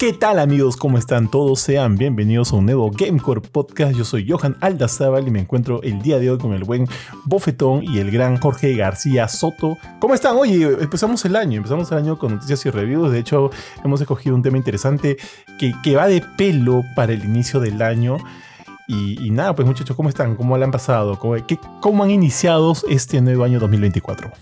¿Qué tal amigos? ¿Cómo están todos? Sean bienvenidos a un nuevo Gamecore Podcast. Yo soy Johan Aldazábal y me encuentro el día de hoy con el buen Bofetón y el gran Jorge García Soto. ¿Cómo están? Oye, empezamos el año, empezamos el año con noticias y reviews. De hecho, hemos escogido un tema interesante que, que va de pelo para el inicio del año. Y, nada, pues muchachos, ¿cómo están? ¿Cómo le han pasado? ¿Cómo, ¿Cómo han iniciado este nuevo año 2024?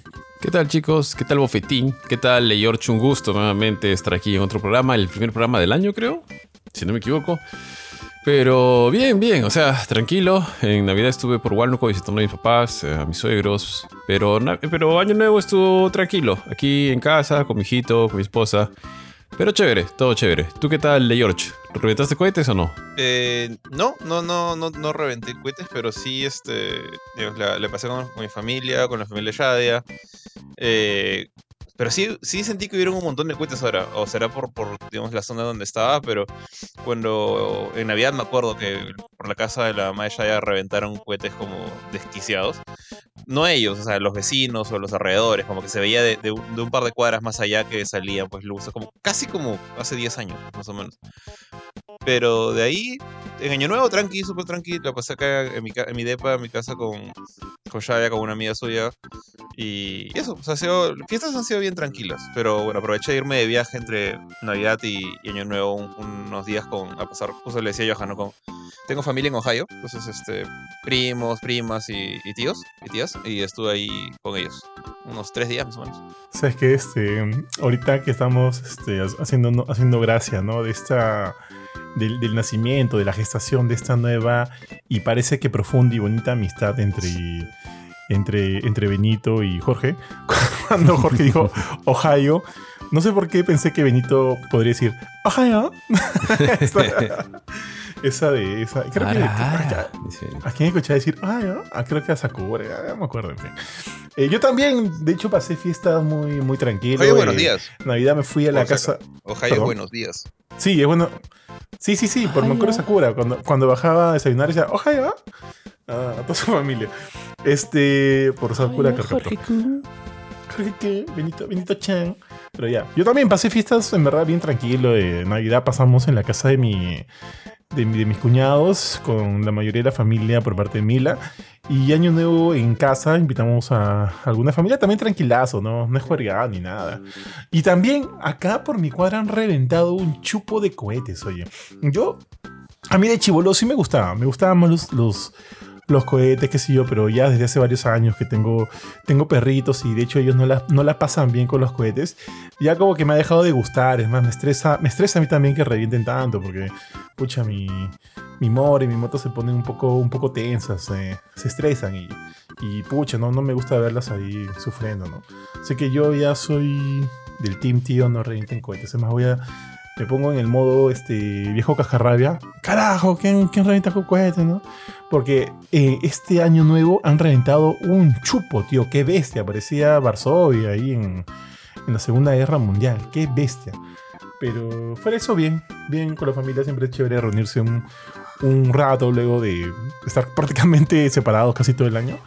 ¿Qué tal chicos? ¿Qué tal Bofetín? ¿Qué tal George? Un gusto nuevamente estar aquí en otro programa, el primer programa del año creo, si no me equivoco. Pero bien, bien, o sea, tranquilo. En Navidad estuve por Huánuco visitando a mis papás, eh, a mis suegros. Pero, pero Año Nuevo estuvo tranquilo, aquí en casa, con mi hijito, con mi esposa. Pero chévere, todo chévere. ¿Tú qué tal, George? ¿Reventaste cohetes o no? Eh, no, no, no, no, no reventé cohetes, pero sí, este, le pasé con, mi familia, con la familia Yadia. Eh, pero sí, sí sentí que hubieron un montón de cohetes ahora. O será por, por, digamos, la zona donde estaba, pero cuando en Navidad me acuerdo que por la casa de la Maya ya reventaron cohetes como desquiciados. No ellos, o sea, los vecinos o los alrededores, como que se veía de, un par de cuadras más allá que salían pues luces, como casi como hace 10 años, más o menos. Pero de ahí, en Año Nuevo, tranqui, súper tranqui. La pasé acá en mi, en mi depa, en mi casa con, con Shaya, con una amiga suya. Y eso, o sea, sido, fiestas han sido bien tranquilas. Pero bueno, aproveché de irme de viaje entre Navidad y, Año Nuevo unos días con, a pasar, justo le decía a Johanna, con, tengo familia en Ohio, entonces este, primos, primas y, tíos y tías. Y estuve ahí con ellos unos tres días más o menos. Sabes que este, ahorita que estamos este, haciendo, haciendo gracia, ¿no? De esta del, nacimiento, de la gestación de esta nueva y parece que profunda y bonita amistad entre, entre, entre Benito y Jorge. Cuando Jorge dijo Ohio, no sé por qué pensé que Benito podría decir Ohio. esa, de esa. Creo que, ¿A quién escuché decir Ohio? Ah, creo que a Sakura, no me acuerdo, en fin. Eh, yo también, de hecho, pasé fiestas muy, muy tranquilo. Buenos días. Navidad me fui a la casa. Ohio, buenos días. Sí, es bueno. Sí, sí, sí, por Mancuro Sakura. Cuando, cuando bajaba a desayunar, decía, ¡Ohio! Ah, a toda su familia. Este, por Sakura Jorge, Jorge, Benito, Benito Chan. Pero ya, yo también pasé fiestas en verdad bien tranquilo. De Navidad pasamos en la casa de mi, de, mis cuñados, con la mayoría de la familia por parte de Mila. Y Año Nuevo en casa invitamos a alguna familia también tranquilazo, ¿no? No es juerga ni nada. Y también acá por mi cuadra han reventado un chupo de cohetes, oye. Yo, a mí de chivolo sí me gustaba, me gustaban los, los los cohetes, qué sé yo, pero ya desde hace varios años que tengo, tengo perritos y de hecho ellos no la, no pasan bien con los cohetes, ya como que me ha dejado de gustar, es más, me estresa, me estresa a mí también que revienten tanto, porque, pucha, mi, mi y mi moto se ponen un poco, un poco tensas, se estresan y, y, pucha, no, no me gusta verlas ahí sufriendo, ¿no? Sé que yo ya soy del team tío, no revienten cohetes, es más, voy a me pongo en el modo este viejo cajarrabia. Carajo, ¿quién, quién reventa cohetes, no? Porque eh, este año nuevo han reventado un chupo, tío. Qué bestia. Parecía Varsovia ahí en, en la Segunda Guerra Mundial. Qué bestia. Pero fuera eso, bien. Bien con la familia. Siempre es chévere reunirse un, un rato luego de estar prácticamente separados casi todo el año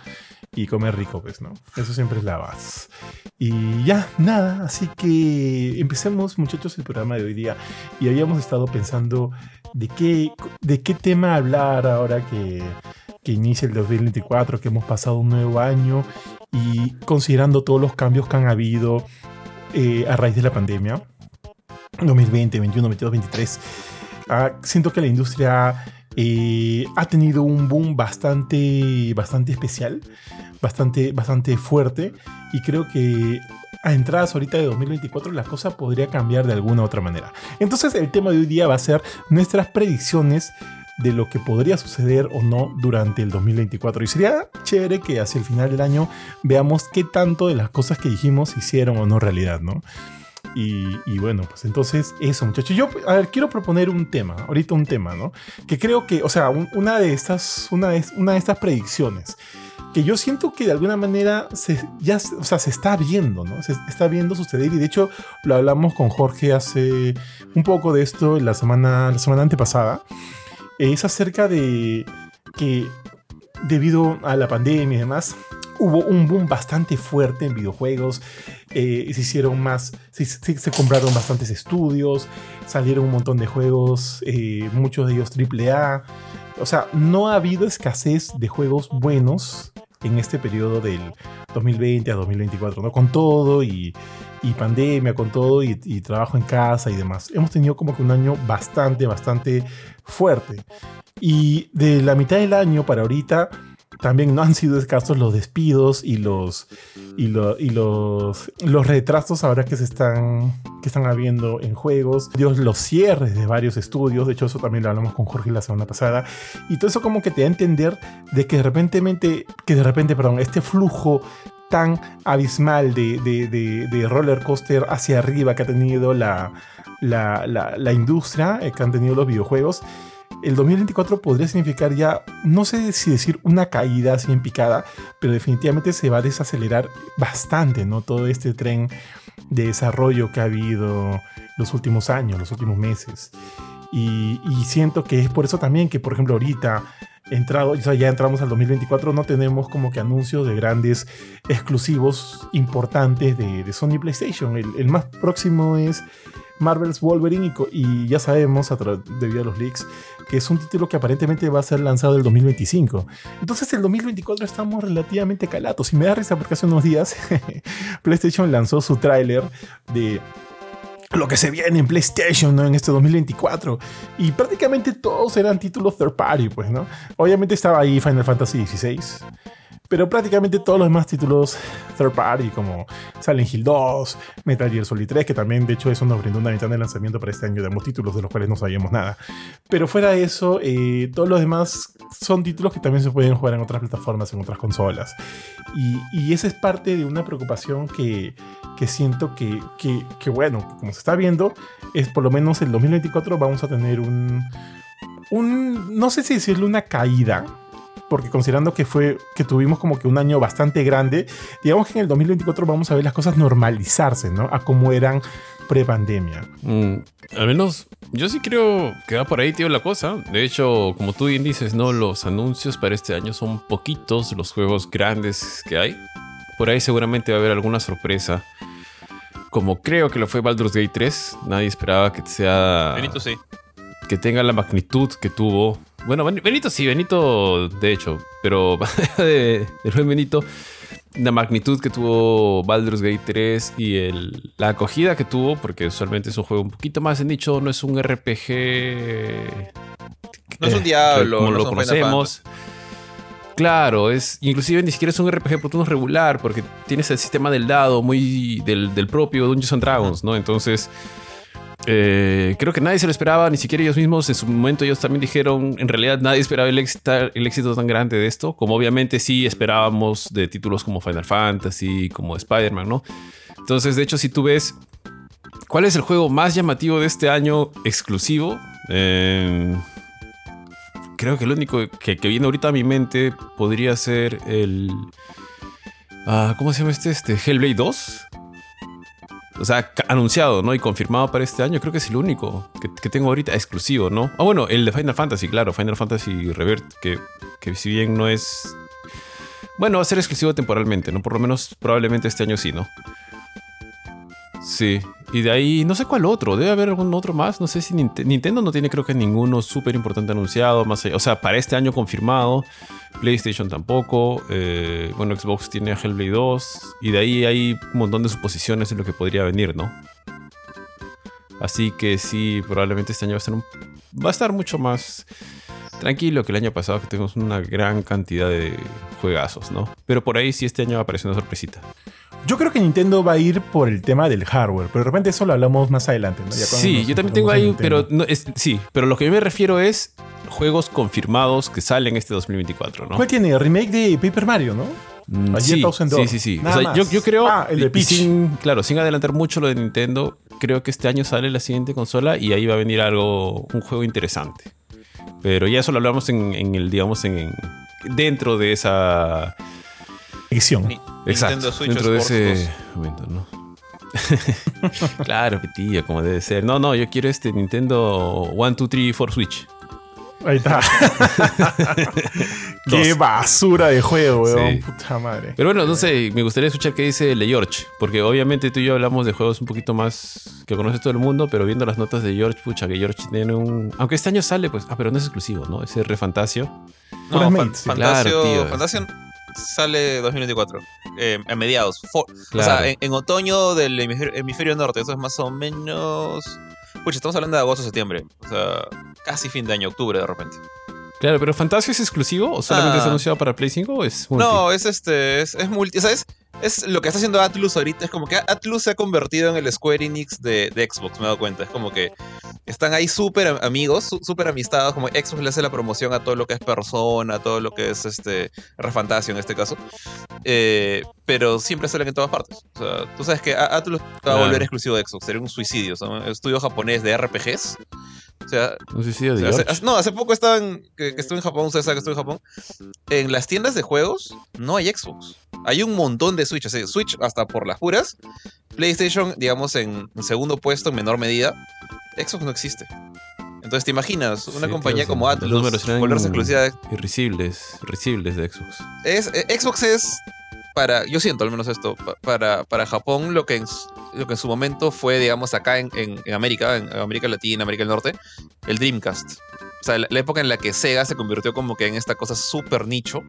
y comer rico, pues, ¿no? Eso siempre es la base. Y ya, nada, así que empecemos, muchachos, el programa de hoy día. Y habíamos estado pensando de qué, de qué tema hablar ahora que, que inicia el 2024, que hemos pasado un nuevo año y considerando todos los cambios que han habido eh, a raíz de la pandemia. 2020, 21, 22, 23. siento que la industria eh, ha tenido un boom bastante, bastante especial, bastante, bastante fuerte y creo que a entradas ahorita de 2024 la cosa podría cambiar de alguna u otra manera. Entonces el tema de hoy día va a ser nuestras predicciones de lo que podría suceder o no durante el 2024. Y sería chévere que hacia el final del año veamos qué tanto de las cosas que dijimos hicieron o no realidad, ¿no? Y, bueno, pues entonces eso, muchachos. Yo, a ver, quiero proponer un tema, ahorita un tema, ¿no? Que creo que, o sea, una, de estas, una, de, una de estas predicciones que yo siento que de alguna manera se, ya, o sea, se está viendo, ¿no? Se está viendo suceder y de hecho lo hablamos con Jorge hace un poco de esto la semana, la semana antepasada. Es acerca de que debido a la pandemia y demás, hubo un boom bastante fuerte en videojuegos. Eh, se hicieron más, se, compraron bastantes estudios, salieron un montón de juegos, eh, muchos de ellos AAA. O sea, no ha habido escasez de juegos buenos en este periodo del 2020 a 2024, ¿no? Con todo y, y pandemia, con todo y, y, trabajo en casa y demás. Hemos tenido como que un año bastante, bastante fuerte. Y de la mitad del año para ahorita también no han sido escasos los despidos y los y, los, los retrasos ahora que se están que están habiendo en juegos, Dios los cierres de varios estudios, de hecho eso también lo hablamos con Jorge la semana pasada, y todo eso como que te da a entender de que de repente, que de repente, perdón, este flujo tan abismal de, de, de, roller coaster hacia arriba que ha tenido la, la, la, la industria, eh, que han tenido los videojuegos, el 2024 podría significar ya, no sé si decir una caída así en picada, pero definitivamente se va a desacelerar bastante, ¿no? Todo este tren de desarrollo que ha habido los últimos años, los últimos meses. Y, siento que es por eso también que, por ejemplo, ahorita entrado, ya entramos al 2024, no tenemos como que anuncios de grandes exclusivos importantes de, Sony PlayStation. el, más próximo es Marvel's Wolverine y, ya sabemos, a debido a los leaks, que es un título que aparentemente va a ser lanzado el 2025. Entonces el 2024 estamos relativamente calatos. Y me da risa porque hace unos días PlayStation lanzó su tráiler de lo que se viene en PlayStation ¿no? en este 2024. Y prácticamente todos eran títulos third party, pues, ¿no? Obviamente estaba ahí Final Fantasy XVI. Pero prácticamente todos los demás títulos third party, como Silent Hill 2, Metal Gear Solid 3, que también de hecho eso nos brindó una ventana de lanzamiento para este año de ambos títulos, de los cuales no sabíamos nada. Pero fuera de eso, eh, todos los demás son títulos que también se pueden jugar en otras plataformas, en otras consolas. Y, esa es parte de una preocupación que, que siento que, que, que, bueno, como se está viendo, es por lo menos el 2024 vamos a tener un, un no sé si decirle una caída, porque considerando que fue que tuvimos como que un año bastante grande, digamos que en el 2024 vamos a ver las cosas normalizarse, ¿no? A como eran pre-pandemia. Mm, al menos yo sí creo que va por ahí, tío, la cosa. De hecho, como tú bien dices, ¿no? Los anuncios para este año son poquitos, los juegos grandes que hay. Por ahí seguramente va a haber alguna sorpresa. Como creo que lo fue Baldur's Gate 3, nadie esperaba que sea... Benito sí. Que tenga la magnitud que tuvo bueno, Benito sí, Benito, de hecho, pero de, Benito, la magnitud que tuvo Baldur's Gate 3 y el, la acogida que tuvo, porque usualmente es un juego un poquito más de nicho, no es un RPG. No es un diablo, como lo conocemos. Claro, es inclusive ni siquiera es un RPG por turnos regular, porque tienes el sistema del dado muy del, del propio Dungeons and Dragons, ¿no? Entonces eh, creo que nadie se lo esperaba, ni siquiera ellos mismos. En su momento ellos también dijeron, en realidad nadie esperaba el éxito, el éxito tan grande de esto, como obviamente sí esperábamos de títulos como Final Fantasy, como Spider-Man, ¿no? Entonces, de hecho, si tú ves cuál es el juego más llamativo de este año exclusivo, eh, creo que el único que, viene ahorita a mi mente podría ser el... Ah, ¿Cómo se llama este? Este Hellblade 2 o sea, anunciado, ¿no? Y confirmado para este año, creo que es el único que, tengo ahorita exclusivo, ¿no? Ah, bueno, el de Final Fantasy, claro, Final Fantasy Revert, que, que si bien no es... Bueno, va a ser exclusivo temporalmente, ¿no? Por lo menos probablemente este año sí, ¿no? Sí, y de ahí no sé cuál otro, debe haber algún otro más, no sé si Nintendo no tiene creo que ninguno súper importante anunciado, más o sea, para este año confirmado, PlayStation tampoco, eh, bueno, Xbox tiene a Hellblade 2, y de ahí hay un montón de suposiciones en lo que podría venir, ¿no? Así que sí, probablemente este año va a, ser va a estar mucho más tranquilo que el año pasado, que tenemos una gran cantidad de juegazos, ¿no? Pero por ahí sí este año va a aparecer una sorpresita. Yo creo que Nintendo va a ir por el tema del hardware, pero de repente eso lo hablamos más adelante. sí, yo también tengo ahí, pero no, es, sí, pero lo que yo me refiero es juegos confirmados que salen este 2024, ¿no? ¿Cuál tiene? Remake de Paper Mario, ¿no? Mm, sí, sí, sí, sí. yo, creo, ah, el de Sin, claro, sin adelantar mucho lo de Nintendo, creo que este año sale la siguiente consola y ahí va a venir algo, un juego interesante. Pero ya eso lo hablamos en, el, digamos, en, dentro de esa edición. Exacto. dentro de ese momento, ¿no? claro, tío, como debe ser. No, no, yo quiero este Nintendo 1, 2, 3, 4 Switch. Ahí está. Qué basura de juego, weón. Sí. Puta madre. Pero bueno, no sé, me gustaría escuchar qué dice Le George, porque obviamente tú y yo hablamos de juegos un poquito más que conoce todo el mundo, pero viendo las notas de George, pucha, que George tiene un... Aunque este año sale, pues... Ah, pero no es exclusivo, ¿no? Ese Refantasio. No, Puras Fan-. Fantasio, Claro, tío. Fantasio sale 2024. eh, a mediados. Fo- O sea, en, en otoño del hemisferio, hemisferio norte. Eso es más o menos. Pucha, estamos hablando de agosto, septiembre. O sea, casi fin de año, octubre de repente. Claro, pero ¿Fantasio es exclusivo o solamente Ah. es anunciado para Play 5 o es multi? No, es este. Es, es multi. O sea, es, es lo que está haciendo Atlus ahorita. Es como que Atlus se ha convertido en el Square Enix de, de Xbox, me he dado cuenta. Es como que están ahí súper am- amigos, súper amistados. Como Xbox le hace la promoción a todo lo que es Persona, a todo lo que es este. Refantasio en este caso. Eh, pero siempre salen en todas partes. O sea, tú sabes que Atlus va a volver exclusivo de Xbox. Sería un suicidio. O sea, un estudio japonés de RPGs. O sea, Un suicidio de o sea, hace- George. hace- no, hace poco estaba en, que, que estuve en Japón, ustedes saben que estuve en Japón. En las tiendas de juegos no hay Xbox. Hay un montón de Switch. Switch hasta por las puras. PlayStation, digamos, en, en segundo puesto en menor medida. Xbox no existe. Entonces, ¿te imaginas? Una Sí, compañía como Atlus eran volverse exclusiva de Irrisibles, risibles de Xbox. es, eh, Xbox es para, yo siento al menos esto, pa- para, para Japón lo que, en, lo que en su momento fue, digamos, acá en, en- América, en América Latina, América del Norte, el Dreamcast. O sea, la, la época en la que Sega se convirtió como que en esta cosa súper nicho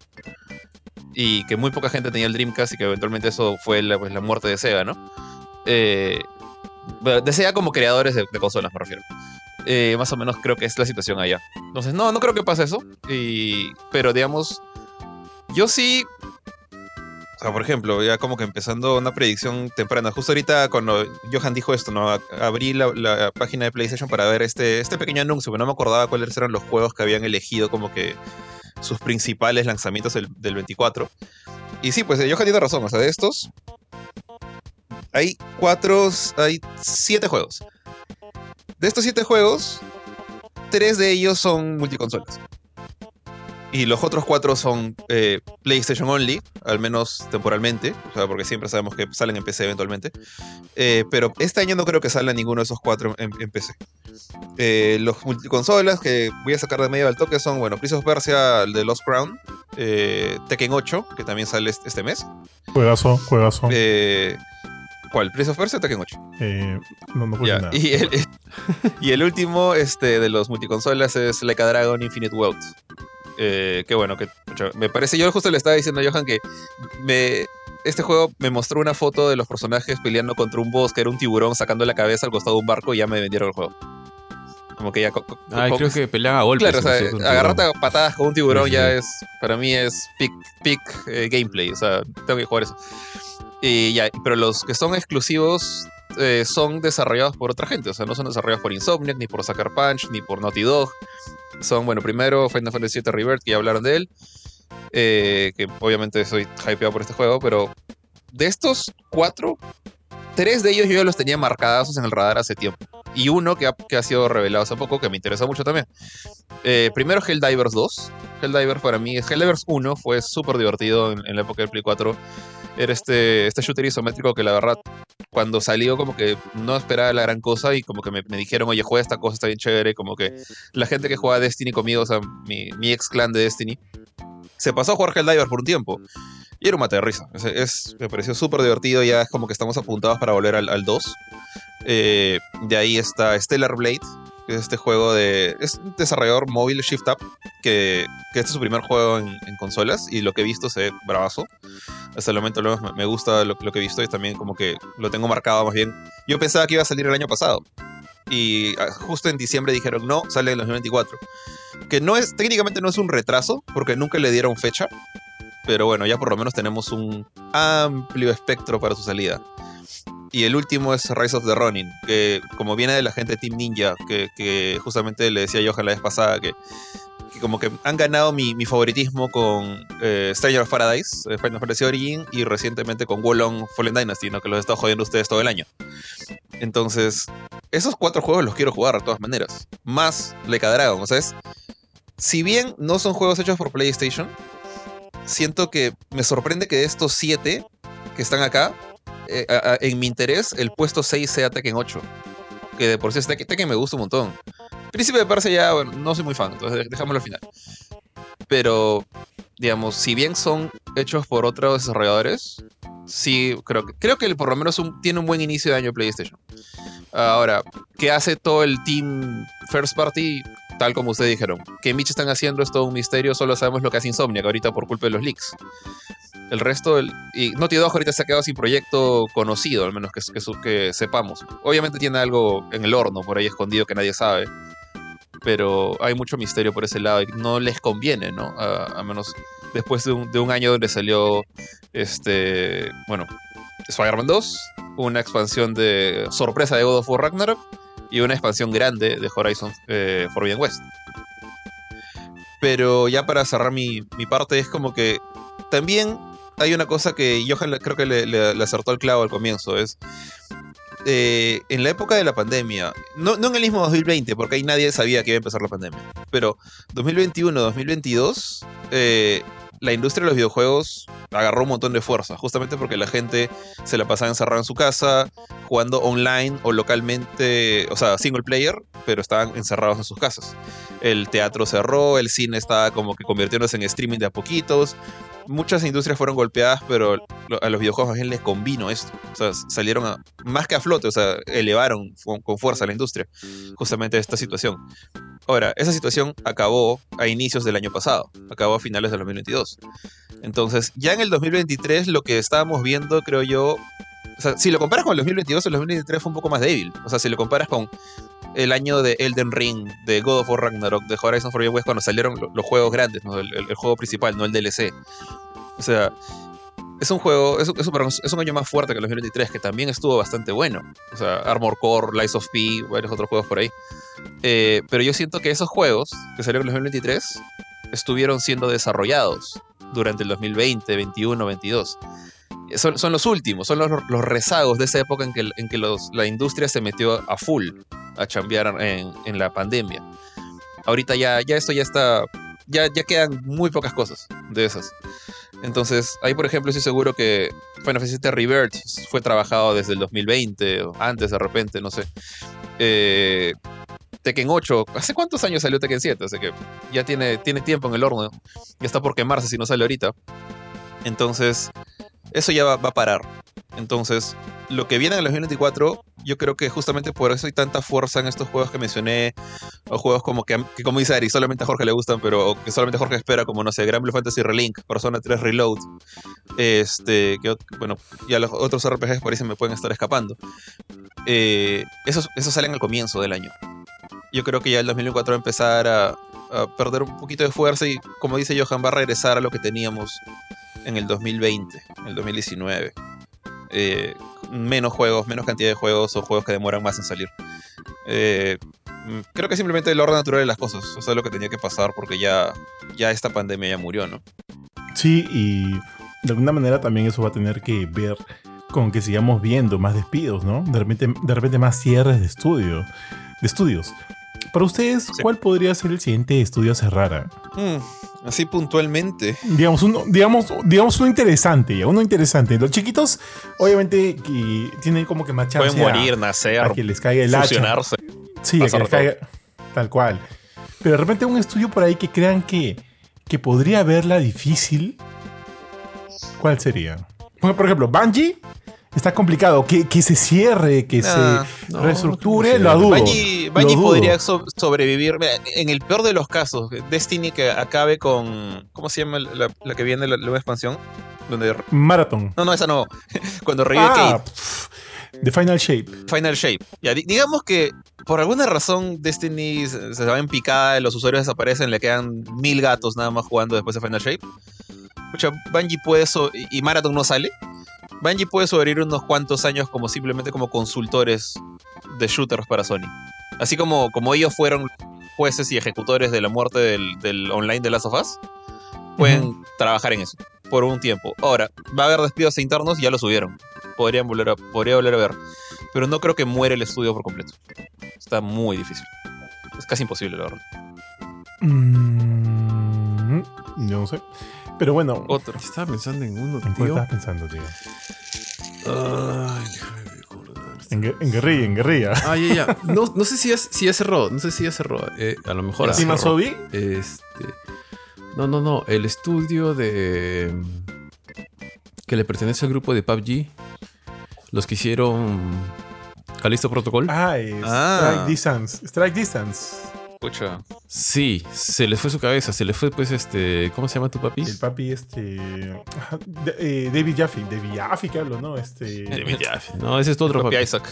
y que muy poca gente tenía el Dreamcast y que eventualmente eso fue la, pues, la muerte de Sega, ¿no? Eh, de Sega como creadores de, de consolas, me refiero. Eh, más o menos creo que es la situación allá. Entonces, no, no creo que pase eso. Y, pero digamos, yo sí. Sea, por ejemplo, ya como que empezando una predicción temprana. Justo ahorita cuando Johan dijo esto, ¿no? Abrí la, la página de PlayStation para ver este, este pequeño anuncio, pero no me acordaba cuáles eran los juegos que habían elegido como que sus principales lanzamientos del, del 24. Y sí, pues eh, Johan tiene razón. O sea, de estos hay cuatro, hay siete juegos. De estos siete juegos, tres de ellos son multiconsolas. Y los otros cuatro son eh, PlayStation Only, al menos temporalmente, o sea, porque siempre sabemos que salen en PC eventualmente. Eh, pero este año no creo que salga ninguno de esos cuatro en, en PC. Eh, los multiconsolas que voy a sacar de medio al toque son, bueno, Prince of Persia, el de Lost Crown, Tekken 8, que también sale este, este mes. Juegazo, juegazo. ¿Cuál? ¿Prince of Persia o Tekken 8? Eh, no, no cuesta nada. Y, el, y el último este, de los multiconsolas es Like a Dragon Infinite World. Eh, que bueno, que me parece, yo justo le estaba diciendo a Johan que me, este juego me mostró una foto de los personajes peleando contra un boss que era un tiburón sacando la cabeza al costado de un barco y ya me vendieron el juego. Como que ya... co- creo que pelean a golpes. Claro, o patadas con un tiburón Sí, sí, ya es, para mí es peak, peak eh, gameplay, o sea, tengo que jugar eso. Y ya, pero los que son exclusivos eh, son desarrollados por otra gente, o sea, no son desarrollados por Insomniac, ni por Sucker Punch, ni por Naughty Dog. Son, bueno, primero Final Fantasy VII Rebirth, que ya hablaron de él, eh, que obviamente soy hypeado por este juego, pero de estos cuatro, tres de ellos yo ya los tenía marcados en el radar hace tiempo. Y uno que ha, que ha sido revelado hace poco, que me interesa mucho también. Eh, primero Helldivers 2. Helldivers para mí, Helldivers 1 fue súper divertido en, la época del Play 4. Era este, este shooter isométrico que la verdad, cuando salió como que no esperaba la gran cosa y como que me, dijeron, oye, juega esta cosa, está bien chévere. Como que la gente que juega Destiny conmigo, o sea, mi, mi ex clan de Destiny, se pasó a jugar Helldivers por un tiempo. Y era un mate de risa. Es, es- me pareció súper divertido. Ya es como que estamos apuntados para volver al, al 2. Eh, de ahí está Stellar Blade, que es este juego de. Es un desarrollador móvil Shift Up, que, que este es su primer juego en, consolas. Y lo que he visto se bravazo. Hasta el momento lo- me gusta lo, lo que he visto y también como que lo tengo marcado más bien. Yo pensaba que iba a salir el año pasado. Y ah, justo en diciembre dijeron no, sale en el 2024. Que no es, técnicamente no es un retraso, porque nunca le dieron fecha. Pero bueno, ya por lo menos tenemos un amplio espectro para su salida. Y el último es Rise of the Ronin, que como viene de la gente de Team Ninja, que, justamente le decía Johan la vez pasada que, que como que han ganado mi, favoritismo con eh, Stranger of Paradise, eh, Final Fantasy Origin, y recientemente con Wolong Fallen Dynasty, ¿no? que los he estado jodiendo ustedes todo el año. Entonces, esos cuatro juegos los quiero jugar de todas maneras. Más Like a Dragon, o sea, es, si bien no son juegos hechos por PlayStation, siento que me sorprende que de estos siete que están acá, eh, en mi interés, el puesto 6 sea Tekken 8. Que de por sí es Tekken, Tekken me gusta un montón. Príncipe de Persia ya, bueno, no soy muy fan, entonces dejámoslo al final. Pero digamos, si bien son hechos por otros desarrolladores, sí, creo que, creo que por lo menos tiene un buen inicio de año PlayStation. Ahora, ¿qué hace todo el team First Party? Tal como ustedes dijeron. Que Mitch están haciendo es todo un misterio, solo sabemos lo que hace Insomniac ahorita por culpa de los leaks. El resto, el, y Naughty Dog ahorita se ha quedado sin proyecto conocido, al menos que, que, que sepamos. Obviamente tiene algo en el horno por ahí escondido que nadie sabe pero hay mucho misterio por ese lado y no les conviene, ¿no? A, menos después de un, de un, año donde salió, este, bueno, Spider-Man 2, una expansión de sorpresa de God of War Ragnarok y una expansión grande de Horizon eh, Forbidden West. Pero ya para cerrar mi, mi, parte es como que también hay una cosa que Johan creo que le, acertó el clavo al comienzo, es eh, en la época de la pandemia, no, no, en el mismo 2020, porque ahí nadie sabía que iba a empezar la pandemia, pero 2021, 2022, eh, la industria de los videojuegos agarró un montón de fuerza, justamente porque la gente se la pasaba encerrada en su casa, jugando online o localmente, o sea, single player, pero estaban encerrados en sus casas. El teatro cerró, el cine estaba como que convirtiéndose en streaming de a poquitos. Muchas industrias fueron golpeadas, pero a los videojuegos les convino esto. O sea, salieron más que a flote, o sea, elevaron con, fuerza la industria, justamente esta situación. Ahora, esa situación acabó a inicios del año pasado, acabó a finales del 2022. Entonces, ya en el 2023 lo que estábamos viendo, creo yo, si lo comparas con el 2022, el 2023 fue un poco más débil. O sea, si lo comparas con el año de Elden Ring, de God of War Ragnarok, de Horizon Forbidden West, cuando salieron los juegos grandes, el, juego principal, no el DLC. O sea, es un juego, es, un año más fuerte que el 2023, que también estuvo bastante bueno. O sea, Armor Core, Lies of P, varios otros juegos por ahí. Eh, pero yo siento que esos juegos que salieron en el 2023 estuvieron siendo desarrollados durante el 2020, 21, 22. Son, los últimos, son los, rezagos de esa época en que, en que la industria se metió a full a chambear en, en la pandemia. Ahorita ya, ya esto ya está, ya, ya quedan muy pocas cosas de esas. Entonces, ahí por ejemplo estoy seguro que Final Fantasy Rebirth fue trabajado desde el 2020 o antes de repente, no sé. Eh, Tekken 8, ¿hace cuántos años salió Tekken 7? Así que ya tiene, tiene tiempo en el horno. Ya está por quemarse si no sale ahorita. Entonces, eso ya va, a parar. Entonces, lo que viene en el 2024, yo creo que justamente por eso hay tanta fuerza en estos juegos que mencioné, o juegos como que, como dice Ari, solamente a Jorge le gustan, pero que solamente Jorge espera, como no sé, Grand Blue Fantasy Relink, Persona 3 Reload, este, que bueno, ya los otros RPGs por ahí se me pueden estar escapando. Eh, esos, esos salen al comienzo del año. Yo creo que ya el 2024 va a empezar a perder un poquito de fuerza y, como dice Johan, va a regresar a lo que teníamos en el 2020, en el 2019. Eh, menos juegos, menos cantidad de juegos o juegos que demoran más en salir. Eh, mm, creo que simplemente el orden natural de las cosas. Eso es lo que tenía que pasar porque ya, ya esta pandemia ya murió, ¿no? Sí, y de alguna manera también eso va a tener que ver con que sigamos viendo más despidos, ¿no? De repente, de repente más cierres de estudio, de estudios. Para ustedes, ¿cuál podría ser el siguiente estudio a cerrar? Mm, así puntualmente. Digamos uno, digamos, digamos uno interesante, uno interesante. Los chiquitos, obviamente, que tienen como que macharse. Pueden morir, nacer, a que les caiga el fusionarse, Sí, a que les caiga. Tal cual. Pero de repente un estudio por ahí que crean que, que podría verla difícil. ¿Cuál sería? Por ejemplo, Bungie está complicado. Que, que se cierre, que se reestructure, lo dudo. Bungie, podría sobrevivir. en el peor de los casos, Destiny que acabe con. ¿Cómo se llama la, que viene la nueva expansión? Donde... Marathon. No, no, esa no. Cuando revive ah, Kate. The Final Shape. Final Shape. Ya, digamos que por alguna razón Destiny se, va en picada, los usuarios desaparecen, le quedan mil gatos nada más jugando después de Final Shape. sea, Bungie puede eso y Marathon no sale. Bungie puede sobrevivir unos cuantos años como simplemente como consultores de shooters para Sony. Así como, como ellos fueron jueces y ejecutores de la muerte del, online de Last of Us, pueden trabajar en eso por un tiempo. Ahora, va a haber despidos internos, ya lo subieron. Podrían volver a, podría volver a ver. Pero no creo que muera el estudio por completo. Está muy difícil. Es casi imposible, la verdad. Mm, yo no sé. Pero bueno. Otro. Estaba pensando en uno, ¿En cuál pensando, tío? Ay, en, en, guerrilla, en guerrilla. Ah, ya, ya. No, sé si ya, si cerró. No sé si ya cerró. Eh, a lo mejor. ¿Encima Sobi? Este. No, no, no. El estudio de. que le pertenece al grupo de PUBG. Los que hicieron. Calisto Protocol. Ah, es Ah. Strike Distance. Strike Distance. Escucha. Sí, se le fue su cabeza. Se le fue, pues, este. ¿Cómo se llama tu papi? El papi, este. eh, David Jaffe. David Jaffe, que hablo, ¿no? Este. David Jaffe. No, ese es tu otro Papi papi. Isaac.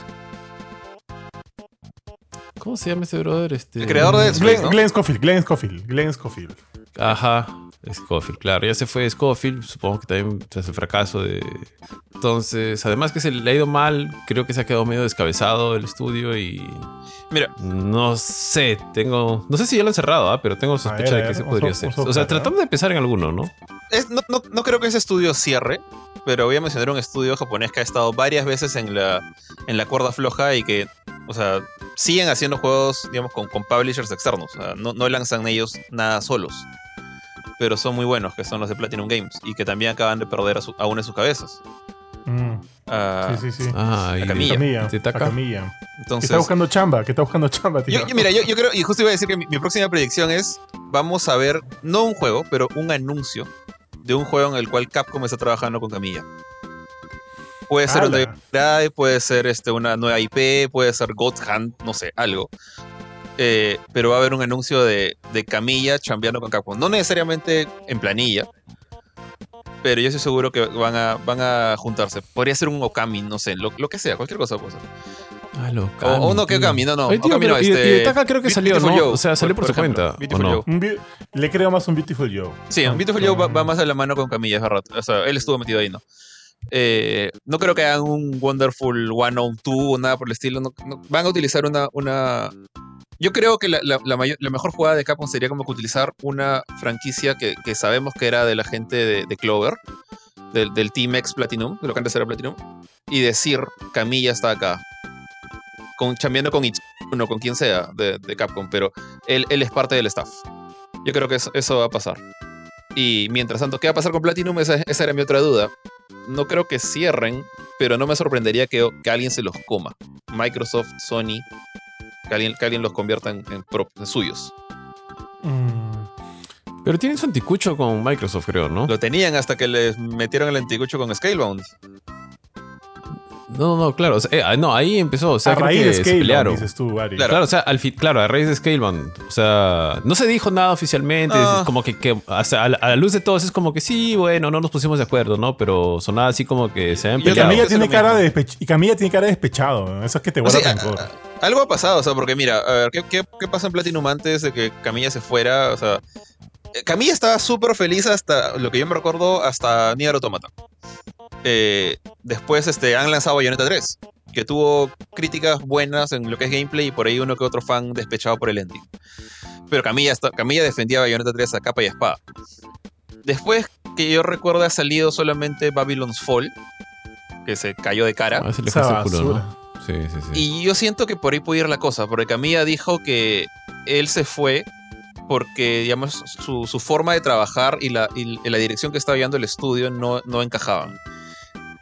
¿Cómo se llama ese brother? Este... El creador de Dead Space, Glenn, ¿no? Glenn Scofield, Glenn Scofield, Glenn Scofield. Ajá, Scofield, claro. Ya se fue Scofield, supongo que también tras el fracaso de... Entonces, además que se le ha ido mal, creo que se ha quedado medio descabezado el estudio y... Mira, No sé, tengo... No sé si ya lo han cerrado, ¿ah? pero tengo sospecha de que se podría hacer. O sea, tratando de pensar en alguno, ¿no? es- no, no- no creo que ese estudio cierre, pero voy a mencionar un estudio japonés que ha estado varias veces en la, en la cuerda floja y que, o sea, siguen haciendo juegos, digamos, con, con publishers externos. O sea, no, no lanzan ellos nada solos. Pero son muy buenos, que son los de Platinum Games, y que también acaban de perder a, su- a una de sus cabezas. Mm, Ah, sí, sí, sí. Ah, La camilla. Camilla. la camilla. Que entonces, está buscando chamba, que está buscando chamba, tío. yo, yo- mira, yo, yo creo, y justo iba a decir que mi, mi próxima predicción es, vamos a ver, no un juego, pero un anuncio de un juego en el cual Capcom está trabajando con Camilla. Puede ser un puede ser este, una nueva IP, puede ser God Hand, no sé, algo. Eh, pero va a haber un anuncio de, de Camilla chambeando con Capcom. No necesariamente en planilla, pero yo estoy seguro que van a, van a juntarse. Podría ser un Okami, no sé, lo, lo que sea, cualquier cosa puede ser. Ah, lo O, o no, que. Okami, no, no. Oye, tío, Okami pero no, y, este, y Taka creo que salió, Beautiful ¿no? Joe, o sea, salió por, su ejemplo. cuenta, ¿o Beautiful no? Joe. Un bi- le creo más un Beautiful Joe. Sí, Con- Beautiful Joe va, más de la mano con Camilla, es verdad. O sea, él estuvo metido ahí, ¿no? Eh, no creo que hagan un Wonderful 102 o nada por el estilo. no- no- van a utilizar una. una... Yo creo que la, mayor- la mejor jugada de Capcom sería como que utilizar una franquicia que, sabemos que era de la gente de, Clover, del, del Team X Platinum, de lo que antes era Platinum, y decir: Camilla está acá. Con, chambeando con Itsuno, con quien sea de, Capcom, pero él, es parte del staff. Yo creo que eso, va a pasar. Y mientras tanto, ¿qué va a pasar con Platinum? Esa, era mi otra duda. No creo que cierren, pero no me sorprendería que alguien se los coma. Microsoft, Sony, que alguien, que alguien los convierta en, en suyos. Mm, Pero tienen su anticucho con Microsoft, creo, ¿no? Lo tenían hasta que les metieron el anticucho con Scalebound. No, no, claro. o sea, eh, ah, no, ahí empezó. O sea, a creo raíz que de se Scale, pelearon. dices tú, Ari. Claro. Claro, o sea, al fin, claro, a raíz de Scalebound. O sea, no se dijo nada oficialmente. Es como que, que hasta a, la, a la luz de todos es como que sí, bueno, no nos pusimos de acuerdo, ¿no? Pero sonaba así como que se habían Yo Y peleado. Camilla tiene cara de despech- y Camilla tiene cara de despechado. Eso es que te O guarda sea, rencor. algo ha pasado, o sea, porque mira, a ver, ¿qué, qué, qué pasa en Platinum antes de que Camilla se fuera? O sea, eh, Camilla estaba súper feliz hasta, lo que yo me recuerdo, hasta Nier Automata. Eh, después este, han lanzado Bayonetta 3, que tuvo críticas buenas en lo que es gameplay y por ahí uno que otro fan despechado por el ending. Pero Camilla, está- Camilla defendía Bayonetta 3 a capa y espada. Después, que yo recuerdo, ha salido solamente Babylon's Fall, que se cayó de cara. Ah, se le fue Esa ese culo, basura. ¿no? Sí, sí, sí. Y yo siento que por ahí puede ir la cosa, porque Camilla dijo que él se fue porque, digamos, su, su forma de trabajar y la, y la dirección que estaba llevando el estudio no, no encajaban.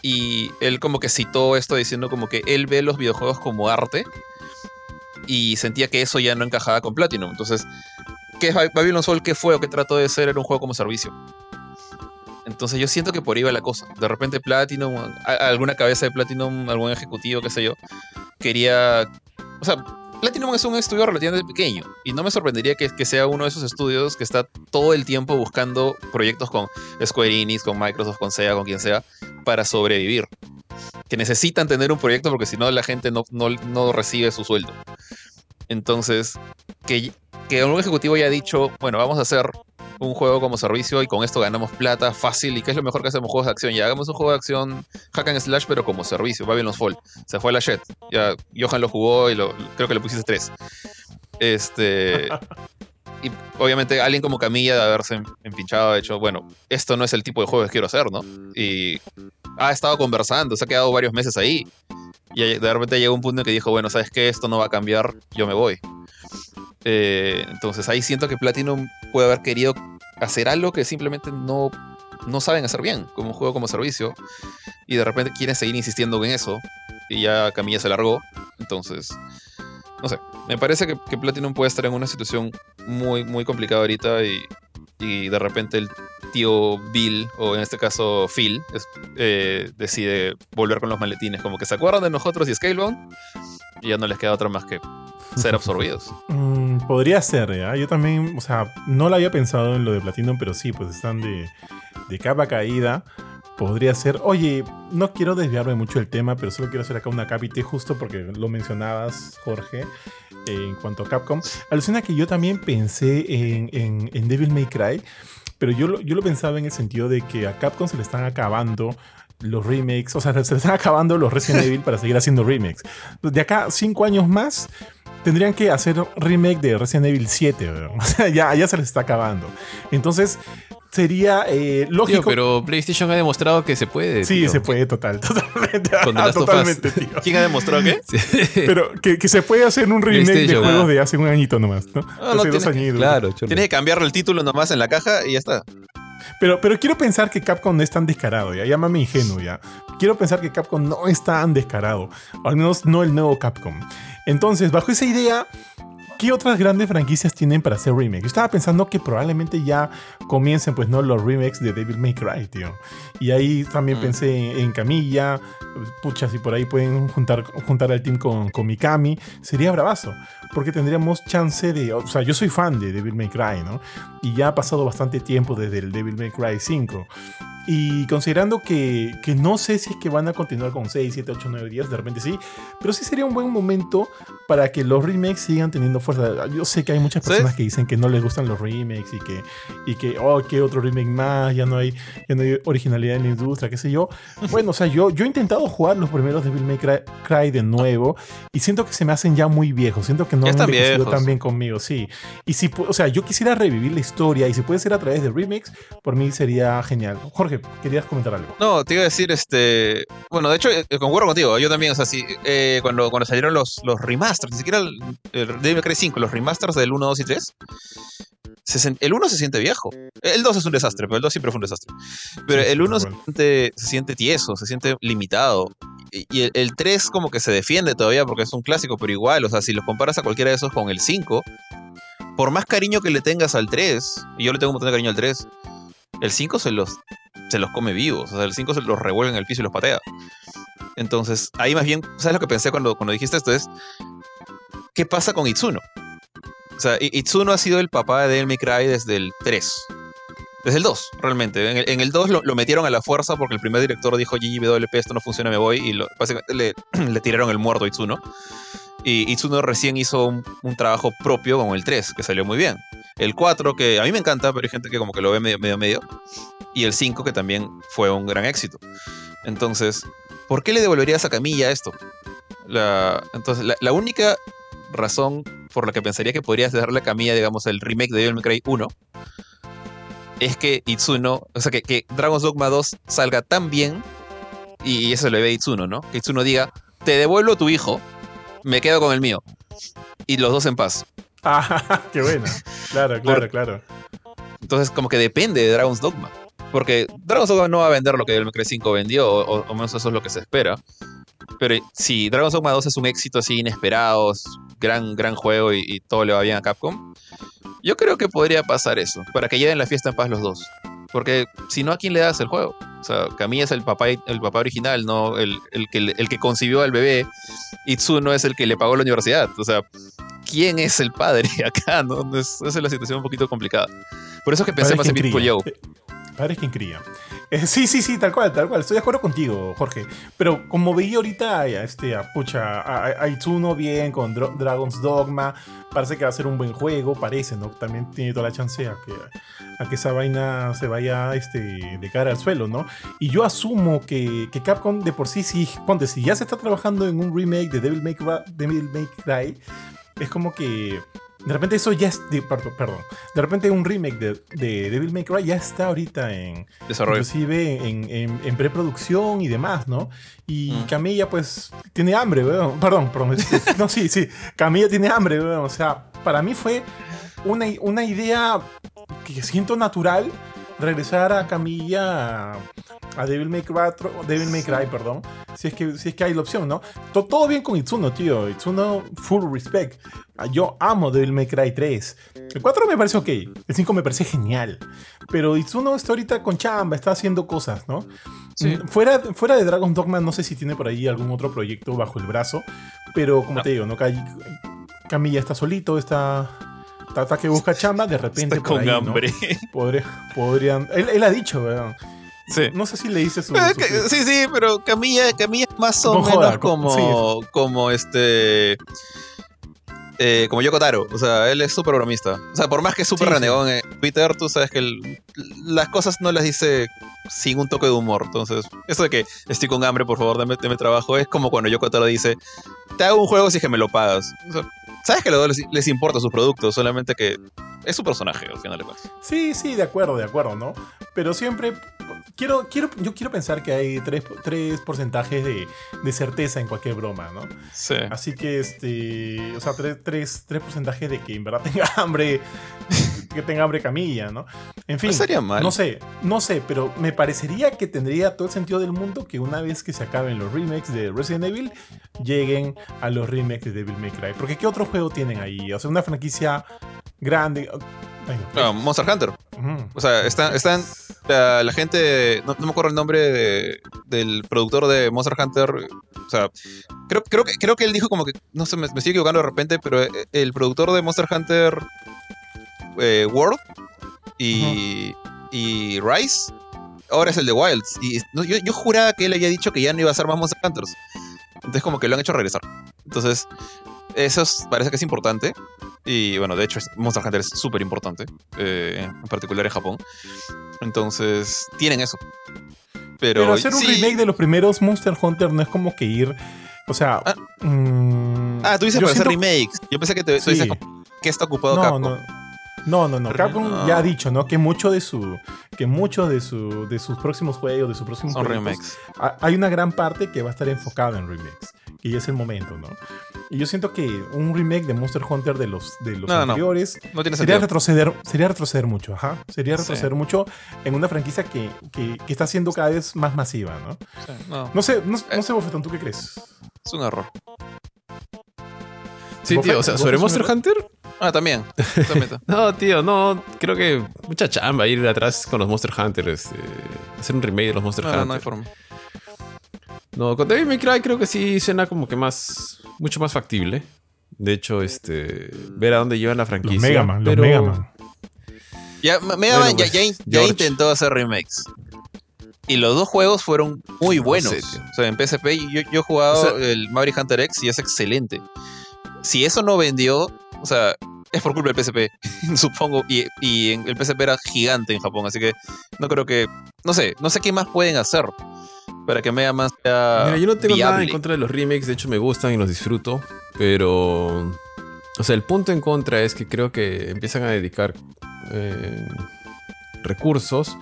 Y él como que citó esto diciendo como que él ve los videojuegos como arte y sentía que eso ya no encajaba con Platinum. Entonces, ¿qué es Ba- Babylon Soul? ¿Qué fue o qué trató de ser? Era un juego como servicio. Entonces yo siento que por ahí va la cosa. De repente Platinum, alguna cabeza de Platinum, algún ejecutivo, qué sé yo, quería... O sea, Platinum es un estudio relativamente pequeño y no me sorprendería que, que sea uno de esos estudios que está todo el tiempo buscando proyectos con Square Enix, con Microsoft, con Sega, con quien sea, para sobrevivir. Que necesitan tener un proyecto porque si no la gente no, no, no recibe su sueldo. Entonces, que, que un ejecutivo haya dicho, bueno, vamos a hacer un juego como servicio y con esto ganamos plata fácil. ¿Y qué es lo mejor que hacemos juegos de acción? Ya hagamos un juego de acción hack and slash, pero como servicio. Babylon's Fall. Se fue a la shit. Ya Johan lo jugó y lo, creo que le pusiste tres. Este. Y obviamente alguien como Camilla de haberse empinchado, ha hecho, bueno, esto no es el tipo de juego que quiero hacer, ¿no? Y ha estado conversando, se ha quedado varios meses ahí. Y de repente llegó un punto en que dijo, bueno, ¿sabes qué? Esto no va a cambiar, yo me voy. Eh, entonces ahí siento que Platinum puede haber querido hacer algo que simplemente no, no saben hacer bien, como un juego como servicio. Y de repente quieren seguir insistiendo en eso. Y ya Camilla se largó. Entonces, no sé. Me parece que, que Platinum puede estar en una situación muy, muy complicada ahorita. Y y de repente el tío Bill, o en este caso Phil, eh, decide volver con los maletines. Como que se acuerdan de nosotros y Scalebound y ya no les queda otra más que ser absorbidos. Mm, podría ser, ¿ya? Yo también, o sea, no lo había pensado en lo de Platinum, pero sí, pues están de, de capa caída. Podría ser, oye, no quiero desviarme mucho del tema, pero solo quiero hacer acá una capite justo porque lo mencionabas, Jorge, en cuanto a Capcom. Alucina que yo también pensé en, en, en Devil May Cry, pero yo lo, yo lo pensaba en el sentido de que a Capcom se le están acabando los remakes, o sea, se le están acabando los Resident Evil para seguir haciendo remakes. De acá cinco años más tendrían que hacer remake de Resident Evil 7, o sea, ya, ya se les está acabando. Entonces, sería eh, lógico. Tío, pero PlayStation ha demostrado que se puede. Sí, tío. se puede, total, totalmente. Con The Last of Us. totalmente, tío. ¿Quién ha demostrado qué? Sí. Pero que, que se puede hacer un remake de juegos ah. de hace un añito nomás, ¿no? Ah, no, hace dos tiene añitos. Claro. Tienes que cambiarle el título nomás en la caja y ya está. Pero, pero quiero pensar que Capcom no es tan descarado, ya. Llámame ingenuo, ya. Quiero pensar que Capcom no es tan descarado. O al menos no el nuevo Capcom. Entonces, bajo esa idea, ¿qué otras grandes franquicias tienen para hacer remake? Yo estaba pensando que probablemente ya comiencen, pues, ¿no? Los remakes de Devil May Cry, tío. Y ahí también Mm. pensé en, en Camilla. Pucha, si por ahí pueden juntar, juntar al team con, con Mikami, sería bravazo. Porque tendríamos chance de. O sea, yo soy fan de Devil May Cry, ¿no? Y ya ha pasado bastante tiempo desde el Devil May Cry 5. Y considerando que, que no sé si es que van a continuar con 6, 7, 8, 9 días, de repente sí, pero sí sería un buen momento para que los remakes sigan teniendo fuerza. Yo sé que hay muchas ¿Sí? personas que dicen que no les gustan los remakes y que, y que oh, qué otro remake más, ya no, hay, ya no hay originalidad en la industria, qué sé yo. Bueno, o sea, yo, yo he intentado jugar los primeros Devil May Cry, Cry de nuevo y siento que se me hacen ya muy viejos, siento que no Ya están tan bien conmigo, sí. Y si, o sea, yo quisiera revivir la historia y si puede ser a través de remakes, por mí sería genial. Jorge, querías comentar algo. No, te iba a decir, este. Bueno, de hecho, eh, concuerdo contigo. Yo también, o sea, sí, eh, cuando, cuando salieron los, los remasters, ni siquiera el, el Devil May Cry 5, los remasters del 1, 2 y 3, se el 1 se siente viejo. El 2 es un desastre, pero el 2 siempre fue un desastre. Pero el 1 se siente, se siente tieso, se siente limitado. Y y el, el 3 como que se defiende todavía porque es un clásico, pero igual, o sea, si los comparas a cualquiera de esos con el 5, por más cariño que le tengas al 3, y yo le tengo un montón de cariño al 3, el 5 se los, se los come vivos. O sea, el 5 se los revuelve en el piso y los patea. Entonces, ahí más bien, ¿sabes lo que pensé cuando, cuando dijiste esto? Es, ¿qué pasa con Itsuno? O sea, Itsuno ha sido el papá de Devil May Cry desde el 3. Desde el 2, realmente. En el, en el 2 lo, metieron a la fuerza porque el primer director dijo, GGWP, esto no funciona, me voy. Y lo- básicamente le, tiraron el muerto a Itsuno. Y Itsuno recién hizo un, trabajo propio con el 3, que salió muy bien. El 4, que a mí me encanta, pero hay gente que como que lo ve medio medio. medio. Y el 5, que también fue un gran éxito. Entonces, ¿por qué le devolverías a Camilla esto? Entonces, la única razón por la que pensaría que podrías darle a Camilla, digamos, el remake de Devil May Cry 1, es que Itsuno, o sea, que, que Dragon's Dogma 2 salga tan bien, y eso le ve a Itsuno, ¿no? Que Itsuno diga, te devuelvo tu hijo, me quedo con el mío. Y los dos en paz. Ah, qué buena. Claro, claro, Por- claro. Entonces, como que depende de Dragon's Dogma. Porque Dragon's Dogma no va a vender lo que Devil May Cry 5 vendió, o- o menos eso es lo que se espera. Pero si Dragon's Dogma 2 es un éxito así inesperado, es gran, gran juego y, y todo le va bien a Capcom, yo creo que podría pasar eso, para que lleven la fiesta en paz los dos. Porque si no, ¿a quién le das el juego? O sea, Camilla es el papá, el papá original, no el, el que, el que concibió al bebé. Itsuno es el que le pagó la universidad. O sea, ¿quién es el padre acá? ¿no? Es- esa es la situación un poquito complicada. Por eso es que pensé más en Beautiful. Joe. Eh, Padre es quien cría. Eh, sí, sí, sí, tal cual, tal cual. Estoy de acuerdo contigo, Jorge. Pero como veía ahorita a, este, a, pucha, a, a- bien con Dragon's Dogma, parece que va a ser un buen juego, parece, ¿no? También tiene toda la chance a que, a que esa vaina se vaya este, de cara al suelo, ¿no? Y yo asumo que, que Capcom de por sí, sí, ponte, si ya se está trabajando en un remake de Devil May Devil Cry es como que de repente eso ya es, de- perdón, de repente un remake de, de Devil May Cry ya está ahorita en, Desarrollo. inclusive en, en- en preproducción y demás, ¿no? Y Mm. Camilla pues tiene hambre, weón. Perdón, perdón. No, sí, sí. Camilla tiene hambre, weón. O sea, para mí fue una, una idea que siento natural regresar a Camilla a Devil May Cry, Devil May Cry perdón, si es, que, si es que hay la opción, ¿no? Todo, bien con Itsuno, tío. Itsuno, full respect. Ah, yo amo Devil May Cry 3. El 4 me parece ok. El 5 me parece genial. Pero Itsuno está ahorita con chamba, está haciendo cosas, ¿no? Mm, fuera, fuera de Dragon Dogma, no sé si tiene por ahí algún otro proyecto bajo el brazo. Pero como te digo, ¿no? Camilla está solito, está Tata que busca chamba, de repente. Está con hambre. podrían. Él, ha dicho, ¿verdad? Sí. No sé si le dice su, Sí, sí, pero Camilla, Camilla es más o menos como, como este. Eh, como Yoko Taro. O sea, él es súper bromista. O sea, por más que es súper renegón en Twitter, tú sabes que las cosas no las dice sin un toque de humor. Entonces, eso de que estoy con hambre, por favor, dame, trabajo, es como cuando Yoko Taro dice: Te hago un juego si es que me lo pagas. O sea, sabes que a los dos les, les importa sus productos, solamente que es su personaje al final de cuentas. Sí, sí, de acuerdo, de acuerdo, ¿no? Pero siempre quiero, quiero, yo quiero pensar que hay tres, tres porcentajes de, de, certeza en cualquier broma, ¿no? Sí. Así que, este, o sea, tres, tres, tres porcentajes de que en verdad tenga hambre, que tenga hambre Camilla, ¿no? En fin, no, sería mal. no sé, no sé, pero me parecería que tendría todo el sentido del mundo que una vez que se acaben los remakes de Resident Evil, lleguen a los remakes de Devil May Cry. Porque ¿qué otro juego tienen ahí? O sea, una franquicia grande. Ah, Monster Hunter. O sea, están, están la, gente, no, me acuerdo el nombre del productor de Monster Hunter. O sea, creo, creo, que, creo que él dijo como que, no sé, me, estoy equivocando de repente, pero eh, el productor de Monster Hunter eh, World y, y Rise ahora es el de Wilds. Y yo, yo juraba que él había dicho que ya no iba a ser más Monster Hunters. Entonces como que lo han hecho regresar. Entonces, eso parece que es importante. Y bueno, de hecho, Monster Hunter es súper importante, eh, en particular en Japón. Entonces, tienen eso. Pero, hacer un remake de los primeros Monster Hunter no es como que ir. O sea. Ah, mm, ah tú dices para hacer remakes. Yo pensé que te tú dices que está ocupado no, Capcom. No. No, no, no. Capcom ya ha dicho, ¿no? Que mucho de su. Que mucho de su. de sus próximos juegos, de sus próximos Son remakes. Hay una gran parte que va a estar enfocada en remakes. Y es el momento, ¿no? Y yo siento que un remake de Monster Hunter de los, de los anteriores sería retroceder, sería retroceder mucho, ajá. Sería retroceder mucho en una franquicia que, que, está siendo cada vez más masiva, ¿no? no. sé, no, eh. sé, Bofetón, ¿tú qué crees? Es un error. Sí, tío, o sea, sobre Monster Hunter. Ah, también. no, tío, no. Creo que mucha chamba ir atrás con los Monster Hunters. Este, hacer un remake de los Monster Hunter. No, no hay forma. No, con Devil May Cry creo que sí suena como que más. mucho más factible. De hecho, este. ver a dónde llevan la franquicia. Los Mega Man, pero... los Mega Man. Ya, Mega Man ya, pues, intentó hacer remakes. Y los dos juegos fueron muy buenos. o sea, en PSP yo, yo he jugado el Maverick Hunter X y es excelente. Si eso no vendió, o sea, es por culpa del PSP, supongo. Y, y el PSP era gigante en Japón, así que no creo que. No sé, no sé qué más pueden hacer para que Mega Man sea. Mira, yo no tengo nada en contra de los remakes, de hecho me gustan y los disfruto, pero. O sea, el punto en contra es que creo que empiezan a dedicar eh, recursos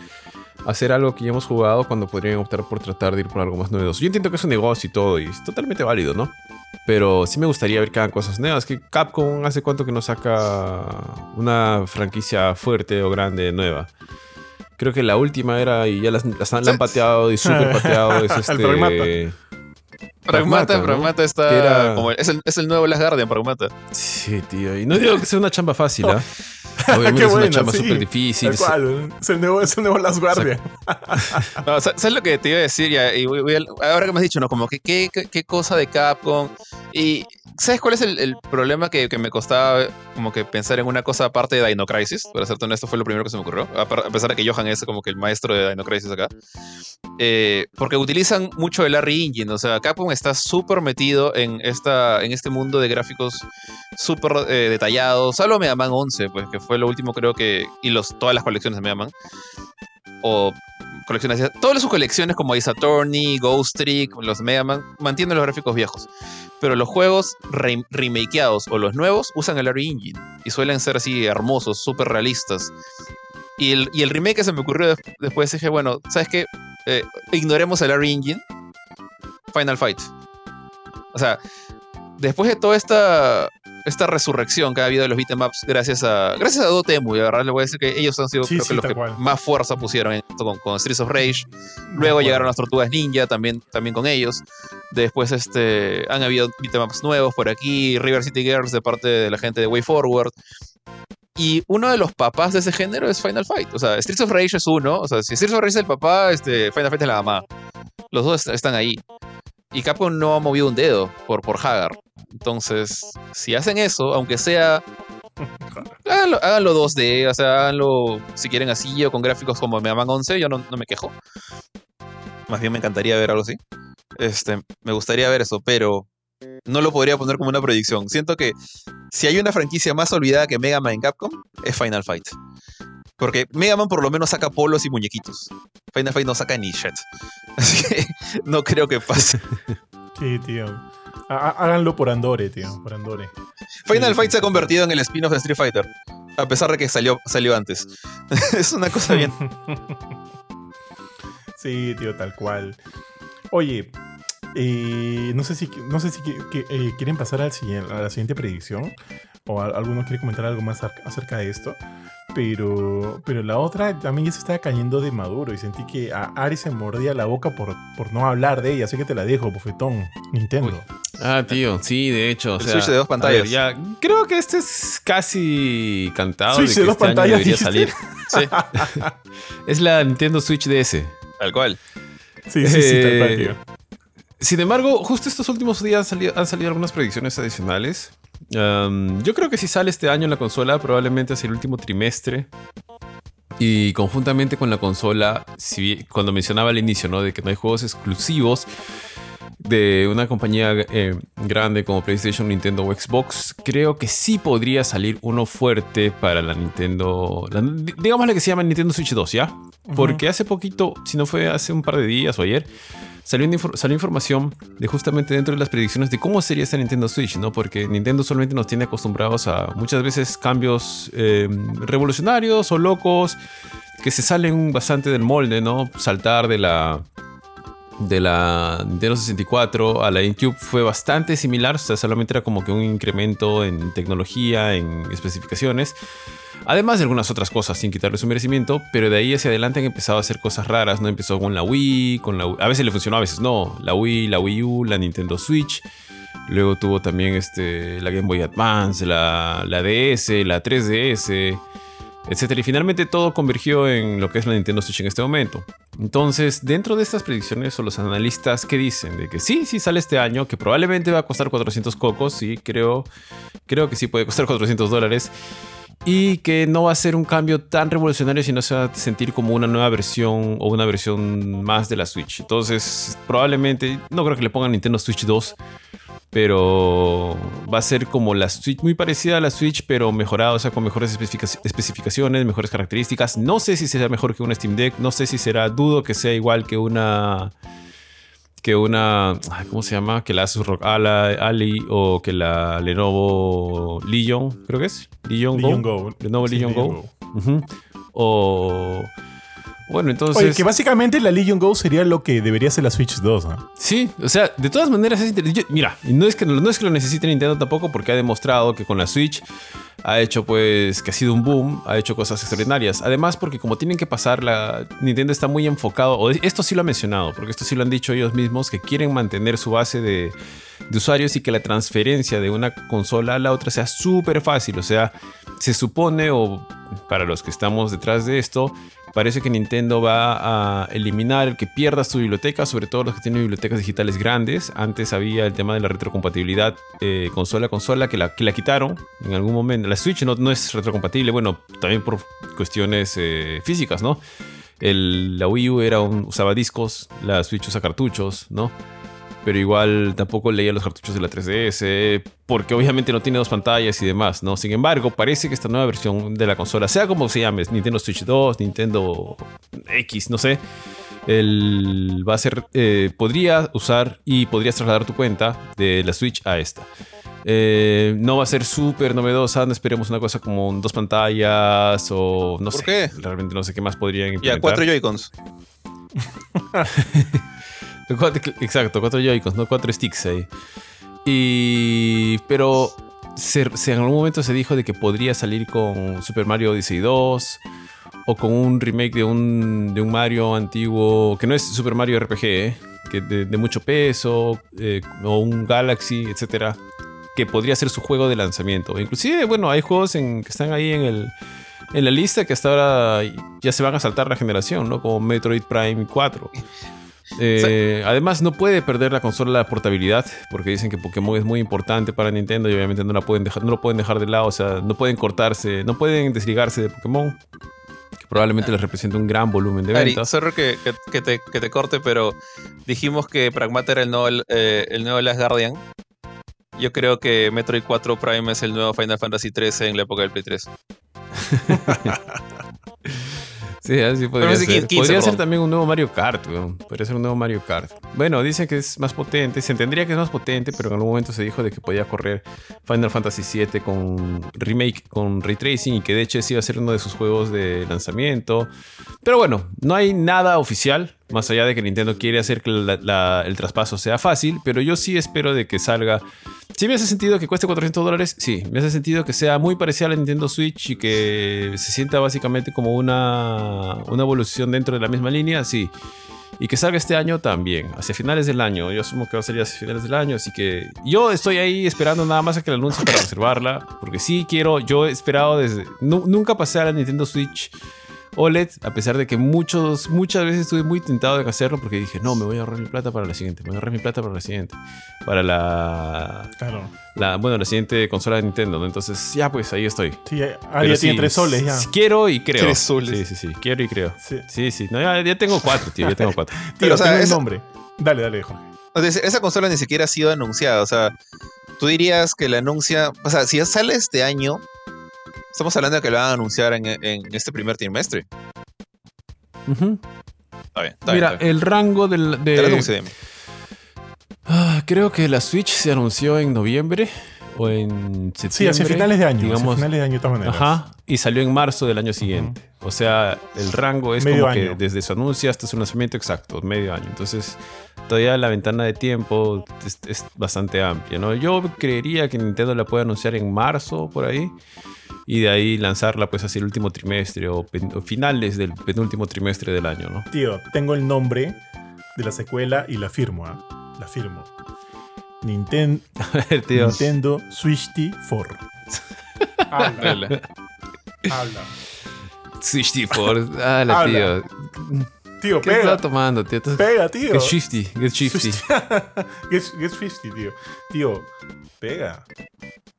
a hacer algo que ya hemos jugado cuando podrían optar por tratar de ir por algo más novedoso. Yo entiendo que es un negocio y todo, y es totalmente válido, ¿no? Pero sí me gustaría ver que hagan cosas nuevas. Que Capcom hace cuánto que no saca una franquicia fuerte o grande nueva. Creo que la última era y ya las, la han pateado y súper pateado. Es este. Pragmata. Pragmata, está. Como es, el, es el nuevo Last Guardian, Pragmata. Sí, tío. Y no digo que sea una chamba fácil, ¿ah? Obviamente es una chamba súper difícil. Es el nuevo, es el nuevo Last Guardian. no, ¿Sabes lo que te iba a decir? Ya, y ahora que me has dicho, ¿no? Como que qué, qué cosa de Capcom. Y ¿Sabes cuál es el, problema que, me costaba como que pensar en una cosa aparte de Dino Crisis? Para ser honesto, fue lo primero que se me ocurrió. A pesar de que Johan es como que el maestro de Dino Crisis acá. Eh, porque utilizan mucho el RE Engine. O sea, Capcom está súper metido en, esta, en este mundo de gráficos súper eh, detallados. Salvo Mega Man 11, pues que fue lo último creo que... Y los, todas las colecciones de Mega Man. O colecciones, todas sus colecciones como Ace Attorney, Ghost Trick, los Mega Man, mantienen los gráficos viejos. Pero los juegos remakeados o los nuevos usan el RE Engine y suelen ser así hermosos, súper realistas. Y el, remake que se me ocurrió después dije, bueno, ¿sabes qué? Eh, ignoremos el RE Engine. Final Fight. O sea, después de toda esta esta resurrección que ha habido de los beatemaps gracias a gracias a Dotemu, y verdad le voy a decir que ellos han sido Sí, creo sí, que los que cual. más fuerza pusieron en esto con, con Streets of Rage. Luego llegaron las Tortugas Ninja también, también con ellos. Después este, han habido beatemaps nuevos por aquí, River City Girls de parte de la gente de Way Forward. Y uno de los papás de ese género es Final Fight. O sea, Streets of Rage es uno. O sea, si Streets of Rage es el papá, este, Final Fight es la mamá. Los dos est- están ahí. Y Capcom no ha movido un dedo por, por Hagar. Entonces, si hacen eso, aunque sea. Háganlo, háganlo 2D, o sea, háganlo si quieren así o con gráficos como Mega Man 11, yo no, no me quejo. Más bien me encantaría ver algo así. Este, me gustaría ver eso, pero no lo podría poner como una proyección. Siento que si hay una franquicia más olvidada que Mega Man en Capcom, es Final Fight. Porque Mega Man por lo menos saca polos y muñequitos. Final Fight no saca ni shit. Así que no creo que pase. Sí, tío. Há- há- Háganlo por Andore, tío. Por Andore. Final Sí, Fight se ha convertido en el spin-off de Street Fighter. A pesar de que salió, salió antes. es una cosa bien. sí, tío, tal cual. Oye, eh, no sé si, no sé si que- que, eh, quieren pasar al siguiente, a la siguiente predicción. O alguno quiere comentar algo más acerca de esto. Pero, pero la otra también ya se estaba cayendo de maduro y sentí que a Ari se mordía la boca por, por no hablar de ella. Así que te la dejo, bofetón. Nintendo. Ah, tío, sí, de hecho. o El sea, Switch de dos ver, pantallas. ya, creo que este es casi cantado. Switch de de que dos este pantallas, debería salir. Sí, Es la Nintendo Switch DS. tal cual. Sí, sí, sí, tal cual, Eh, tío. Sin embargo, justo estos últimos días han salido, han salido algunas predicciones adicionales. Um, yo creo que si sale este año en la consola, probablemente hacia el último trimestre. Y conjuntamente con la consola, si, cuando mencionaba al inicio, ¿no? De que no hay juegos exclusivos de una compañía eh, grande como PlayStation, Nintendo o Xbox, creo que sí podría salir uno fuerte para la Nintendo. La, digámosle que se llama Nintendo Switch 2, ¿ya? Porque hace poquito, si no fue hace un par de días o ayer, salió, una infor- salió información de justamente dentro de las predicciones de cómo sería esta Nintendo Switch, ¿no? Porque Nintendo solamente nos tiene acostumbrados a muchas veces cambios eh, revolucionarios o locos que se salen bastante del molde, ¿no? Saltar de la de la Nintendo 64 a la GameCube fue bastante similar, o sea, solamente era como que un incremento en tecnología, en especificaciones. Además de algunas otras cosas, sin quitarle su merecimiento, pero de ahí hacia adelante han empezado a hacer cosas raras, ¿no? Empezó con la Wii, con la a veces le funcionó, a veces no. La Wii, la Wii U, la Nintendo Switch. Luego tuvo también este, la Game Boy Advance, la, la DS, la 3DS, etc. Y finalmente todo convergió en lo que es la Nintendo Switch en este momento. Entonces, dentro de estas predicciones o los analistas que dicen de que sí, sí sale este año, que probablemente va a costar 400 cocos, sí, creo, creo que sí puede costar 400 dólares y que no va a ser un cambio tan revolucionario, sino se va a sentir como una nueva versión o una versión más de la Switch. Entonces, probablemente, no creo que le pongan Nintendo Switch 2, pero va a ser como la Switch, muy parecida a la Switch, pero mejorada, o sea, con mejores especifica- especificaciones, mejores características. No sé si será mejor que una Steam Deck, no sé si será, dudo que sea igual que una que una, ¿cómo se llama? Que la Asus ROG Ala- Ali o que la Lenovo Legion, creo que es. Legion, Legion Go. Go. Lenovo Sí, Legion Go. O bueno, entonces Oye, que básicamente la Legion Go sería lo que debería ser la Switch 2, ¿ah? Sí, o sea, de todas maneras es yo- Mira, no es, que, no es que lo necesite Nintendo tampoco porque ha demostrado que con la Switch ha hecho pues que ha sido un boom, ha hecho cosas extraordinarias. Además porque como tienen que pasar, la Nintendo está muy enfocado, o esto sí lo ha mencionado, porque esto sí lo han dicho ellos mismos, que quieren mantener su base de, de usuarios y que la transferencia de una consola a la otra sea súper fácil. O sea, se supone, o para los que estamos detrás de esto, parece que Nintendo va a eliminar el que pierdas tu biblioteca, sobre todo los que tienen bibliotecas digitales grandes. Antes había el tema de la retrocompatibilidad eh, consola a consola que la, que la quitaron en algún momento. La Switch no, no es retrocompatible, bueno, también por cuestiones eh, físicas, ¿no? El, la Wii U era usaba discos, la Switch usa cartuchos, ¿no? Pero igual tampoco leía los cartuchos de la 3DS, porque obviamente no tiene dos pantallas y demás, ¿no? Sin embargo, parece que esta nueva versión de la consola, sea como se llame, Nintendo Switch 2, Nintendo X, no sé, el, va a ser, eh, podría usar y podrías trasladar tu cuenta de la Switch a esta. Eh, no va a ser súper novedosa, no esperemos una cosa como dos pantallas o no ¿Por sé. qué? Realmente no sé qué más podrían Ya, implementar. cuatro Joy-Cons. Exacto, cuatro Joy-Cons, no cuatro sticks ahí. Y. Pero. se, en algún momento se dijo de que podría salir con Super Mario Odyssey 2 o con un remake de un, de un Mario antiguo que no es Super Mario RPG, ¿eh? que de, mucho peso, eh, o un Galaxy, etcétera, que podría ser su juego de lanzamiento. Inclusive, bueno, hay juegos que están ahí en el en la lista que hasta ahora ya se van a saltar la generación, ¿no? Como Metroid Prime 4. Eh, además, no puede perder la consola la portabilidad, porque dicen que Pokémon es muy importante para Nintendo y obviamente no, la pueden dejar, no lo pueden dejar de lado, o sea, no pueden cortarse, no pueden desligarse de Pokémon, que probablemente les representa un gran volumen de Ari, ventas. sorry que, que- que te, que te corte, pero dijimos que Pragmata era el nuevo, eh, el nuevo Last Guardian. Yo creo que Metroid 4 Prime es el nuevo Final Fantasy 13 en la época del Play 3. Sí, así podría ser. 15, podría ser también un nuevo Mario Kart, weón. Podría ser un nuevo Mario Kart. Bueno, dicen que es más potente. Se entendría que es más potente, pero en algún momento se dijo de que podía correr Final Fantasy VII con remake, con ray tracing y que de hecho ese iba a ser uno de sus juegos de lanzamiento. Pero bueno, no hay nada oficial, más allá de que Nintendo quiere hacer que el traspaso sea fácil, pero yo sí espero de que salga. Sí me hace sentido que cueste 400 dólares, sí. Me hace sentido que sea muy parecida a la Nintendo Switch y que se sienta básicamente como una, una evolución dentro de la misma línea, sí. Y que salga este año también, hacia finales del año. Yo asumo que va a salir hacia finales del año, así que yo estoy ahí esperando nada más a que la anuncie para reservarla, porque sí quiero, yo he esperado desde... nu- nunca pasé a la Nintendo Switch OLED, a pesar de que muchos, muchas veces estuve muy tentado de hacerlo porque dije, no, me voy a ahorrar mi plata para la siguiente, me voy a ahorrar mi plata para la siguiente, para la, Claro. la bueno, la siguiente consola de Nintendo, ¿no? Entonces, ya pues ahí estoy. Sí, ya- ah, Pero ya sí, tiene tres soles ya. Quiero y creo. Tres soles. Sí, sí, sí, quiero y creo. Sí. Sí, sí, no, ya, ya tengo cuatro, tío, ya tengo cuatro. Tío, Pero, o sea, tengo el esa- nombre. Dale, dale, Jorge. O sea, esa consola ni siquiera ha sido anunciada. O sea, tú dirías que la anuncia. O sea, si ya sale este año, estamos hablando de que lo van a anunciar en, en este primer trimestre. Ujú. Está bien, está Mira, bien. está bien. el rango del, de... anuncié. Ah, creo que la Switch se anunció en noviembre o en septiembre. Sí, hacia finales de año. Digamos, finales de año de todas maneras. Ajá, y salió en marzo del año siguiente. O sea, el rango es Medio como que desde su anuncio hasta su lanzamiento exacto, medio año. Entonces, todavía la ventana de tiempo es, es bastante amplia, ¿no? Yo creería que Nintendo la puede anunciar en marzo, por ahí, y de ahí lanzarla pues hacia el último trimestre o, pen- o finales del penúltimo trimestre del año, ¿no? Tío, tengo el nombre de la secuela y la firmo, ¿ah? La firmo. Ninten- A ver, tío. Nintendo Switch T4. Habla, Dale. habla. Switch T4. Ah, la Habla. tío. Tío, ¿Qué pega. estaba tomando, tío? Pega, tío. Get shifty, get shifty. get, get 50, tío. Tío, pega.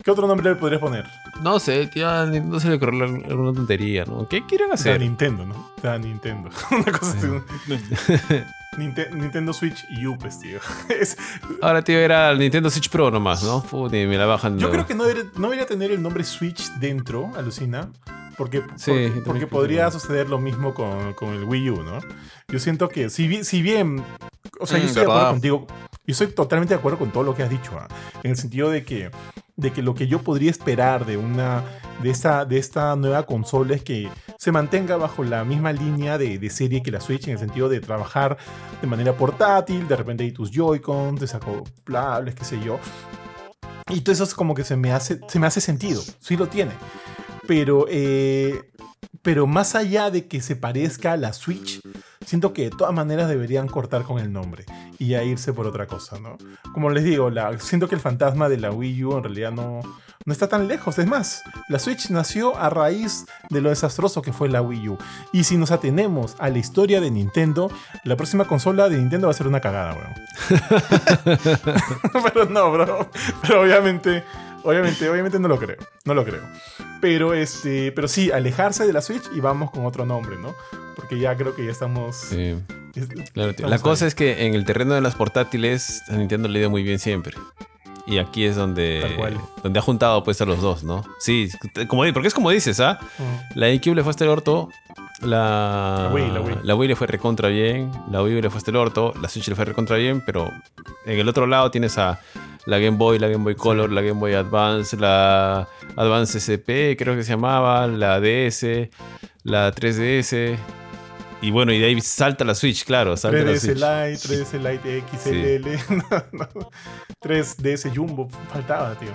¿Qué otro nombre le podrías poner? No sé, tío, a Nintendo se le ocurrió alguna tontería, ¿no? ¿Qué quieren Da hacer? Nintendo, ¿no? Da Nintendo. Una cosa así. Ninte- Nintendo Switch U, pues, tío. Es- Ahora, tío, era el Nintendo Switch Pro nomás, ¿no? Me la bajan. yo creo que no debería, no debería tener el nombre Switch dentro, alucina. Porque, Sí, porque podría suceder lo mismo con, con el Wii U, ¿no? Yo siento que, si bien, si bien o sea, yo Mm, estoy de acuerdo contigo, yo estoy totalmente de acuerdo con todo lo que has dicho, ¿ah? en el sentido de que, de que lo que yo podría esperar de una, de esta, de esta nueva consola es que se mantenga bajo la misma línea de, de serie que la Switch, en el sentido de trabajar de manera portátil, de repente hay tus Joy-Cons, desacoplables, qué sé yo. Y todo eso es como que se me hace, se me hace sentido, sí lo tiene. Pero, eh, pero más allá de que se parezca a la Switch, siento que de todas maneras deberían cortar con el nombre y ya irse por otra cosa, ¿no? Como les digo, la, siento que el fantasma de la Wii U en realidad no, no está tan lejos. Es más, la Switch nació a raíz de lo desastroso que fue la Wii U. Y si nos atenemos a la historia de Nintendo, la próxima consola de Nintendo va a ser una cagada, weón. pero no, bro. Pero obviamente, obviamente, obviamente no lo creo. No lo creo. Pero este, pero sí, alejarse de la Switch y vamos con otro nombre, ¿no? Porque ya creo que ya estamos. Sí, es- claro, tío. estamos La cosa ahí. es que en el terreno de las portátiles, a Nintendo le ha ido muy bien siempre. Y aquí es donde, donde ha juntado pues a los dos, ¿no? Sí, como, porque es como dices, ¿ah? Mm. La GameCube le fue hasta el orto. La, La Wii, la Wii. le fue recontra bien. La Wii le fue hasta el orto. La Switch le fue recontra bien. Pero en el otro lado tienes a la Game Boy, la Game Boy Color, la Game Boy Advance, la Advance SP, creo que se llamaba, la DS, la 3DS. Y bueno, y de ahí salta la Switch, claro. Salta la 3DS Switch. Lite, 3DS Lite XL, no, no, 3DS Jumbo, faltaba, tío.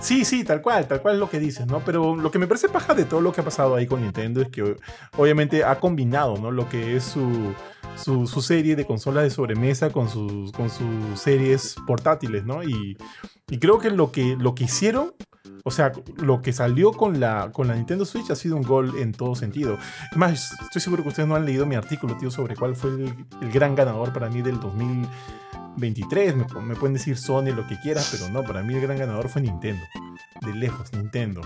Sí, sí, tal cual, tal cual es lo que dices, ¿no? Pero lo que me parece paja de todo lo que ha pasado ahí con Nintendo es que obviamente ha combinado, ¿no? Lo que es su, su, serie de consolas de sobremesa con sus, con sus series portátiles, ¿no? Y, y creo que lo que, lo que hicieron o sea, lo que salió con la, con la Nintendo Switch ha sido un gol en todo sentido. Más, estoy seguro que ustedes no han leído mi artículo, tío, sobre cuál fue el, el gran ganador para mí del 2023. Me, me, pueden decir Sony lo que quieras, pero no, para mí el gran ganador fue Nintendo. De lejos, Nintendo.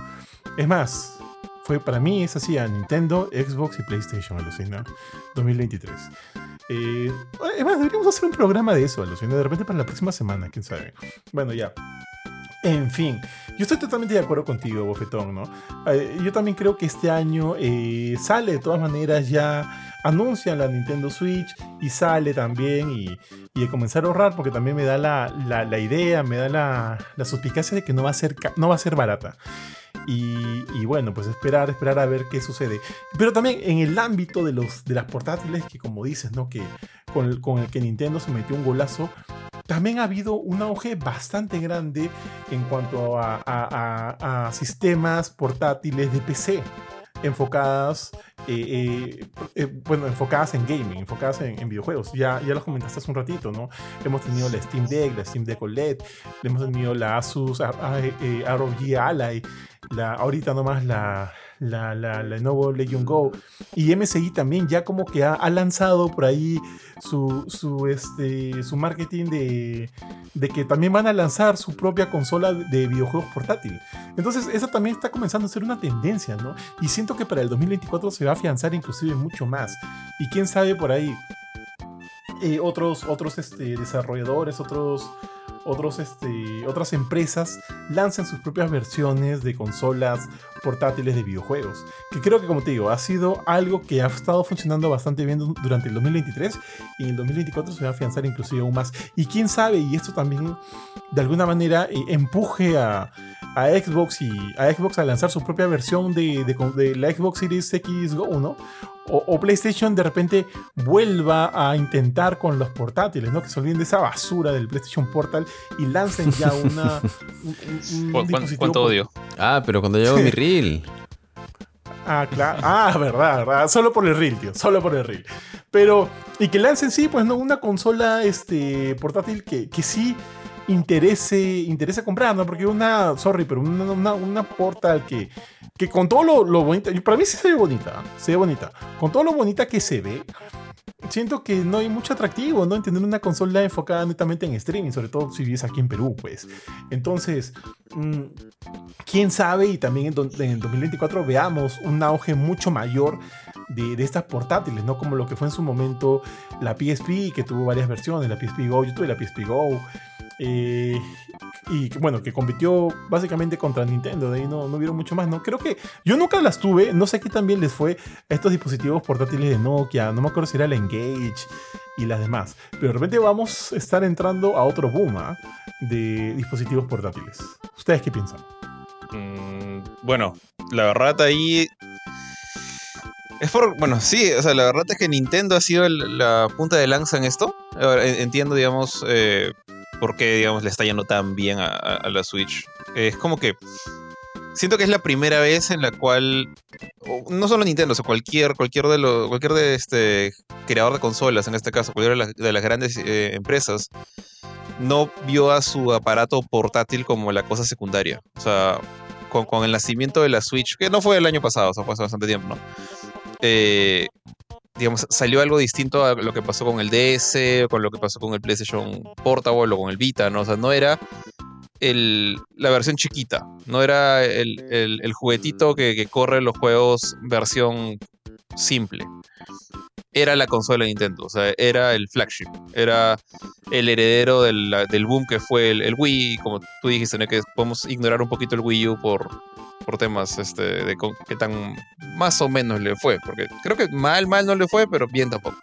Es más, fue para mí es así a Nintendo, Xbox y PlayStation, alucina. 2023. Eh, es más, deberíamos hacer un programa de eso, alucina. De repente para la próxima semana, quién sabe. Bueno, ya. En fin, yo estoy totalmente de acuerdo contigo, Bofetón, ¿no? Eh, yo también creo que este año eh, sale de todas maneras ya, anuncian la Nintendo Switch y sale también y, y comenzar a ahorrar porque también me da la, la, idea, me da la, la, suspicacia de que no va a ser, no va a ser barata. Y, bueno, pues esperar, esperar a ver qué sucede. Pero también en el ámbito de, los, de las portátiles, que como dices, ¿no? Que con el, con el que Nintendo se metió un golazo, también ha habido un auge bastante grande en cuanto a, sistemas portátiles de PC enfocadas, eh, eh, eh, bueno, enfocadas en gaming, enfocadas en, videojuegos. Ya, ya lo comentaste hace un ratito, ¿no? Hemos tenido la Steam Deck, la Steam Deck OLED, hemos tenido la Asus ROG Ally, la, ahorita nomás la, la, la, Lenovo Legion Go. Y MSI también ya como que ha, lanzado por ahí su, su, este, su marketing de, de, que también van a lanzar su propia consola de videojuegos portátil. Entonces eso también está comenzando a ser una tendencia, ¿no? Y siento que para el 2024 se va a afianzar inclusive mucho más. Y quién sabe por ahí eh, otros, otros este, desarrolladores, otros otros, este, otras empresas lanzan sus propias versiones de consolas portátiles de videojuegos. Que creo que, como te digo, ha sido algo que ha estado funcionando bastante bien durante el 2023 y en el 2024 se va a afianzar inclusive aún más. Y quién sabe, y esto también de alguna manera eh, empuje a, a, Xbox y a Xbox a lanzar su propia versión de, de, la Xbox Series X Go, ¿no? O, PlayStation de repente vuelva a intentar con los portátiles, ¿no? Que se olviden de esa basura del PlayStation Portal y lancen ya una. ¿Cuánto odio? Ah, pero cuando llegó mi Ah, claro. Ah, verdad, verdad. Solo por el reel, tío. Solo por el reel. Pero, y que lancen, sí, pues no, una consola este, portátil que, que sí interese, interese comprar, ¿no? Porque una, sorry, pero una, una, portal que, que con todo lo, lo bonita, para mí sí se ve bonita, se ve bonita. Con todo lo bonita que se ve, siento que no hay mucho atractivo, ¿no? Entender una consola enfocada netamente en streaming, sobre todo si vives aquí en Perú, pues. Entonces, mm, quién sabe, y también en, en, 2024 veamos un auge mucho mayor de, de, estas portátiles, ¿no? Como lo que fue en su momento la PSP, que tuvo varias versiones, la PSP Go, yo tuve la PSP Go. Eh, y bueno, que compitió básicamente contra Nintendo, de ahí no, no vieron mucho más, ¿no? Creo que yo nunca las tuve, no sé qué tan bien les fue a estos dispositivos portátiles de Nokia, no me acuerdo si era la Engage y las demás, pero de repente vamos a estar entrando a otro boom ¿ah? de dispositivos portátiles. ¿Ustedes qué piensan? Mm, bueno, la verdad ahí es por, bueno, sí, o sea, la verdad es que Nintendo ha sido la punta de lanza en esto. entiendo, digamos, eh, por qué, digamos, le está yendo tan bien a, la Switch. Es como que siento que es la primera vez en la cual no solo Nintendo, o sea, cualquier cualquier de cualquier de este creador de consolas, en este caso, cualquier de las, grandes eh, empresas no vio a su aparato portátil como la cosa secundaria. O sea, con, con, el nacimiento de la Switch, que no fue el año pasado, o sea, fue hace bastante tiempo, ¿no? Eh, digamos, salió algo distinto a lo que pasó con el DS, con lo que pasó con el PlayStation Portable o con el Vita, ¿no? O sea, no era el, la versión chiquita, no era el, juguetito que, corre los juegos versión simple. Era la consola de Nintendo, o sea, era el flagship, era el heredero del, boom que fue el, Wii, como tú dijiste, ¿no? que podemos ignorar un poquito el Wii U por, por temas este, de qué tan más o menos le fue, porque creo que mal, mal no le fue, pero bien tampoco.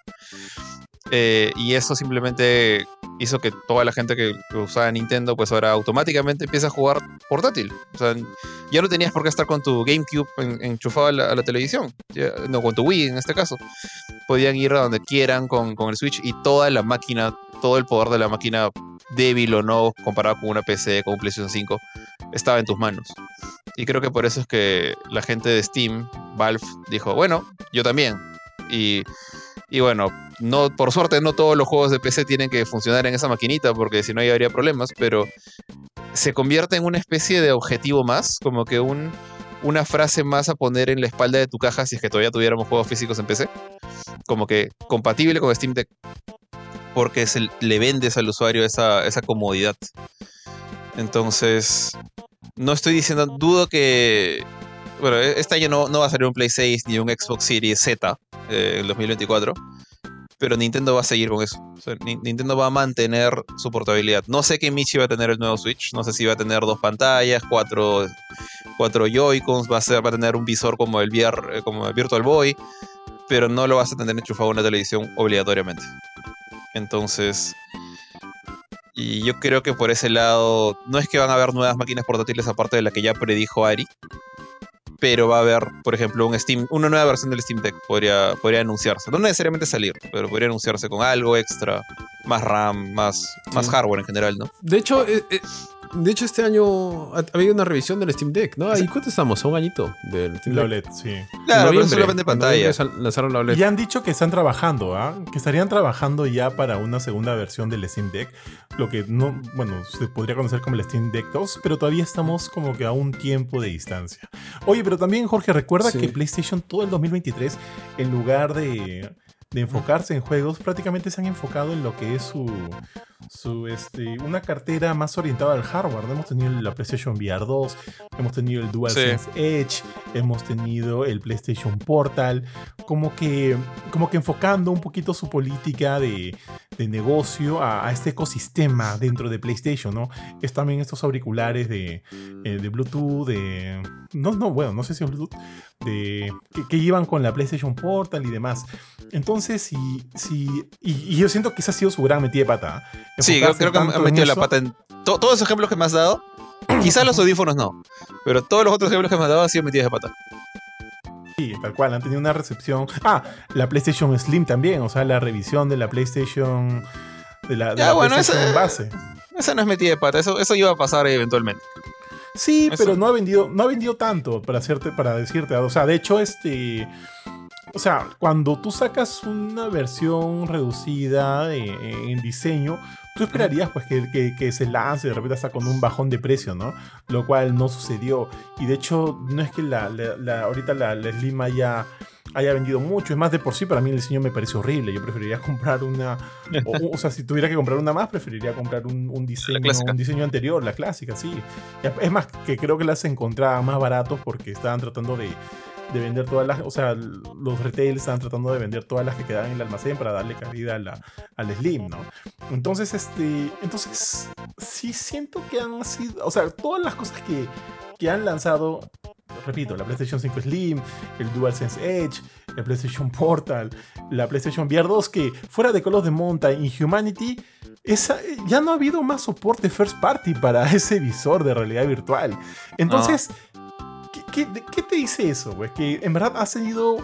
Eh, y eso simplemente hizo que toda la gente que, usaba Nintendo, pues ahora automáticamente empieza a jugar portátil. O sea, ya no tenías por qué estar con tu GameCube enchufado a la, televisión, no con tu Wii en este caso. Podían ir a donde quieran con, con el Switch y toda la máquina, todo el poder de la máquina débil o no comparado con una PC, con un PlayStation 5, estaba en tus manos. Y creo que por eso es que la gente de Steam, Valve, dijo, bueno, yo también. Y, y bueno, no, por suerte no todos los juegos de PC tienen que funcionar en esa maquinita, porque si no ya habría problemas, pero se convierte en una especie de objetivo más, como que un, una frase más a poner en la espalda de tu caja si es que todavía tuviéramos juegos físicos en PC. Como que compatible con Steam Deck. Porque le vendes al usuario esa, esa comodidad. Entonces, no estoy diciendo, dudo que. Bueno, e-, este año no, no va a salir un Play 6 ni un Xbox Series Z eh, en 2024 pero Nintendo va a seguir con eso. Nintendo va a mantener su portabilidad. No sé qué Michi va a tener el nuevo Switch. No sé si va a tener dos pantallas, cuatro, cuatro Joy-Cons, va a, va tener un visor como el, VR, eh, como el Virtual Boy, pero no lo vas a tener enchufado en la televisión obligatoriamente. Entonces, y yo creo que por ese lado, no es que van a haber nuevas máquinas portátiles aparte de la que ya predijo Ari, pero va a haber, por ejemplo, un Steam, una nueva versión del Steam Deck podría, podría anunciarse. No necesariamente salir, pero podría anunciarse con algo extra, más RAM, más, más hardware en general, ¿no? De hecho, eh, eh, de hecho, este año ha habido una revisión del Steam Deck, ¿no? ¿Y cuánto estamos? ¿A un añito del Steam Deck? La OLED, sí. Claro, pero solamente pantalla. Lanzaron la OLED. Y han dicho que están trabajando, ¿ah? Que estarían trabajando ya para una segunda versión del Steam Deck. Lo que no, bueno, se podría conocer como el Steam Deck 2, pero todavía estamos como que a un tiempo de distancia. Oye, pero también, Jorge, recuerda que PlayStation todo el 2023, en lugar de de enfocarse en juegos, prácticamente se han enfocado en lo que es su, su este, una cartera más orientada al hardware. Hemos tenido la PlayStation VR 2, hemos tenido el DualSense Edge, hemos tenido el PlayStation Portal, como que, como que enfocando un poquito su política de, de negocio a, este ecosistema dentro de PlayStation, ¿no? Es también estos auriculares de, eh, de Bluetooth, de... No, no, bueno, no sé si es Bluetooth, de, que, llevan con la PlayStation Portal y demás. Entonces, sí, sí, y, yo siento que esa ha sido su gran metida de pata. Sí, creo, que han metido la pata en todos los ejemplos que me has dado. Quizás los audífonos no, pero todos los otros ejemplos que me has dado han sido metidas de pata. Sí, tal cual, han tenido una recepción. Ah, la PlayStation Slim también, o sea, la revisión de la PlayStation. De la, de bueno, PlayStation esa, base. Esa no es metida de pata, eso, eso iba a pasar eventualmente. Sí, pero no ha vendido, no ha vendido tanto para hacerte, para decirte. O sea, de hecho, este. O sea, cuando tú sacas una versión reducida en, diseño, tú esperarías pues que, que, se lance de repente hasta con un bajón de precio, ¿no? Lo cual no sucedió. Y de hecho, no es que la, la, ahorita la, la Slim haya haya vendido mucho. Es más, de por sí para mí el diseño me parece horrible. Yo preferiría comprar una. o, sea, si tuviera que comprar una más, preferiría comprar un, diseño, un diseño anterior, la clásica, sí. Es más, que creo que las encontraba más baratos porque estaban tratando de, de vender todas las. O sea, los retail estaban tratando de vender todas las que quedaban en el almacén para darle cabida a la, al Slim, ¿no? Entonces, este. Entonces, sí siento que han sido. O sea, todas las cosas que, que han lanzado repito, la PlayStation 5 Slim, el DualSense Edge, el PlayStation Portal, la PlayStation VR 2, que fuera de Call of the Mountain y Humanity, esa, ya no ha habido más soporte first party para ese visor de realidad virtual. Entonces, ¿qué, te dice eso? Que en verdad ha tenido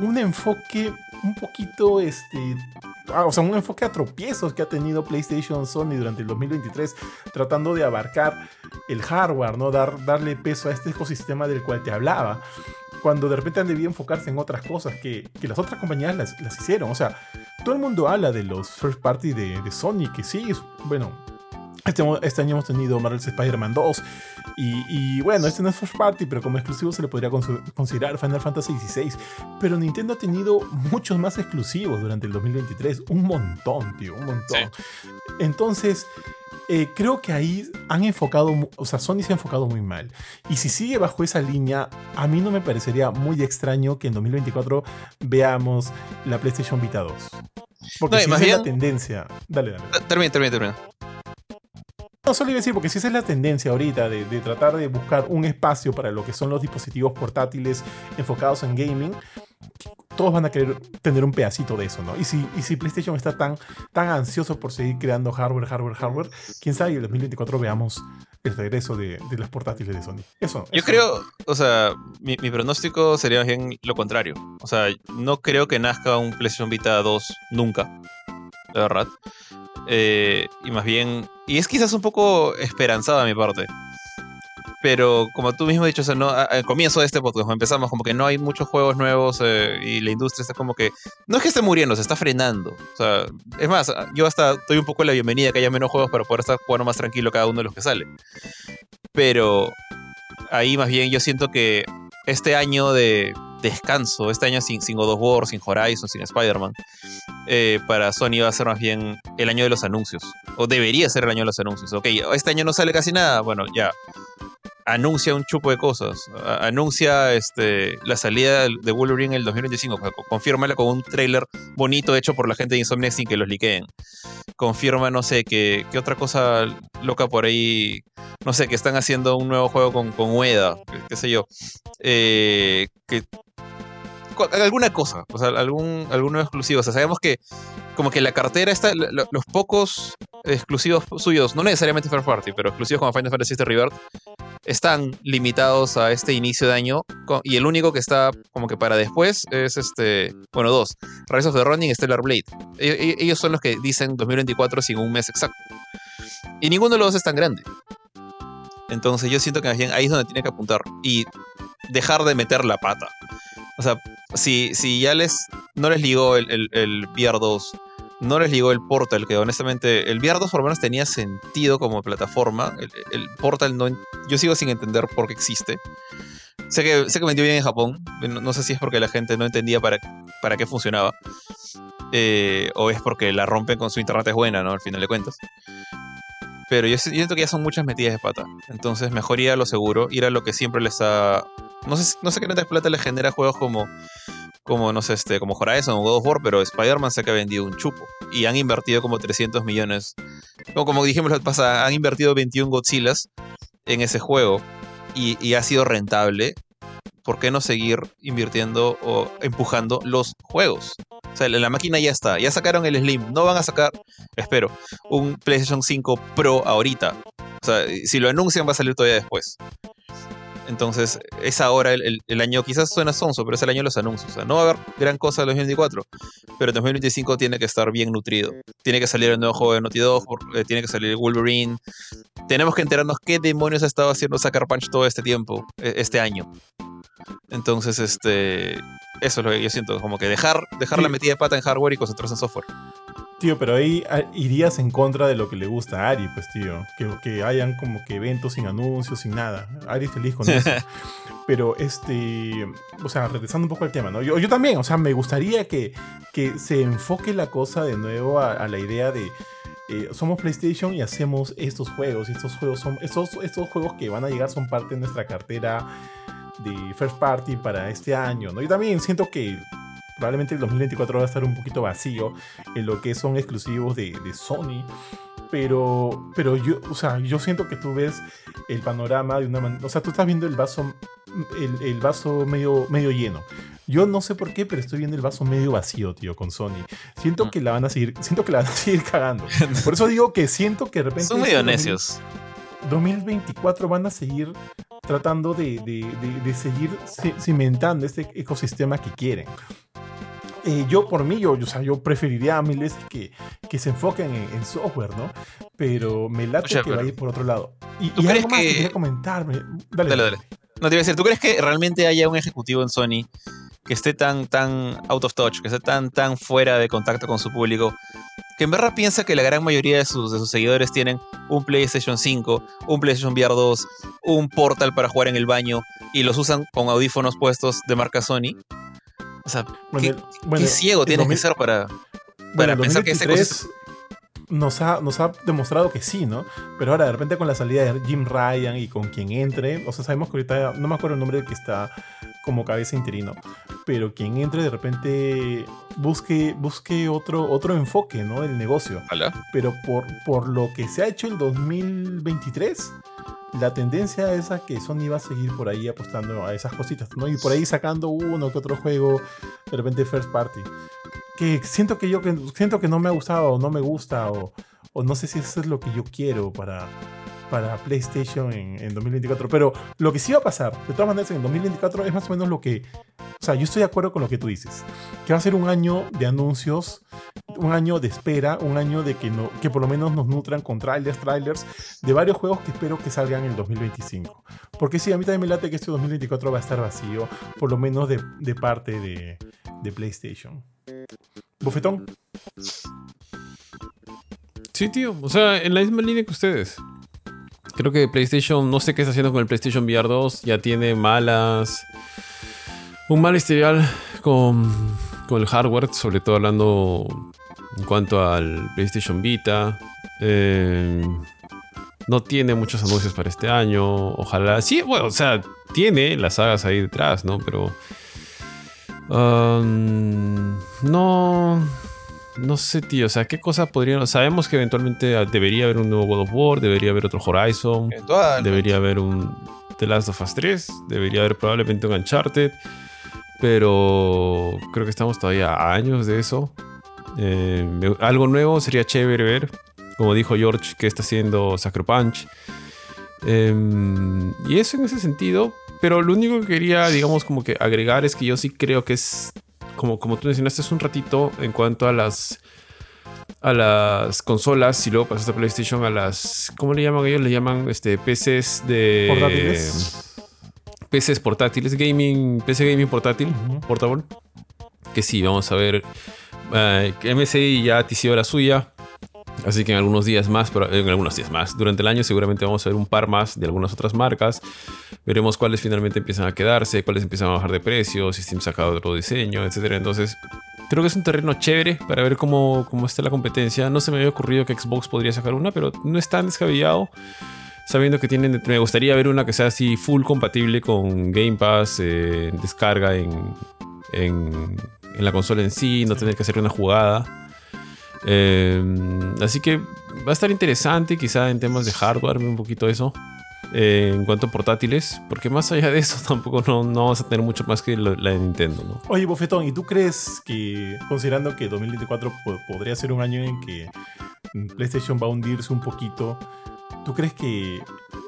un enfoque un poquito, este, ah, o sea, un enfoque a tropiezos que ha tenido PlayStation Sony durante el 2023, tratando de abarcar el hardware, ¿no? Dar, darle peso a este ecosistema del cual te hablaba, cuando de repente han debido enfocarse en otras cosas que, que las otras compañías las, hicieron. O sea, todo el mundo habla de los first party de Sony, que sí, bueno, este, este, año hemos tenido Marvel's Spider-Man 2. Y, bueno, este no es first party, pero como exclusivo se le podría considerar Final Fantasy XVI. Pero Nintendo ha tenido muchos más exclusivos durante el 2023. Un montón, tío, un montón. Entonces, eh, creo que ahí han enfocado, o sea, Sony se ha enfocado muy mal. Y si sigue bajo esa línea, a mí no me parecería muy extraño que en 2024 veamos la PlayStation Vita 2. Porque si es la tendencia. Dale, dale. Termina, termina, termina. No, solo iba a decir, porque si esa es la tendencia ahorita de, tratar de buscar un espacio para lo que son los dispositivos portátiles enfocados en gaming, todos van a querer tener un pedacito de eso, ¿no? Y si, y si PlayStation está tan, tan ansioso por seguir creando hardware, hardware, hardware, quién sabe, en el 2024 veamos el regreso de, de las portátiles de Sony. Eso. Yo creo, o sea, mi, mi, pronóstico sería bien lo contrario. O sea, no creo que nazca un PlayStation Vita 2 nunca, la verdad. Eh, y más bien, y es quizás un poco esperanzado a mi parte. Pero como tú mismo has dicho, o al comienzo de este podcast empezamos como que no hay muchos juegos nuevos eh, y la industria está como que... No es que esté muriendo, se está frenando. O sea, es más, yo hasta doy un poco la bienvenida que haya menos juegos para poder estar jugando más tranquilo cada uno de los que sale. Pero ahí más bien yo siento que este año de descanso, este año sin, sin God of War, sin Horizon, sin Spider-Man, eh, para Sony va a ser más bien el año de los anuncios. O debería ser el año de los anuncios. Ok, este año no sale casi nada. Bueno, ya. Anuncia un chupo de cosas. Anuncia este, la salida de Wolverine en el 2025. Confírmala con un trailer bonito hecho por la gente de Insomniac sin que los liqueen. Confirma, no sé, que, otra cosa loca por ahí. No sé, que están haciendo un nuevo juego con, con Ueda, qué, sé yo. Eh, que alguna cosa, o sea, algún, nuevo exclusivo. O sea, sabemos que como que la cartera está, los pocos exclusivos suyos, no necesariamente First Party, pero exclusivos como Final Fantasy VII Rebirth, están limitados a este inicio de año. Y el único que está como que para después es este, bueno, dos, Rise of the Running y Stellar Blade. E, e, ellos son los que dicen 2024 sin un mes exacto. Y ninguno de los dos es tan grande. Entonces yo siento que ahí es donde tiene que apuntar. Y dejar de meter la pata. O sea, si, si ya les no les ligó el, el, el VR 2, no les ligó el Portal, que honestamente el VR 2 por lo menos tenía sentido como plataforma. El, Portal no, yo sigo sin entender por qué existe. Sé que, sé que vendió bien en Japón. No, sé si es porque la gente no entendía para, para qué funcionaba. Eh, o es porque la rompen con su internet es buena, ¿no? Al final de cuentas. Pero yo, siento que ya son muchas metidas de pata. Entonces, mejor ir a lo seguro, ir a lo que siempre les ha. No sé, no sé qué tantas plata les genera juegos como. Como, no sé, este, como Horizon o God of War, pero Spider-Man se que ha vendido un chupo. Y han invertido como 300 millones. Como, como dijimos la pasada, han invertido 21 Godzillas en ese juego. Y, y ha sido rentable. ¿Por qué no seguir invirtiendo o empujando los juegos? O sea, la máquina ya está. Ya sacaron el Slim. No van a sacar, espero, un PlayStation 5 Pro ahorita. O sea, si lo anuncian va a salir todavía después. Entonces, es ahora el, año, quizás suena sonso, pero es el año de los anuncios. O sea, no va a haber gran cosa en 2024, pero en 2025 tiene que estar bien nutrido. Tiene que salir el nuevo juego de Naughty Dog, eh, tiene que salir Wolverine. Tenemos que enterarnos qué demonios ha estado haciendo Sucker Punch todo este tiempo, e, este año. Entonces, este. Eso es lo que yo siento, como que dejar, dejar la metida de pata en hardware y concentrarse en software. Tío, pero ahí ah, irías en contra de lo que le gusta a Ari, pues, tío. Que, que hayan como que eventos sin anuncios, sin nada. Ari feliz con eso. pero, este. O sea, regresando un poco al tema, ¿no? Yo, yo también, o sea, me gustaría que, que se enfoque la cosa de nuevo a, la idea de. Eh, somos PlayStation y hacemos estos juegos. Y estos juegos son. Estos, estos juegos que van a llegar son parte de nuestra cartera de first party para este año, ¿no? Yo también siento que probablemente el 2024 va a estar un poquito vacío en lo que son exclusivos de, Sony. Pero, pero yo, o sea, yo siento que tú ves el panorama de una manera. O sea, tú estás viendo el vaso, el, vaso medio, medio lleno. Yo no sé por qué, pero estoy viendo el vaso medio vacío, tío, con Sony. Siento mm. que la van a seguir, siento que la van a seguir cagando. Por eso digo que siento que de repente. Son medio necios. 2024 van a seguir tratando de, seguir cimentando este ecosistema que quieren. Eh, yo por mí, yo, o sea, yo preferiría a miles que, que se enfoquen en, software, ¿no? Pero me late que va a ir por otro lado. Y, y algo más que... quería comentarme. Dale, dale, dale. No te iba a decir, ¿tú crees que realmente haya un ejecutivo en Sony que esté tan, tan out of touch, que esté tan, tan fuera de contacto con su público, que en verdad piensa que la gran mayoría de sus, de sus seguidores tienen un PlayStation 5, un PlayStation VR 2, un portal para jugar en el baño y los usan con audífonos puestos de marca Sony. O sea, ¿qué, ciego tiene que ser para, para pensar que ese nos ha, nos ha demostrado que sí, ¿no? Pero ahora de repente con la salida de Jim Ryan y con quien entre, o sea, sabemos que ahorita no me acuerdo el nombre del que está como cabeza interino, pero quien entre de repente busque, busque otro, otro enfoque, ¿no? El negocio. Pero por, por lo que se ha hecho el 2023, la tendencia es a que Sony va a seguir por ahí apostando a esas cositas, ¿no? Y por ahí sacando uno que otro juego, de repente first party. Que siento que yo que siento que no me ha gustado o no me gusta o, o no sé si eso es lo que yo quiero para, para PlayStation en, en 2024. Pero lo que sí va a pasar, de todas maneras, en 2024 es más o menos lo que. O sea, yo estoy de acuerdo con lo que tú dices. Que va a ser un año de anuncios, un año de espera, un año de que, no, que por lo menos nos nutran con trailers, trailers de varios juegos que espero que salgan en el 2025. Porque sí, a mí también me late que este 2024 va a estar vacío, por lo menos de, de parte de, de PlayStation. Bofetón. Sí, tío. O sea, en la misma línea que ustedes. Creo que PlayStation, no sé qué está haciendo con el PlayStation VR 2. Ya tiene malas. Un mal historial con, con el hardware, sobre todo hablando en cuanto al PlayStation Vita. Eh, no tiene muchos anuncios para este año. Ojalá. Sí, bueno, o sea, tiene las sagas ahí detrás, ¿no? Pero. um, no. No sé, tío. O sea, ¿qué cosa podrían.? Sabemos que eventualmente debería haber un nuevo God of War, debería haber otro Horizon, debería haber un The Last of Us 3, debería haber probablemente un Uncharted. Pero creo que estamos todavía a años de eso. Eh, algo nuevo sería chévere ver. Como dijo George, que está haciendo Sacro Punch. Em, y eso en ese sentido. Pero lo único que quería, digamos, como que agregar es que yo sí creo que es. Como, como tú mencionaste hace un ratito, en cuanto a las. A las consolas y luego pasaste a PlayStation a las. ¿Cómo le llaman ellos? Le llaman este, PCs de. Portátiles. PCs portátiles, gaming, PC gaming portátil, Ujú. portable. Que sí, vamos a ver. eh, que MSI ya tició la suya. Así que en algunos días más, pero en algunos días más, durante el año seguramente vamos a ver un par más de algunas otras marcas. Veremos cuáles finalmente empiezan a quedarse, cuáles empiezan a bajar de precio, si Steam saca otro diseño, etcétera. Entonces, creo que es un terreno chévere para ver cómo, cómo está la competencia. No se me había ocurrido que Xbox podría sacar una, pero no es tan descabellado. Sabiendo que tienen, me gustaría ver una que sea así full compatible con Game Pass, eh, descarga en, en, en la consola en sí, no tener que hacer una jugada. Eh, así que va a estar interesante, quizá en temas de hardware, un poquito eso. eh, en cuanto a portátiles, porque más allá de eso tampoco no, no vamos a tener mucho más que lo- la de Nintendo, ¿no? Oye, Bofetón, ¿y tú crees que, considerando que 2024 po- podría ser un año en que mm, PlayStation va a hundirse un poquito, ¿tú crees que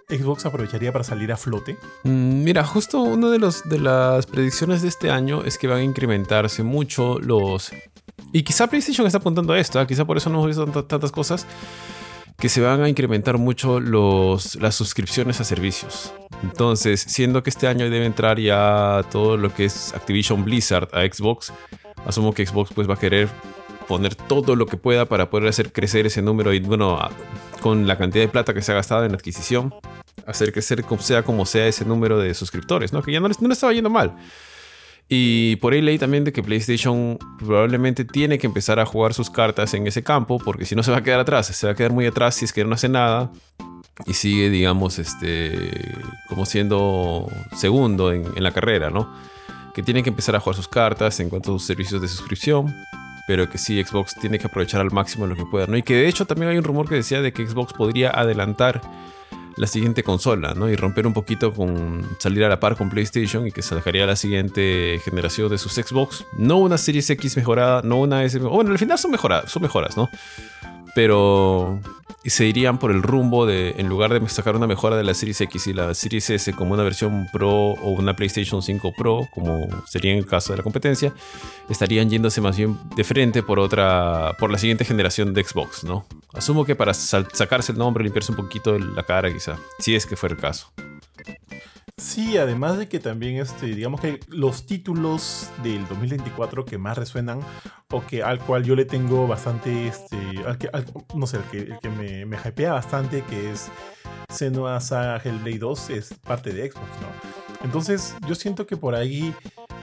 Xbox aprovecharía para salir a flote? Mm, Mira, justo una de, los, de las predicciones de este año es que van a incrementarse mucho los... Y quizá PlayStation está apuntando a esto, ¿ah? quizá por eso no hemos visto tanta- tantas cosas, que se van a incrementar mucho los, las suscripciones a servicios. Entonces, siendo que este año debe entrar ya todo lo que es Activision Blizzard a Xbox, asumo que Xbox pues va a querer poner todo lo que pueda para poder hacer crecer ese número y bueno, con la cantidad de plata que se ha gastado en adquisición, hacer crecer sea como sea ese número de suscriptores, ¿no? Que ya no, no le estaba yendo mal. Y por ahí leí también de que PlayStation probablemente tiene que empezar a jugar sus cartas en ese campo, porque si no se va a quedar atrás, se va a quedar muy atrás si es que no hace nada y sigue, digamos, este, como siendo segundo en, en la carrera, ¿no? Que tiene que empezar a jugar sus cartas en cuanto a sus servicios de suscripción, pero que sí, Xbox tiene que aprovechar al máximo lo que pueda, ¿no? Y que de hecho también hay un rumor que decía de que Xbox podría adelantar la siguiente consola, ¿no? Y romper un poquito con salir a la par con PlayStation y que sacaría la siguiente generación de sus Xbox. No una Series X mejorada, no una S. Bueno, al final son mejoras, son mejoras, ¿no? Pero y se irían por el rumbo de, en lugar de sacar una mejora de la Series X y la Series S como una versión Pro o una PlayStation 5 Pro, como sería en el caso de la competencia, estarían yéndose más bien de frente por otra, por la siguiente generación de Xbox, ¿no? Asumo que para sacarse el nombre, limpiarse un poquito la cara, quizá, si es que fuera el caso. Sí, además de que también, este, digamos que los títulos del 2024 que más resuenan o que al cual yo le tengo bastante, este, al que, no sé, el que, el que me, me hypea bastante, que es Senua Saga Hellblade 2, es parte de Xbox, ¿no? Entonces, yo siento que por ahí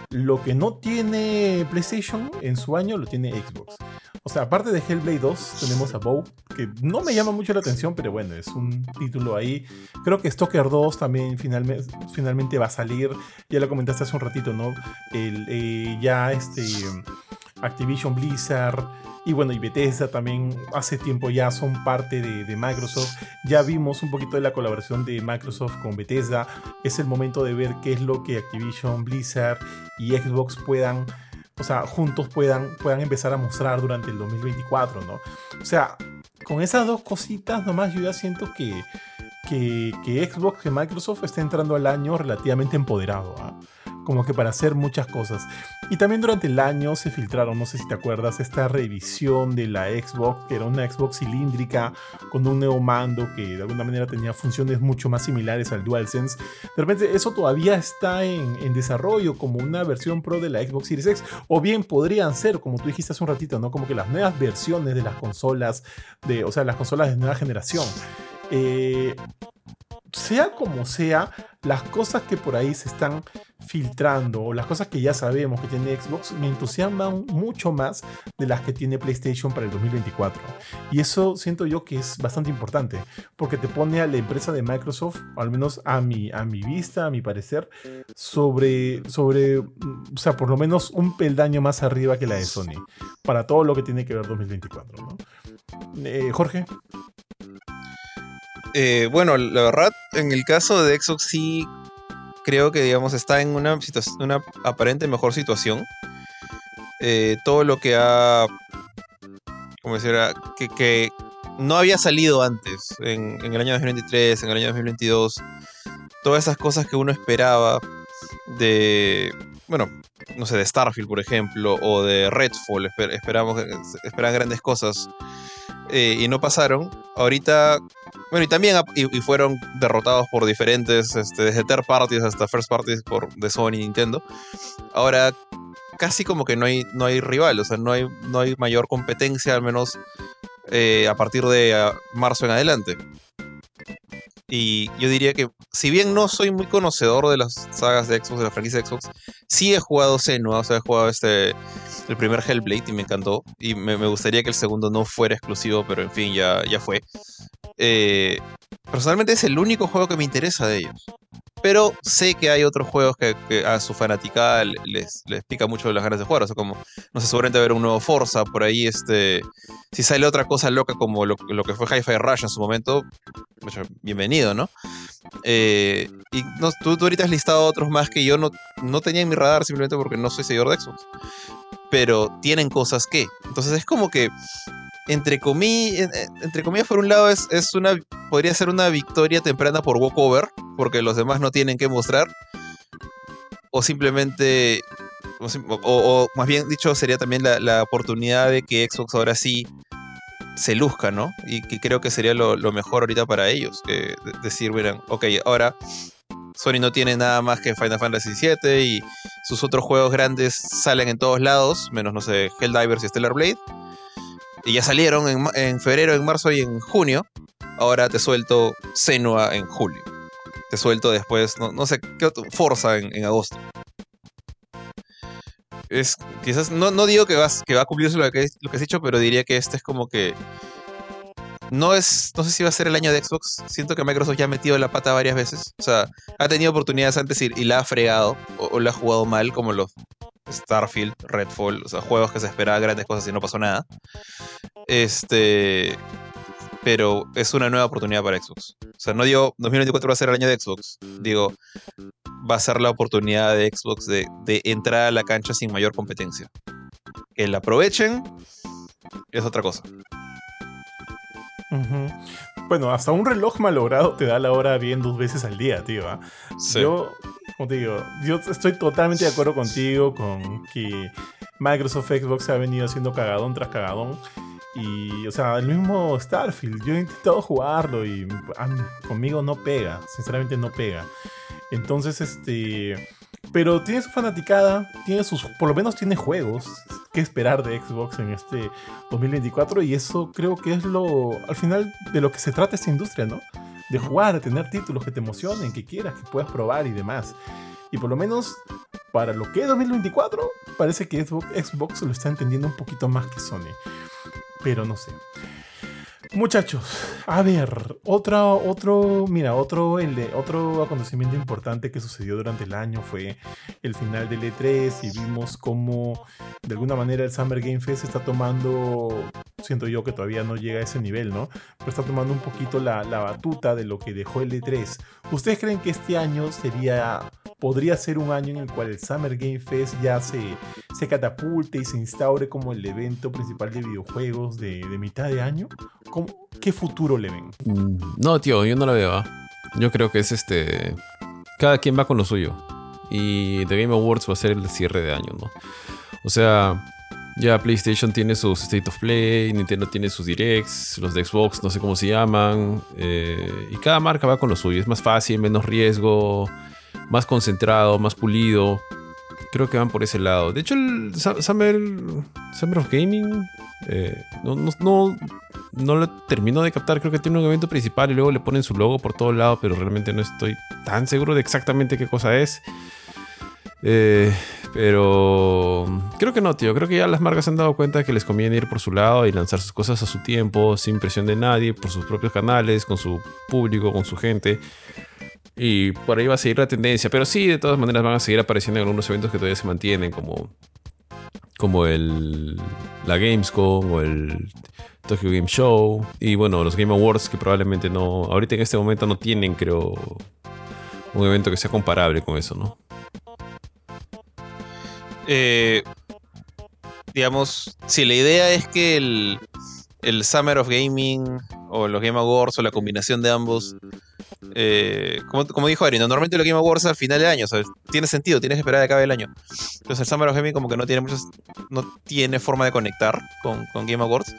lo que no tiene PlayStation en su año lo tiene Xbox. O sea, aparte de Hellblade 2, tenemos a Bow, que no me llama mucho la atención, pero bueno, es un título ahí. Creo que Stalker 2 también finalmente, va a salir. Ya lo comentaste hace un ratito, ¿no? El, eh, ya este Activision Blizzard y bueno, y Bethesda también hace tiempo ya son parte de Microsoft. Ya vimos un poquito de la colaboración de Microsoft con Bethesda. Es el momento de ver qué es lo que Activision, Blizzard y Xbox puedan o sea, juntos puedan, puedan empezar a mostrar durante el 2024, ¿no? O sea, con esas dos cositas nomás yo ya siento que que, Xbox, que Microsoft está entrando al año relativamente empoderado. ¿ah? Como que para hacer muchas cosas. Y también durante el año se filtraron, no sé si te acuerdas, esta revisión de la Xbox, que era una Xbox cilíndrica con un nuevo mando que de alguna manera tenía funciones mucho más similares al DualSense. De repente eso todavía está en, desarrollo como una versión pro de la Xbox Series X, o bien podrían ser, como tú dijiste hace un ratito, ¿no? Como que las nuevas versiones de las consolas, de, o sea, las consolas de nueva generación. Eh, sea como sea, las cosas que por ahí se están filtrando o las cosas que ya sabemos que tiene Xbox me entusiasman mucho más de las que tiene PlayStation para el 2024. Y eso siento yo que es bastante importante, porque te pone a la empresa de Microsoft, al menos a mi, a mi vista, a mi parecer, sobre, sobre, o sea, por lo menos un peldaño más arriba que la de Sony, para todo lo que tiene que ver 2024. ¿no? Eh, Jorge. Eh, bueno, la verdad, en el caso de Xbox sí creo que, digamos, está en una, una aparente mejor situación. Eh, todo lo que ha, como decir, que, que no había salido antes, en, el año 2023, en el año 2022, todas esas cosas que uno esperaba de, bueno, no sé, de Starfield, por ejemplo, o de Redfall, esperamos, esperan grandes cosas eh, y no pasaron. Ahorita, bueno, y también y, fueron derrotados por diferentes, este, desde third parties hasta first parties por, de Sony y Nintendo. Ahora casi como que no hay, no hay rival, o sea, no hay, no hay mayor competencia, al menos eh, a partir de ah, marzo en adelante. Y yo diría que, si bien no soy muy conocedor de las sagas de Xbox, de la franquicia de Xbox, sí he jugado Senua, o sea, he jugado este, el primer Hellblade y me encantó. Y me, gustaría que el segundo no fuera exclusivo, pero en fin, ya, ya fue. Eh, personalmente es el único juego que me interesa de ellos. Pero sé que hay otros juegos que, a su fanaticada les, les pica mucho las ganas de jugar. O sea, como, no sé, seguramente ver un nuevo Forza por ahí. este Si sale otra cosa loca como lo, que fue Hi-Fi Rush en su momento, bienvenido, ¿no? Eh, y no, tú, tú, ahorita has listado otros más que yo no, no tenía en mi radar simplemente porque no soy seguidor de Xbox. Pero tienen cosas que. Entonces es como que entre comillas, entre comillas, por un lado, es, es, una, podría ser una victoria temprana por walkover, porque los demás no tienen que mostrar, o simplemente, o, más bien dicho, sería también la, oportunidad de que Xbox ahora sí se luzca, ¿no? Y que creo que sería lo, mejor ahorita para ellos, que decir, miren, ok, ahora Sony no tiene nada más que Final Fantasy VII y sus otros juegos grandes salen en todos lados, menos, no sé, Helldivers y Stellar Blade y ya salieron en, febrero, en marzo y en junio. Ahora te suelto Senua en julio. Te suelto después, no, sé, ¿qué? Forza en, agosto. Es, quizás, no, no digo que, vas, que va a cumplirse lo que, lo que has dicho, pero diría que este es como que no es, no sé si va a ser el año de Xbox. Siento que Microsoft ya ha metido la pata varias veces. O sea, ha tenido oportunidades antes y, la ha fregado o, o, la ha jugado mal, como los Starfield, Redfall, o sea, juegos que se esperaban grandes cosas y no pasó nada. Este. Pero es una nueva oportunidad para Xbox. O sea, no digo 2024 va a ser el año de Xbox. Digo, va a ser la oportunidad de Xbox de, entrar a la cancha sin mayor competencia. Que la aprovechen es otra cosa. Bueno, hasta un reloj malogrado te da la hora bien dos veces al día, tío. ¿ah? Yo como te digo, yo estoy totalmente de acuerdo contigo con que Microsoft Xbox se ha venido haciendo cagadón tras cagadón. Y, o sea, el mismo Starfield, yo he intentado jugarlo y conmigo no pega, sinceramente no pega. Entonces, este. Pero tiene su fanaticada, tiene sus. Por lo menos tiene juegos que esperar de Xbox en este 2024. Y eso creo que es lo. Al final de lo que se trata esta industria, ¿no? de jugar, de tener títulos que te emocionen, que quieras, que puedas probar y demás. Y por lo menos para lo que es 2024, parece que Xbox lo está entendiendo un poquito más que Sony. Pero no sé. Muchachos, a ver, otro, otro, mira, otro, el de, otro acontecimiento importante que sucedió durante el año fue el final del E3 y vimos cómo de alguna manera el Summer Game Fest está tomando, siento yo que todavía no llega a ese nivel, ¿no? Pero está tomando un poquito la, la batuta de lo que dejó el E3. ¿Ustedes creen que este año sería podría ser un año en el cual el Summer Game Fest ya se, se catapulte y se instaure como el evento principal de videojuegos de, mitad de año? ¿Qué futuro le ven? Mm, no, tío, yo no lo veo. ¿ah? Yo creo que es este. Cada quien va con lo suyo. Y The Game Awards va a ser el cierre de año, ¿no? O sea, ya PlayStation tiene sus State of Play, Nintendo tiene sus Directs, los de Xbox, no sé cómo se llaman. eh, y cada marca va con lo suyo. Es más fácil, menos riesgo, más concentrado, más pulido. Creo que van por ese lado. De hecho, el Summer, Summer of Gaming eh, no, no, no, lo termino de captar. Creo que tiene un evento principal y luego le ponen su logo por todos lados, pero realmente no estoy tan seguro de exactamente qué cosa es. Eh, pero creo que no, tío. Creo que ya las marcas se han dado cuenta que les conviene ir por su lado y lanzar sus cosas a su tiempo, sin presión de nadie, por sus propios canales, con su público, con su gente. Y por ahí va a seguir la tendencia. Pero sí, de todas maneras van a seguir apareciendo en algunos eventos que todavía se mantienen, como, como el, la Gamescom o el Tokyo Game Show. Y bueno, los Game Awards que probablemente no, ahorita en este momento no tienen, creo, un evento que sea comparable con eso, ¿no? Eh, digamos, si la idea es que el, el Summer of Gaming o los Game Awards o la combinación de ambos, eh, como, como dijo Ari, ¿no? normalmente los Game Awards al final de año, sea, tiene sentido, tienes que esperar a que acabe el año. Entonces el Summer of Gaming como que no tiene muchas, no tiene forma de conectar con, con Game Awards.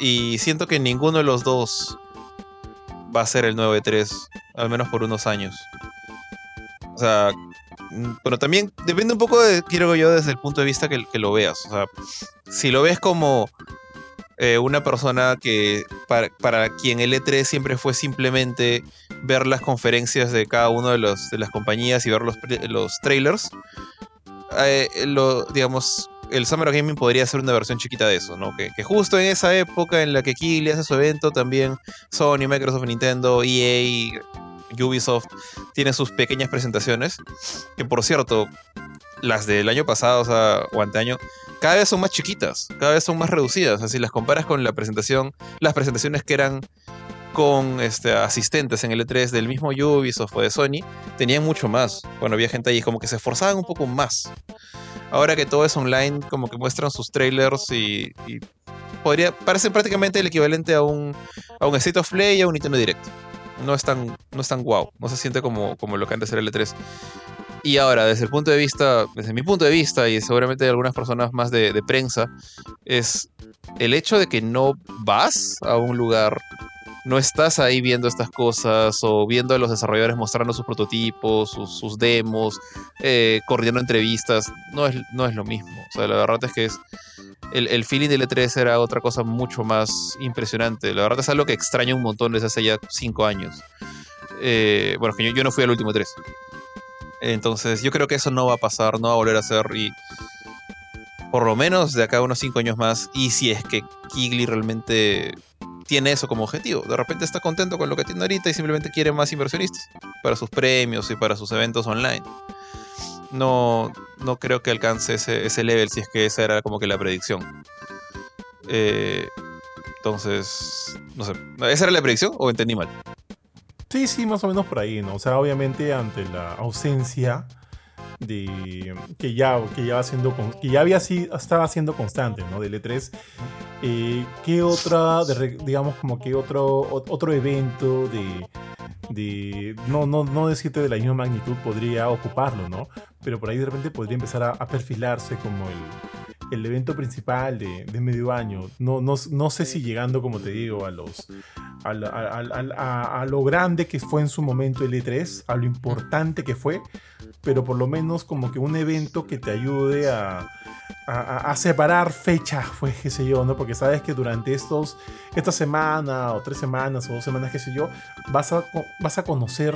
Y siento que ninguno de los dos va a ser el 9-3, al menos por unos años. O sea, mm, pero también depende un poco de, quiero yo, desde el punto de vista que lo veas. O sea, si lo ves como eh, una persona que para, para quien el E3 siempre fue simplemente ver las conferencias de cada una de, los, de las compañías y ver los, los trailers, eh, lo, digamos, el Summer of Gaming podría ser una versión chiquita de eso, ¿no? Que, que justo en esa época en la que Kili hace su evento, también Sony, Microsoft, Nintendo, EA, Ubisoft tienen sus pequeñas presentaciones. Que por cierto, las del año pasado, o sea, o anteaño, cada vez son más chiquitas, cada vez son más reducidas. O si las comparas con la presentación, las presentaciones que eran con este, asistentes en el E3 del mismo Ubisoft o de Sony, tenían mucho más. Bueno, había gente ahí como que se esforzaban un poco más. Ahora que todo es online, como que muestran sus trailers y, podría parece prácticamente el equivalente a un, a un State of Play y a un Nintendo Direct. No es tan, no es tan wow, no se siente como, como lo que antes era el E3. Y ahora, desde el punto de vista, desde mi punto de vista, y seguramente de algunas personas más de, prensa, es el hecho de que no vas a un lugar, no estás ahí viendo estas cosas o viendo a los desarrolladores mostrando sus prototipos, sus, demos, eh, coordinando entrevistas, no es, no es lo mismo. O sea, la verdad es que es el, el feeling del E3 era otra cosa mucho más impresionante. La verdad es algo que extraño un montón desde hace ya cinco años. Eh, bueno, que yo, yo no fui al último E3. Entonces, yo creo que eso no va a pasar, no va a volver a ser. Y por lo menos de acá a unos 5 años más. Y si es que Kigli realmente tiene eso como objetivo. De repente está contento con lo que tiene ahorita y simplemente quiere más inversionistas para sus premios y para sus eventos online. No, no creo que alcance ese, ese level si es que esa era como que la predicción. Eh, entonces, no sé. ¿Esa era la predicción o entendí mal? Sí, sí, más o menos por ahí, ¿no? O sea, obviamente ante la ausencia de que ya que ya siendo que ya había estaba siendo constante, ¿no? Del E3. eh, ¿Qué otra, digamos como que otro otro evento de de no no no decirte de la misma magnitud podría ocuparlo, ¿no? Pero por ahí de repente podría empezar a perfilarse como el, el evento principal de, de medio año. No, no, no sé si llegando, como te digo, a los a, la- a- a- a- a lo grande que fue en su momento el E3, a lo importante que fue, pero por lo menos como que un evento que te ayude a, a- a- a separar fechas, pues qué sé yo, ¿no? Porque sabes que durante estos, esta semana o tres semanas o dos semanas, qué sé yo, vas a, vas a conocer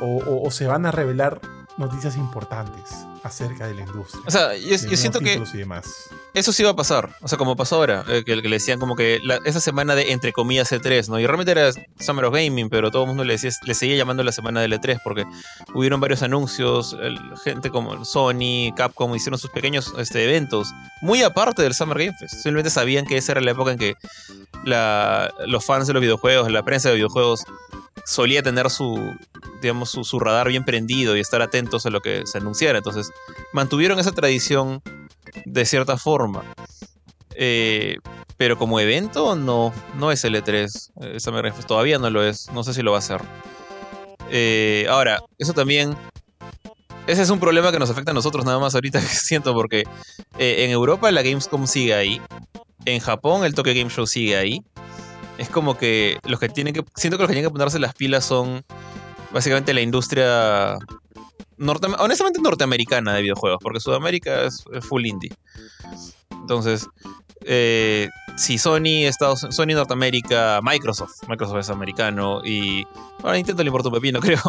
o, o- o se van a revelar noticias importantes acerca de la industria. O sea, yo, siento que títulos y demás. eso sí va a pasar. O sea, como pasó ahora, eh, que, que le decían como que la- esa semana de entre comillas E3, ¿no? Y realmente era Summer of Gaming, pero todo el mundo le, decía, le seguía llamando la semana del E3 porque hubieron varios anuncios, el- gente como Sony, Capcom hicieron sus pequeños este, eventos, muy aparte del Summer Game Fest. Simplemente sabían que esa era la época en que la- los fans de los videojuegos, la prensa de videojuegos solía tener su, digamos, su, radar bien prendido y estar atentos a lo que se anunciara. Entonces, mantuvieron esa tradición de cierta forma. Eh, pero como evento, no, no es el E3. Eh, Summer Game Fest todavía no lo es. No sé si lo va a hacer. Eh, ahora, eso también. Ese es un problema que nos afecta a nosotros nada más ahorita que siento, porque eh, en Europa la Gamescom sigue ahí. En Japón el Tokyo Game Show sigue ahí. Es como que los que tienen que. Siento que los que tienen que ponerse las pilas son básicamente la industria. Norte, honestamente norteamericana de videojuegos, porque Sudamérica es, full indie. Entonces, eh, si Sony, Estados, Sony Norteamérica, Microsoft, Microsoft es americano y bueno, Nintendo le importa un pepino, creo,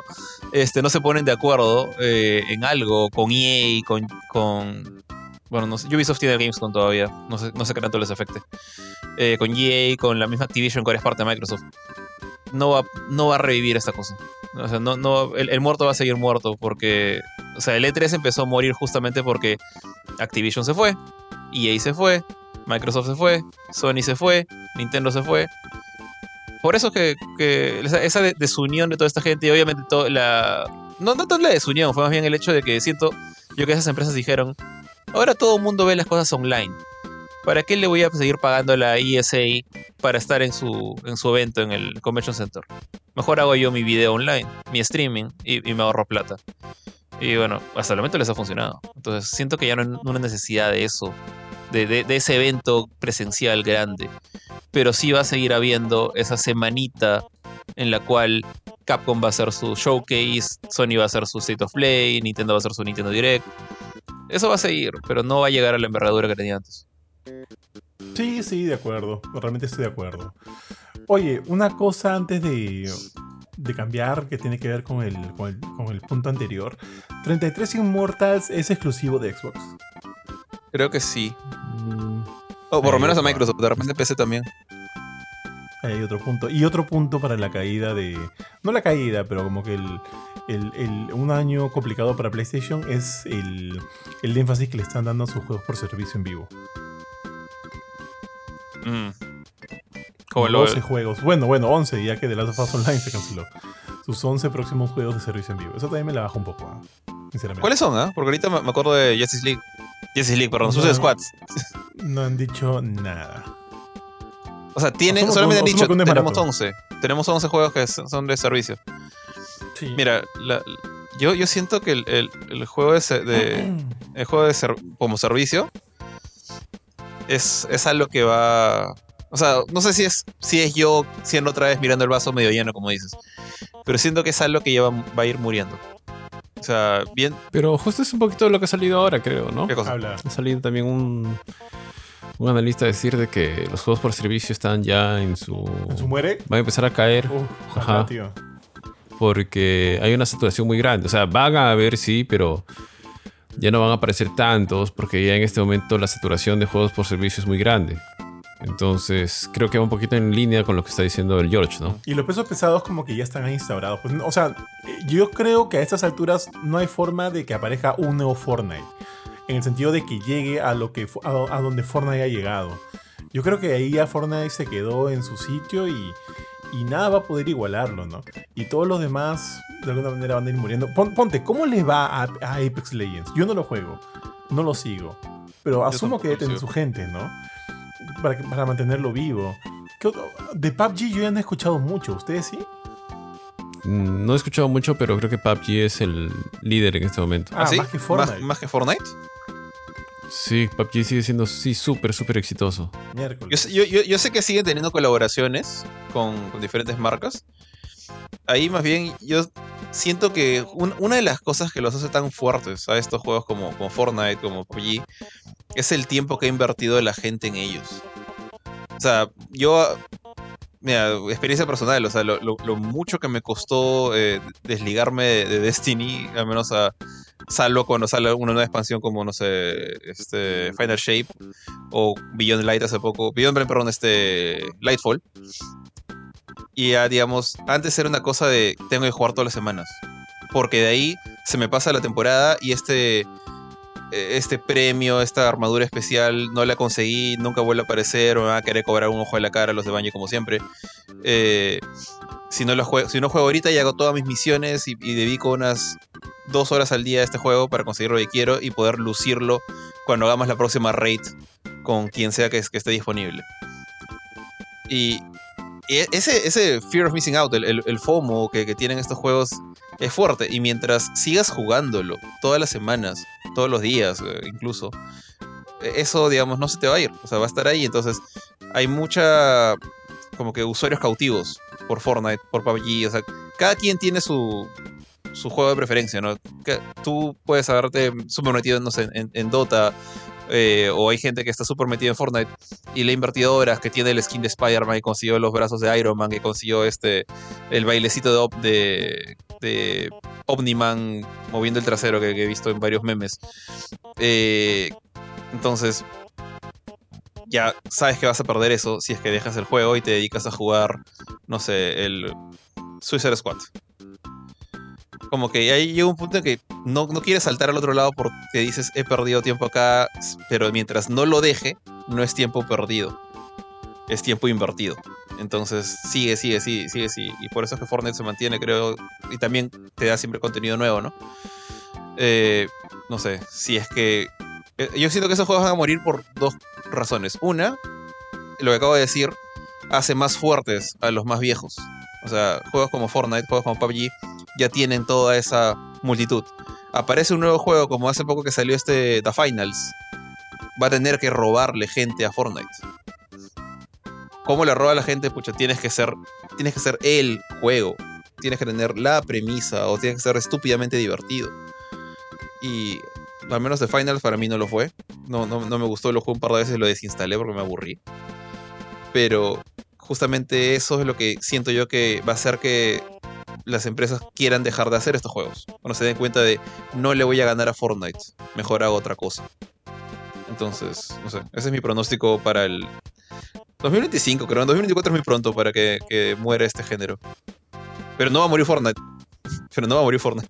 este, no se ponen de acuerdo eh, en algo con EA, con, con bueno, Ubisoft tiene Gamescom todavía, no sé, no sé qué tanto les afecte, eh, con EA, con la misma Activision, que ahora es parte de Microsoft, no va, no va a revivir esta cosa. O sea, no, no, el, muerto va a seguir muerto porque, o sea, el E3 empezó a morir justamente porque Activision se fue, EA se fue, Microsoft se fue, Sony se fue, Nintendo se fue. Por eso que, que esa, esa de- desunión de toda esta gente, y obviamente todo la. No tanto la desunión, fue más bien el hecho de que siento yo que esas empresas dijeron, ahora todo el mundo ve las cosas online. ¿Para qué le voy a seguir pagando la ESA para estar en su, en su evento en el Convention Center? Mejor hago yo mi video online, mi streaming, y, y me ahorro plata. Y bueno, hasta el momento les ha funcionado. Entonces siento que ya no hay una necesidad de eso, de, de- de ese evento presencial grande. Pero sí va a seguir habiendo esa semanita en la cual Capcom va a hacer su showcase, Sony va a hacer su State of Play, Nintendo va a hacer su Nintendo Direct. Eso va a seguir, pero no va a llegar a la envergadura que tenía antes. Sí, sí, de acuerdo. Realmente estoy de acuerdo. Oye, una cosa antes de, de cambiar que tiene que ver con el, con el, con el punto anterior. 33 Immortals es exclusivo de Xbox. Creo que sí. Mm, O por lo Ahí menos a. Microsoft, de repente PC también. Ahí hay otro punto. Y otro punto para la caída de. No la caída, pero como que el. el- el- un año complicado para PlayStation es el, el énfasis que le están dando a sus juegos por servicio en vivo. Mm. Como lo, 12 juegos. Bueno, bueno, 11, ya que The Last of Us Online se canceló. Sus 11 próximos juegos de servicio en vivo. Eso también me la baja un poco, ¿ah? sinceramente. ¿Cuáles son, ah? Porque ahorita me acuerdo de Justice League. Justice League, perdón, Suicide No. Squads. No han dicho nada. O sea, tiene, Asumo solamente han dicho, tenemos barato. 11. Tenemos 11 juegos que son de servicio. Sí. Mira, la- yo, yo siento que el, el- el juego de, de- el juego de ser- como servicio es, es algo que va. O sea, no sé si es, si es yo siendo otra vez mirando el vaso medio lleno, como dices. Pero siento que es algo que ya va, va a ir muriendo. O sea, bien. Pero justo es un poquito de lo que ha salido ahora, creo, ¿no? ¿Qué cosa? Habla. Ha salido también un, un analista decir de que los juegos por servicio están ya en su... ¿En su muere? Van a empezar a caer Ajá. tío. porque hay una saturación muy grande. O sea, van a haber, sí, pero ya no van a aparecer tantos porque ya en este momento la saturación de juegos por servicio es muy grande. Entonces, creo que va un poquito en línea con lo que está diciendo el George, ¿no? Y los pesos pesados como que ya están ahí instaurados. Pues, o sea, yo creo que a estas alturas no hay forma de que aparezca un nuevo Fortnite. En el sentido de que llegue a, lo que, a, a donde Fortnite ha llegado. Yo creo que ahí ya Fortnite se quedó en su sitio y, y nada va a poder igualarlo, ¿no? Y todos los demás de alguna manera van a ir muriendo. Pon- ponte, ¿cómo le va a, a Apex Legends? Yo no lo juego, no lo sigo. Pero asumo que debe tampoco lo tener su gente, ¿no? Para, para mantenerlo vivo. De PUBG yo ya no he escuchado mucho. ¿Ustedes sí? Mm, No he escuchado mucho, pero creo que PUBG es el líder en este momento. Ah, ¿sí? más que Fortnite. ¿Más, más que Fortnite? Sí, PUBG sigue siendo, sí, súper, súper exitoso. Yo, Miércoles. sé- yo, yo- yo sé que siguen teniendo colaboraciones con, con diferentes marcas. Ahí más bien yo siento que un- una de las cosas que los hace tan fuertes a estos juegos como, como Fortnite, como PUBG, es el tiempo que ha invertido la gente en ellos. O sea, yo, mira, experiencia personal, o sea, lo, mucho que me costó eh, desligarme de, de Destiny, al menos a salvo cuando sale una nueva expansión como, no sé, este, Final Shape o Beyond Light hace poco, Beyond, perdón, este, Lightfall. Y ya, digamos, antes era una cosa de tengo que jugar todas las semanas. Porque de ahí se me pasa la temporada y este, este premio, esta armadura especial, no la conseguí, nunca vuelve a aparecer, o me va a querer cobrar un ojo de la cara a los de baño como siempre. Eh, si, no lo juego, si no juego ahorita y hago todas mis misiones y, dedico unas dos horas al día a este juego para conseguir lo que quiero y poder lucirlo cuando hagamos la próxima raid con quien sea que, esté disponible. Y, y ese, ese fear of missing out, el, el- FOMO que tienen estos juegos, es fuerte. Y mientras sigas jugándolo todas las semanas, todos los días, eh, incluso, e, eso, digamos, no se te va a ir. O sea, va a estar ahí. Entonces, hay mucha. como que usuarios cautivos por Fortnite, por PUBG. O sea, cada quien tiene su. su juego de preferencia, ¿no? Que tú puedes haberte súper metido no sé, en, Dota. eh, o hay gente que está súper metida en Fortnite y le ha invertido horas, que tiene el skin de Spider-Man y consiguió los brazos de Iron Man, que consiguió este el bailecito de, de, de Omniman moviendo el trasero que, he visto en varios memes. Eh, entonces, ya sabes que vas a perder eso si es que dejas el juego y te dedicas a jugar, no sé, el Suicide Squad. Como que ahí llega un punto en que no, no quieres saltar al otro lado porque dices he perdido tiempo acá, pero mientras no lo deje, no es tiempo perdido. Es tiempo invertido. Entonces sigue, sigue, sigue, sigue, sigue. Y por eso es que Fortnite se mantiene, creo. Y también te da siempre contenido nuevo, ¿no? Eh, no sé, si es que. eh, Yo siento que esos juegos van a morir por dos razones. Una, lo que acabo de decir, hace más fuertes a los más viejos. O sea, juegos como Fortnite, juegos como PUBG, ya tienen toda esa multitud. Aparece un nuevo juego, como hace poco que salió este The Finals. Va a tener que robarle gente a Fortnite. ¿Cómo le roba a la gente? Pucha, tienes que ser. Tienes que ser el juego. Tienes que tener la premisa. O tienes que ser estúpidamente divertido. Y al menos The Finals para mí no lo fue. No, no, no me gustó, lo jugué un par de veces lo desinstalé porque me aburrí. Pero justamente eso es lo que siento yo que va a hacer que las empresas quieran dejar de hacer estos juegos. Cuando se den cuenta de no le voy a ganar a Fortnite, mejor hago otra cosa. Entonces, no sé, ese es mi pronóstico para el 2025, creo. En 2024 es muy pronto para que, muera este género. Pero no va a morir Fortnite. Pero no va a morir Fortnite.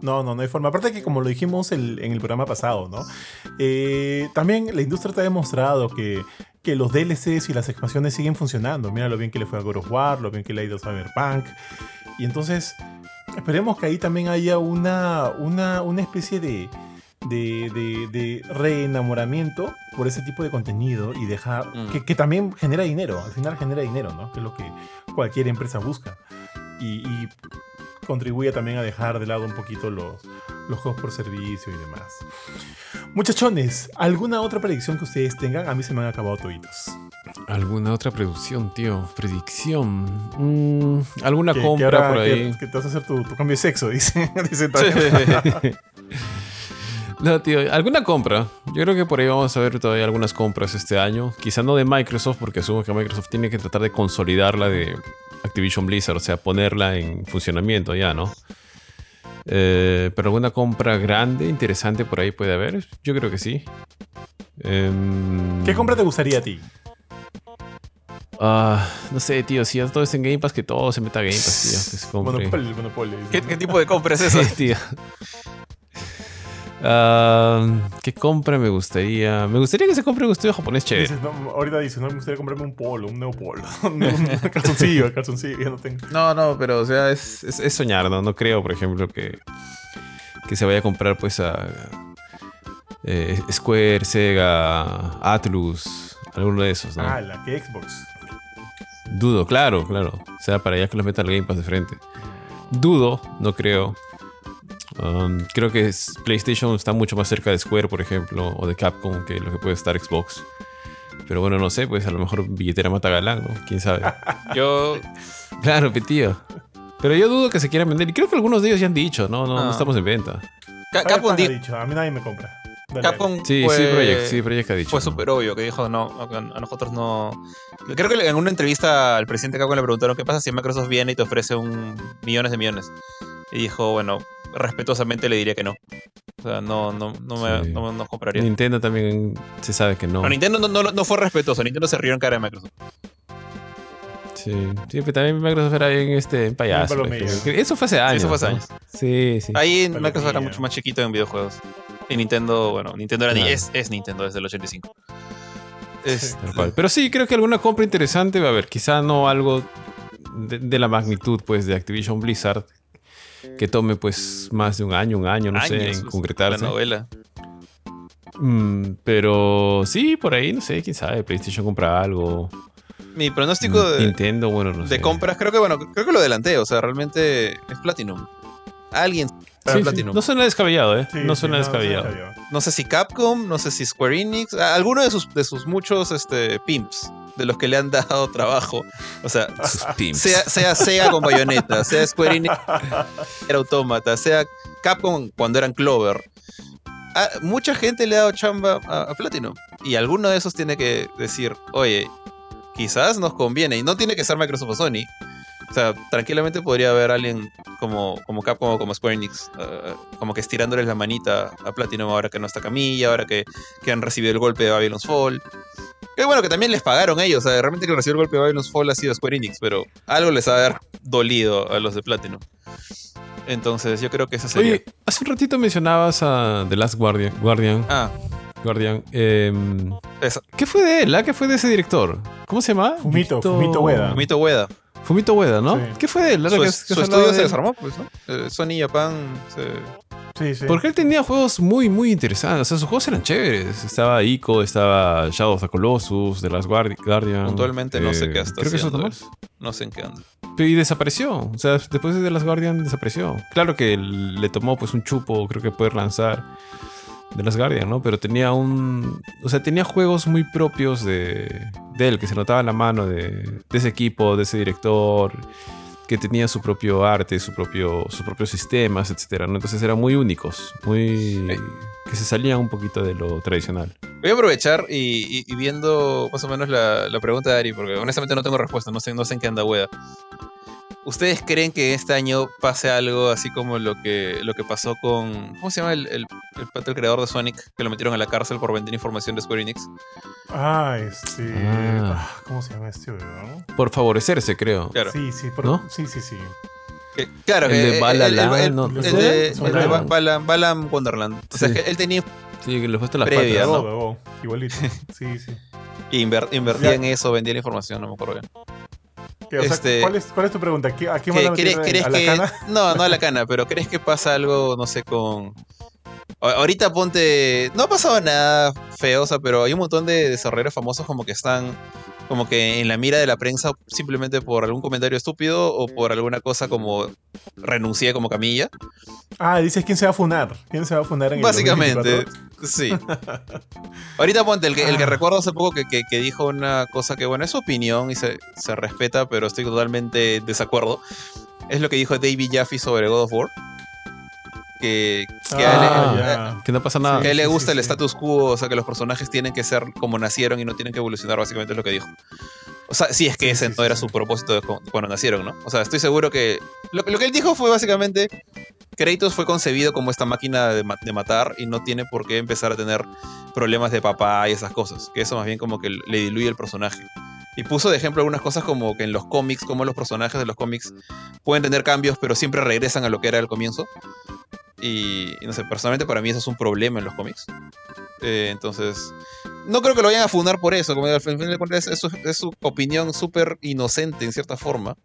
No, no, no hay forma. Aparte que como lo dijimos en el programa pasado, ¿no? Eh, también la industria te ha demostrado que, que los DLCs y las expansiones siguen funcionando. Mira lo bien que le fue a God War, lo bien que le ha ido a Cyberpunk. Y entonces, esperemos que ahí también haya una, una, una especie de, de, de, de reenamoramiento por ese tipo de contenido y dejar Mm. que, que también genera dinero. Al final genera dinero, ¿no? Que es lo que cualquier empresa busca. Y, y contribuye también a dejar de lado un poquito los, los juegos por servicio y demás. Muchachones, ¿alguna otra predicción que ustedes tengan? A mí se me han acabado toditos. ¿Alguna otra producción, tío? Predicción. Mm, ¿Alguna Que- que compra ahora por que- ahí? Que, te vas a hacer tu, tu cambio de sexo, dice. dice. No, tío, alguna compra. Yo creo que por ahí vamos a ver todavía algunas compras este año. Quizá no de Microsoft, porque asumo que Microsoft tiene que tratar de consolidar la de Activision Blizzard, o sea, ponerla en funcionamiento ya, ¿no? Eh, pero alguna compra grande, interesante por ahí puede haber. Yo creo que sí. Em, ¿Qué compra te gustaría a ti? ah, no sé, tío, si ya todo está en Game Pass, que todo se meta a Game Pass, tío. Que se compre. Monopoly, Monopoly. ¿Qué, qué tipo de compra es esa? Sí, tío. Ah, ¿Qué compra me gustaría? Me gustaría que se compre un estudio japonés chévere. Dices, no, ahorita dices, no me gustaría comprarme un polo, un neopolo. un calzoncillo, calzoncillo, ya no tengo. No, no, pero o sea, es, es- es soñar, ¿no? No creo, por ejemplo, que, que se vaya a comprar pues a eh, Square, Sega, Atlus, alguno de esos, ¿no? Ah, la que Xbox. Dudo, claro, claro. O sea, para allá que los meta al Game Pass de frente. Dudo, no creo. Um, creo que PlayStation está mucho más cerca de Square, por ejemplo, o de Capcom que lo que puede estar Xbox. Pero bueno, no sé, pues a lo mejor billetera mata galán, ¿no? ¿Quién sabe? Yo, claro, tío. Pero yo dudo que se quieran vender. Y creo que algunos de ellos ya han dicho, no, no, no Ah. estamos en venta. Capcom, ha di- dicho, a mí nadie me compra. Dale, Capcom Sí, fue, sí, Project, sí, Project ha dicho. fue ¿no? súper obvio que dijo, no, a a nosotros no... Creo que en una entrevista al presidente Capcom le preguntaron qué pasa si Microsoft viene y te ofrece un millones de millones. Y dijo, bueno, respetuosamente le diría que no. O sea, no, no, no me Sí. no, no compraría. Nintendo también se sabe que no. No, Nintendo no, no, no fue respetuoso, Nintendo se rió en cara de Microsoft. Sí, sí, pero también Microsoft era bien este, en payaso. Pues, Eso fue hace años. eso fue hace ¿no? años. Sí, sí. Ahí Palomilla. Microsoft era mucho más chiquito en videojuegos. Y Nintendo, bueno, Nintendo era Claro. es, es Nintendo desde el 85. Es, Tal cual. Pero sí, creo que alguna compra interesante va a haber. Quizá no algo de, de la magnitud pues de Activision Blizzard que tome pues más de un año, un año, no sé, en La concretarse. novela. Mm, pero sí, por ahí, no sé, quién sabe, PlayStation compra algo. Mi pronóstico de, Nintendo, bueno, no sé. de compras, creo que bueno, creo que lo adelanté, o sea, realmente es Platinum. alguien sí. Platinum. No suena descabellado, ¿eh? Sí, no sí, suena descabellado. descabellado. No sé si Capcom, no sé si Square Enix, alguno de sus, de sus muchos este, pimps, de los que le han dado trabajo. O sea, sea, sea Sega con Bayonetta, sea Square Enix era Automata, sea Capcom cuando eran Clover. Mucha gente le ha dado chamba a, a Platinum. Y alguno de esos tiene que decir, oye, quizás nos conviene. Y no tiene que ser Microsoft o Sony. O sea, tranquilamente podría haber alguien como, como Capcom o como Square Enix, eh, como que estirándoles la manita a Platinum ahora que no está Camilla, ahora que, que han recibido el golpe de Babylon's Fall. Que bueno, que también les pagaron ellos. O sea, realmente que recibió el golpe de Babylon's Fall ha sido Square Enix, pero algo les ha haber dolido a los de Platinum. Entonces, yo creo que esa sería. Oye, hace un ratito mencionabas a The Last Guardian. Guardian. Ah, Guardian. em. ¿Qué fue de él? ah? ¿Qué fue de ese director? ¿Cómo se llama? Fumito, Fumito Ueda. Fumito Ueda. Fumito Ueda, ¿no? Sí. ¿Qué fue de él? Su, que- es- que su has hablado estudio de se él. desarmó, pues, ¿no? Eh, Sony Japan se, Sí, sí. Porque él tenía juegos muy, muy interesantes. O sea, sus juegos eran chéveres. Estaba Ico, estaba Shadow of the Colossus, The Last Guardi- Guardian. eh, Puntualmente no sé qué está Creo que eso no sé en qué anda. Y desapareció. O sea, después de The Last Guardian desapareció. Claro que le tomó pues un chupo, creo que poder lanzar The Last Guardian, ¿no? Pero tenía un... O sea, tenía juegos muy propios de, de él, que se notaba la mano de, de ese equipo, de ese director, que tenía su propio arte, su propio, sus propios sistemas, etcétera, ¿no? Entonces eran muy únicos, muy... Eh. que se salían un poquito de lo tradicional. Voy a aprovechar y, y- y viendo más o menos la, la pregunta de Ari, porque honestamente no tengo respuesta, no sé, no sé en qué anda Ueda. ¿Ustedes creen que este año pase algo así como lo que, lo que pasó con. ¿Cómo se llama el, el, el el creador de Sonic? Que lo metieron a la cárcel por vender información de Square Enix. Ah, este. Ah. ah, ¿Cómo se llama este weón? Por favorecerse, creo. Claro. Sí, sí, por- ¿No? sí, sí, sí. Que- claro, El que de eh, Balaland, el, el- no, el no de, sé. el de Ba- Balan, Balan Wonderland. O sea, Sí. que él tenía Sí, que le fue hasta las Previa, patas. ¿no? Igualito. Sí, sí. inver- invertía en eso, vendía la información, no me acuerdo bien. ¿Qué, o sea, Este- ¿cuál, es, ¿Cuál es tu pregunta? ¿Qué- ¿A quién ¿Qué- van a ¿Crees, crees a la que.? cana? No, no a la cana, pero ¿crees que pasa algo, no sé, con. Ahorita ponte. No ha pasado nada feo, o sea, pero hay un montón de desarrolladores famosos como que están. Como que en la mira de la prensa simplemente por algún comentario estúpido o por alguna cosa como renuncié como Camilla. Ah, dices quién se va a funar. ¿Quién se va a funar en el Básicamente, 2024? sí. Ahorita ponte, el que, el que Ah. recuerdo hace poco que, que- que dijo una cosa que, bueno, es su opinión y se, se respeta, pero estoy totalmente en desacuerdo. Es lo que dijo David Jaffe sobre God of War. Que, que a él- Ah. Que no pasa nada. que a él le gusta sí, el sí. status quo, o sea, que los personajes tienen que ser como nacieron y no tienen que evolucionar, básicamente es lo que dijo. O sea, sí, es que Sí, ese sí, no sí, era sí. su propósito de cu- cuando nacieron, ¿no? O sea, estoy seguro que. Lo, lo que él dijo fue básicamente. Kratos fue concebido como esta máquina de, ma- de matar y no tiene por qué empezar a tener problemas de papá y esas cosas. Que eso más bien como que le diluye el personaje. Y puso de ejemplo algunas cosas como que en los cómics, como los personajes de los cómics pueden tener cambios, pero siempre regresan a lo que era al comienzo. Y, no sé, personalmente para mí eso es un problema en los cómics. Eh, entonces, no creo que lo vayan a fundar por eso. Como al fin de cuentas, es, es su opinión súper inocente en cierta forma.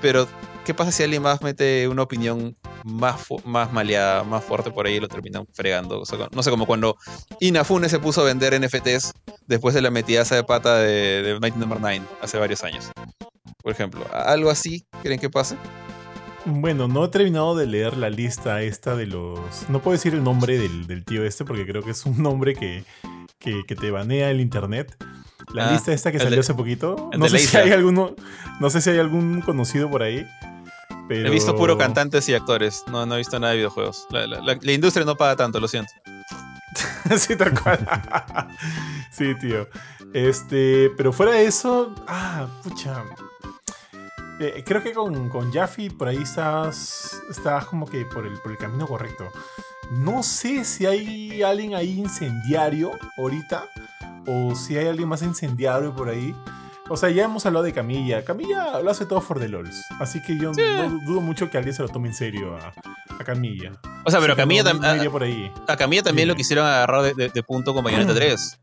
Pero, ¿qué pasa si alguien más mete una opinión más, más maleada, más fuerte por ahí y lo terminan fregando? O sea, no sé, como cuando Inafune se puso a vender NFTs después de la metidaza de pata de, de Mighty Number 9 hace varios años. Por ejemplo, ¿algo así creen que pase? Bueno, no he terminado de leer la lista esta de los... No puedo decir el nombre del, del tío este porque creo que es un nombre que, que, que te banea el internet. La Ah, lista esta que salió de- hace poquito. No sé si hay alguno... No sé si hay algún conocido por ahí. Pero... He visto puro cantantes y actores, no, no he visto nada de videojuegos. La, la- la- la industria no paga tanto, lo siento. sí, tal cual. sí, tío. Este, pero fuera de eso, ah, pucha. Eh, creo que con, con Jaffe por ahí estás, estás como que por el, por el camino correcto. No sé si hay alguien ahí incendiario ahorita o si hay alguien más incendiario por ahí. O sea, ya hemos hablado de Camilla. Camilla lo hace todo for the lols. Así que yo no dudo mucho que alguien se lo tome en serio a, a Camilla. O sea, pero Camilla, no- tam- no a, iría por ahí. a Camilla también lo quisieron agarrar de, de- de punto con Bayonetta 3.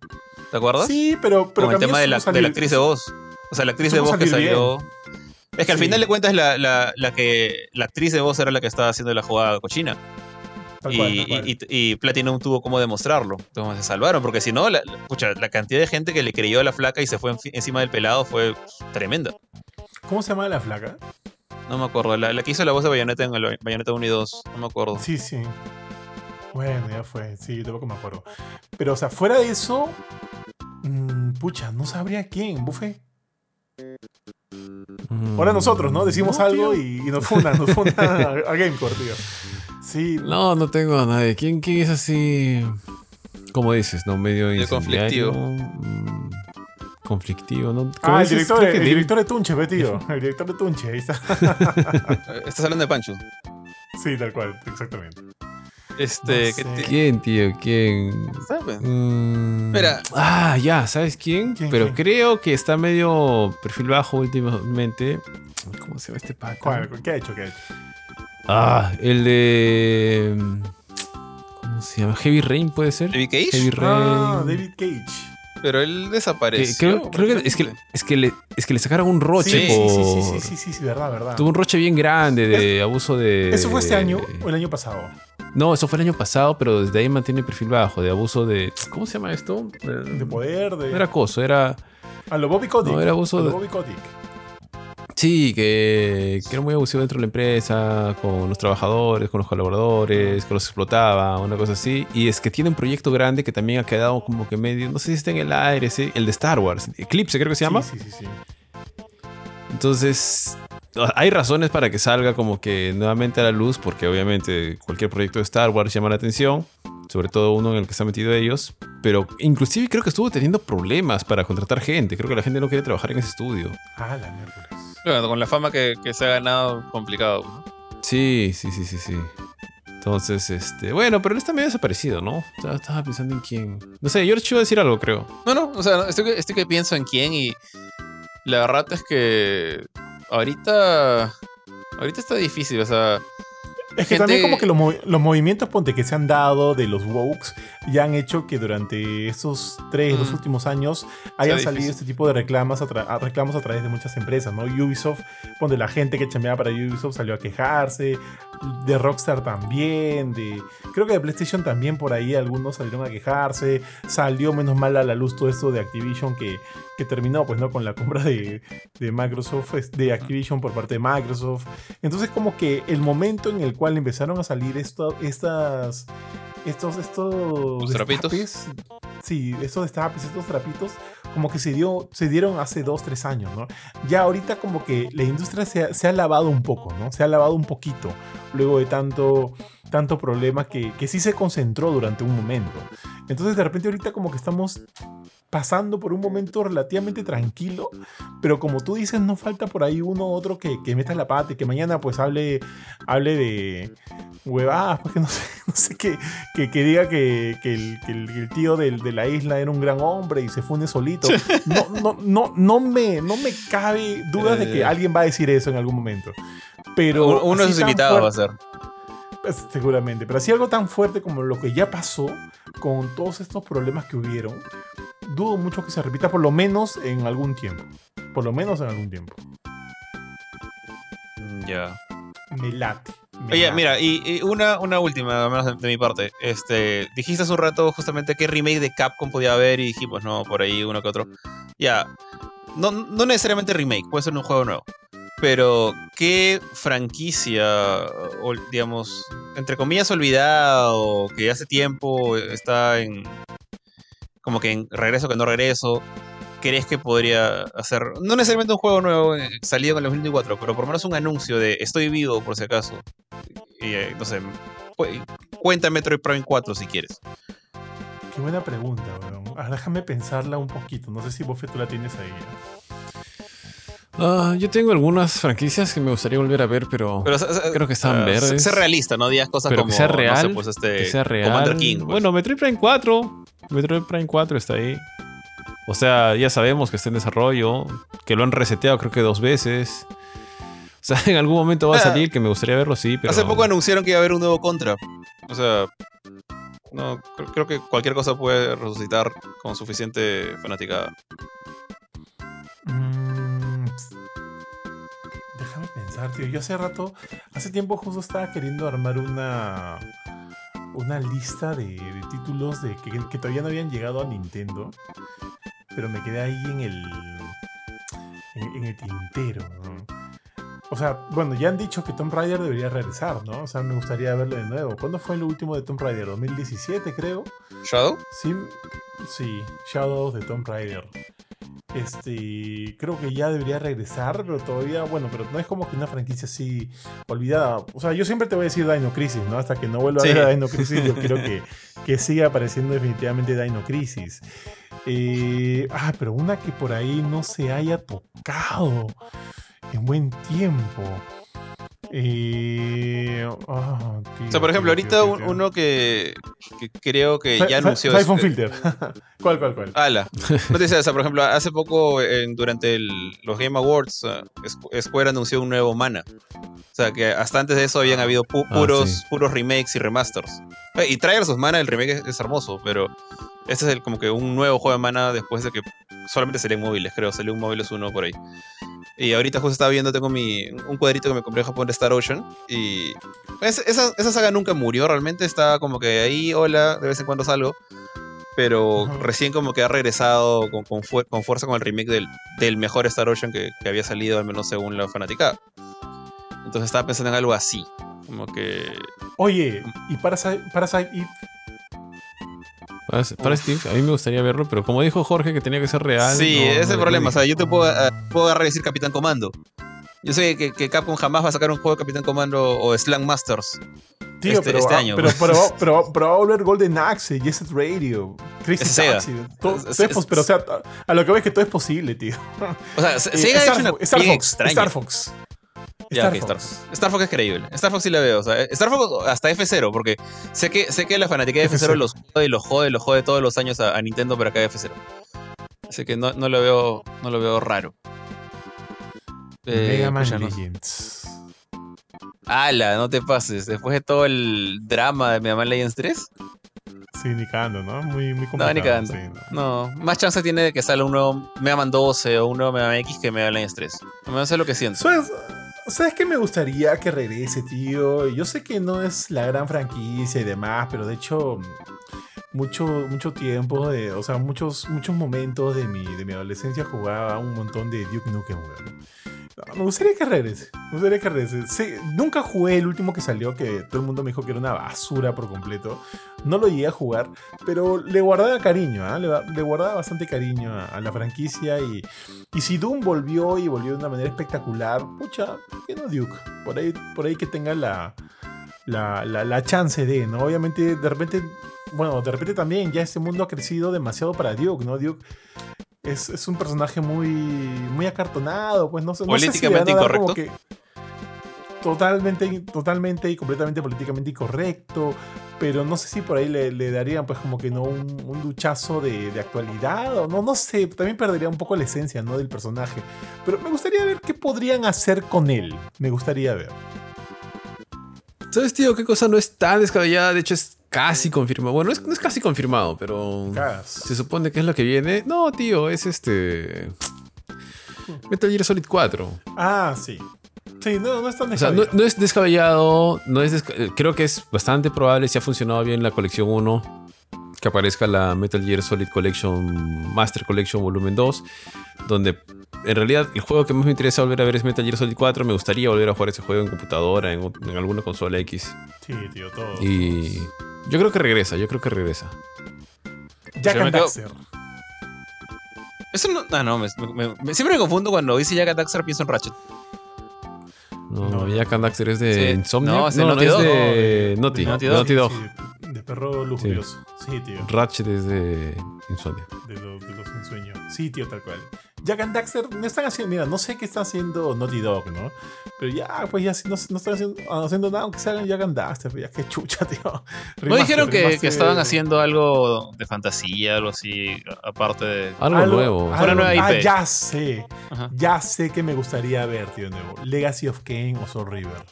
¿Te acuerdas? Sí, pero, pero con el tema de la, de la actriz de voz. O sea, la actriz de voz que salió. Es que al Sí. final de cuentas la, la, la que la actriz de voz era la que estaba haciendo la jugada cochina. Tal y, cual, tal cual. y- y- y Platinum tuvo cómo demostrarlo. Entonces se salvaron, porque si no, la, la- pucha, la cantidad de gente que le creyó a la flaca y se fue encima del pelado fue tremenda. ¿Cómo se llama la flaca? No me acuerdo. La, la que hizo la voz de Bayonetta en el Bayonetta 1 y 2. No me acuerdo. Sí, sí. Bueno, ya fue. Sí, yo tampoco me acuerdo. Pero, o sea, fuera de eso. mm, pucha, no sabría quién. Buffet. Mm. Ahora nosotros, ¿no? Decimos No, algo y, y nos fundan, nos fundan a, a Gamecore, tío. Sí. No, no tengo a nadie. ¿Quién, quién es así? ¿Cómo dices? ¿No? Medio incendiario? conflictivo. Mm, conflictivo, ¿no? ¿Cómo Ah, el director, el David- director de Tunche, ve, tío. El director de Tunche, ahí está. Estás hablando de Pancho. Sí, tal cual, exactamente. Este. No que sé. te- ¿Quién, tío? ¿Quién? ¿sabes? Mm, Mira. Ah, ya, ¿sabes quién? ¿Quién, Pero quién? creo que está medio perfil bajo últimamente. ¿Cómo se llama este? ¿Cuál? ¿Qué ha hecho? ¿Qué ha hecho? Ah, el de. ¿Cómo se llama? Heavy Rain puede ser. ¿David Cage? Heavy Rain. Ah, David Cage. Pero él Que- desapareció. creo, creo que es que, es que le es que le sacaron un roche Sí, sí, por sí, sí, sí, sí, sí, sí, verdad, verdad. tuvo un roche bien grande de abuso de ¿Eso fue este año o el año pasado? no eso fue el año pasado pero desde ahí mantiene perfil bajo de abuso de cómo se llama esto De poder, de... no era acoso era A lo Bobby Kotick. No, era abuso A lo de- Bobby Kotick. Sí que, que era muy abusivo dentro de la empresa con los trabajadores con los colaboradores que los explotaba una cosa así y es que tiene un proyecto grande que también ha quedado como que medio no sé si está en el aire sí, el de Star Wars Eclipse creo que se llama Sí, sí, sí, sí. Entonces, hay razones para que salga como que nuevamente a la luz, porque obviamente cualquier proyecto de Star Wars llama la atención, sobre todo uno en el que está metido ellos, pero inclusive creo que estuvo teniendo problemas para contratar gente, creo que la gente no quiere trabajar en ese estudio. Ah, la miércoles. Bueno, con la fama que, que se ha ganado, complicado. ¿no? Sí, sí, sí, sí, sí. Entonces, este, bueno, pero él está medio desaparecido, ¿no? Estaba, estaba pensando en quién. No sé, George iba a decir algo, creo. No, no, o sea, estoy, que- estoy que pienso en quién y la verdad es que ahorita ahorita está difícil, o sea, Es que Gente- también como que los, los movimientos ponte que se han dado de los wokes ya han hecho que durante estos tres, los Mm. últimos años hayan salido difícil. este tipo de reclamas a, tra- a- reclamos a través de muchas empresas, ¿no? Ubisoft, ponte la gente que chambeaba para Ubisoft salió a quejarse, de Rockstar también, de creo que de PlayStation también por ahí algunos salieron a quejarse, salió menos mal a la luz todo esto de Activision que, que terminó pues no con la compra de, de Microsoft, es- de Activision por parte de Microsoft. Entonces como que el momento en el cual empezaron a salir esto, estas, estos, estos destapes, sí, estos destapes, estos trapitos, como que se, dio, se dieron hace dos, tres años, ¿no? Ya ahorita como que la industria se se ha lavado un poco, ¿no? Se ha lavado un poquito luego de tanto, tanto problema que, que sí se concentró durante un momento. Entonces de repente ahorita como que estamos pasando por un momento relativamente tranquilo, pero como tú dices, no falta por ahí uno u otro que, que meta la pata y que mañana pues hable, hable de huevadas, pues que no sé, no sé qué, que, que diga que, que el, que el- que el tío del- de la isla era un gran hombre y se funde solito. No, no, no, no, me, no me cabe dudas de que Eh. alguien va a decir eso en algún momento. Pero uno de sus invitados va a ser. Pues, Seguramente, pero así algo tan fuerte como lo que ya pasó con todos estos problemas que hubieron, dudo mucho que se repita por lo menos en algún tiempo. Por lo menos en algún tiempo. Mm, Ya. Me late. me Oye, late. mira, y, y una, una última, al menos de, de mi parte. Este, dijiste hace un rato justamente qué remake de Capcom podía haber y dijimos, no, por ahí uno que otro. Ya, no, no necesariamente remake, puede ser un juego nuevo. Pero, ¿qué franquicia, digamos, entre comillas, olvidada o que hace tiempo está en. como que en regreso que no regreso, crees que podría hacer? No necesariamente un juego nuevo eh, salido en el 2004, pero por lo menos un anuncio de estoy vivo, por si acaso. Y, eh, no sé, cu- cuenta Metroid Prime 4 si quieres. Qué buena pregunta, weón. Ahora déjame pensarla un poquito. No sé si Buffet tú la tienes ahí. Ah, yo tengo algunas franquicias que me gustaría volver a ver, pero, creo que están ah, verdes. Ser realista, no digas cosas Pero como. que sea no sé, real, pues este. que sea real. Commander King. pues. Bueno, Metroid Prime 4. Metroid Prime 4 está ahí. O sea, ya sabemos que está en desarrollo, que lo han reseteado creo que dos veces. O sea, en algún momento va a Ah. salir que me gustaría verlo, sí, pero... Hace poco anunciaron que iba a haber un nuevo Contra. O sea. No, cre- creo que cualquier cosa puede resucitar con suficiente fanaticada. Mm, pensar, tío. Yo hace rato, hace tiempo justo estaba queriendo armar una una lista de, de títulos de que, que todavía no habían llegado a Nintendo, pero me quedé ahí en el en, en el tintero. ¿no? O sea, bueno, ya han dicho que Tomb Raider debería regresar, ¿no? O sea, me gustaría verlo de nuevo. ¿Cuándo fue el último de Tomb Raider? ¿2017, creo? ¿Shadow? Sí, sí, Shadows de Tomb Raider. Este, creo que ya debería regresar, pero todavía, bueno, pero no es como que una franquicia así olvidada. O sea, yo siempre te voy a decir Dino Crisis, ¿no? Hasta que no vuelva Sí. a ver a Dino Crisis, yo quiero que, que siga apareciendo definitivamente Dino Crisis. Eh, ah, pero una que por ahí no se haya tocado en buen tiempo. Eh, ah, tío, O sea, por ejemplo, tío, ahorita tío, un- tío. uno que, que creo que ya anunció. Siphon este- Filter. ¿Cuál, cuál, cuál? Ala. No te decía, o sea, por ejemplo, hace poco, en- durante el- los Game Awards, ah, Squ- Square anunció un nuevo Mana. O sea, que hasta antes de eso habían habido pu- Ah, puros, sí. puros remakes y remasters. Eh, Y Trials of Mana, el remake es, es hermoso, pero este es el, como que un nuevo juego de Mana después de que solamente salían móviles, creo. Salió un móviles uno por ahí. Y ahorita justo estaba viendo, tengo mi, un cuadrito que me compré en Japón de Star Ocean. Y es- esa, esa saga nunca murió, realmente está como que ahí, hola, de vez en cuando salgo. Pero recién como que ha regresado con, con, fu- con fuerza con el remake del, del mejor Star Ocean que, que había salido, al menos según la fanaticada. Entonces estaba pensando en algo así. Como que... Oye, y Parasite, Parasite Eve, Para, Steve, a mí me gustaría verlo, pero como dijo Jorge que tenía que ser real. sí, no- ese es no el le problema. O sea, yo te puedo, ah, puedo agarrar y decir Capitán Comando. Yo sé que, que Capcom jamás va a sacar un juego de Capitán Comando o Slang Masters. tío, Este- pero, este año. pero, pero, pero, pero va a volver Golden Axe, Jet Set Radio, Sega. Taxi. Todo, Es- es pero, o sea, a- lo que ves que todo es posible, tío. O sea, Se- Eh, Sega ha hecho Star, Fo- Star Fox, extraña. Star Fox. Star Fox. Fox. Star Fox es creíble. Star Fox sí la veo. O sea, Star Fox hasta F0, porque sé que, sé que la fanática de F0 F0. los jode y los jode, los jode todos los años a, a Nintendo para que haga F0. Así que no, no lo veo, no lo veo raro. Eh, Mega Man pucha, no- Legends. Ala, no te pases. Después de todo el drama de Mega Man Legends 3, Sí, ni cagando, ¿no? Muy, muy complicado. ni cagando. sí, ¿no? no. Más chance tiene de que salga un nuevo Mega Man 12 o un nuevo Mega Man X que Mega Man Legends 3. No me sé lo que siento. ¿Sabes, ¿Sabes qué me gustaría que regrese, tío? Yo sé que no es la gran franquicia y demás, pero de hecho, mucho, mucho tiempo, de, o sea, muchos, muchos momentos de mi, de mi adolescencia jugaba un montón de Duke Nukem, weón. Me gustaría que regrese. Me gustaría que regrese. Sí, nunca jugué el último que salió, que todo el mundo me dijo que era una basura por completo. No lo llegué a jugar, pero le guardaba cariño, ¿ah? le, le guardaba bastante cariño a, a la franquicia y, y si Doom volvió y volvió de una manera espectacular, pucha, ¿por qué no Duke? Por ahí, por ahí que tenga la, la, la, la chance de, ¿no? Obviamente, de repente, bueno, de repente también ya este mundo ha crecido demasiado para Duke, ¿no? Duke es, es un personaje muy, muy acartonado, pues no sé. no sé si Políticamente incorrecto. que- Totalmente, totalmente y completamente políticamente incorrecto, pero no sé si por ahí le, le darían pues como que no un, un duchazo de, de actualidad o no, no sé, también perdería un poco la esencia ¿no? del personaje. Pero me gustaría ver qué podrían hacer con él, me gustaría ver. ¿Sabes, tío? ¿Qué cosa no es tan descabellada? De hecho, es casi confirmado. Bueno, no es, no es casi confirmado, pero. Se supone que es lo que viene. No, tío, es este. Metal Gear Solid 4. Ah, sí. Sí, no, no es tan O sea, no, descabellado. no es descabellado. No es desca- Creo que es bastante probable, si ha funcionado bien la colección 1, que aparezca la Metal Gear Solid Collection Master Collection Volumen 2, donde en realidad el juego que más me interesa volver a ver es Metal Gear Solid 4. Me gustaría volver a jugar ese juego en computadora, en, alguna consola X. Sí, tío, todo. Y yo creo que regresa, yo creo que regresa. Jack and quedo- Daxter. Eso no. Ah, no, me, me- me- siempre me confundo cuando dice Jack and Daxter pienso en Ratchet. No, No. Jack and Daxter es de Sí. Insomnia. No, es de Naughty es Dog. de Naughty, Naughty Naughty Dog. Dog. Sí, de perro lujurioso. Sí, tío. Ratchet es de Insomnia. De, lo- de los ensueños. Sí, tío, tal cual. Jack and Daxter no están haciendo, mira, no sé qué está haciendo Naughty Dog, ¿no? Pero ya, pues ya sí, no, no están haciendo, haciendo nada, aunque se hagan Jack and Daxter, pues ya qué chucha, tío. ¿No Remaster, dijeron que, estaban haciendo algo de fantasía, algo así, aparte de. Algo, nuevo. Una nueva Ah, IP. ya sé. Ajá. Ya sé que me gustaría ver, tío, nuevo. Legacy of Kane o Soul River.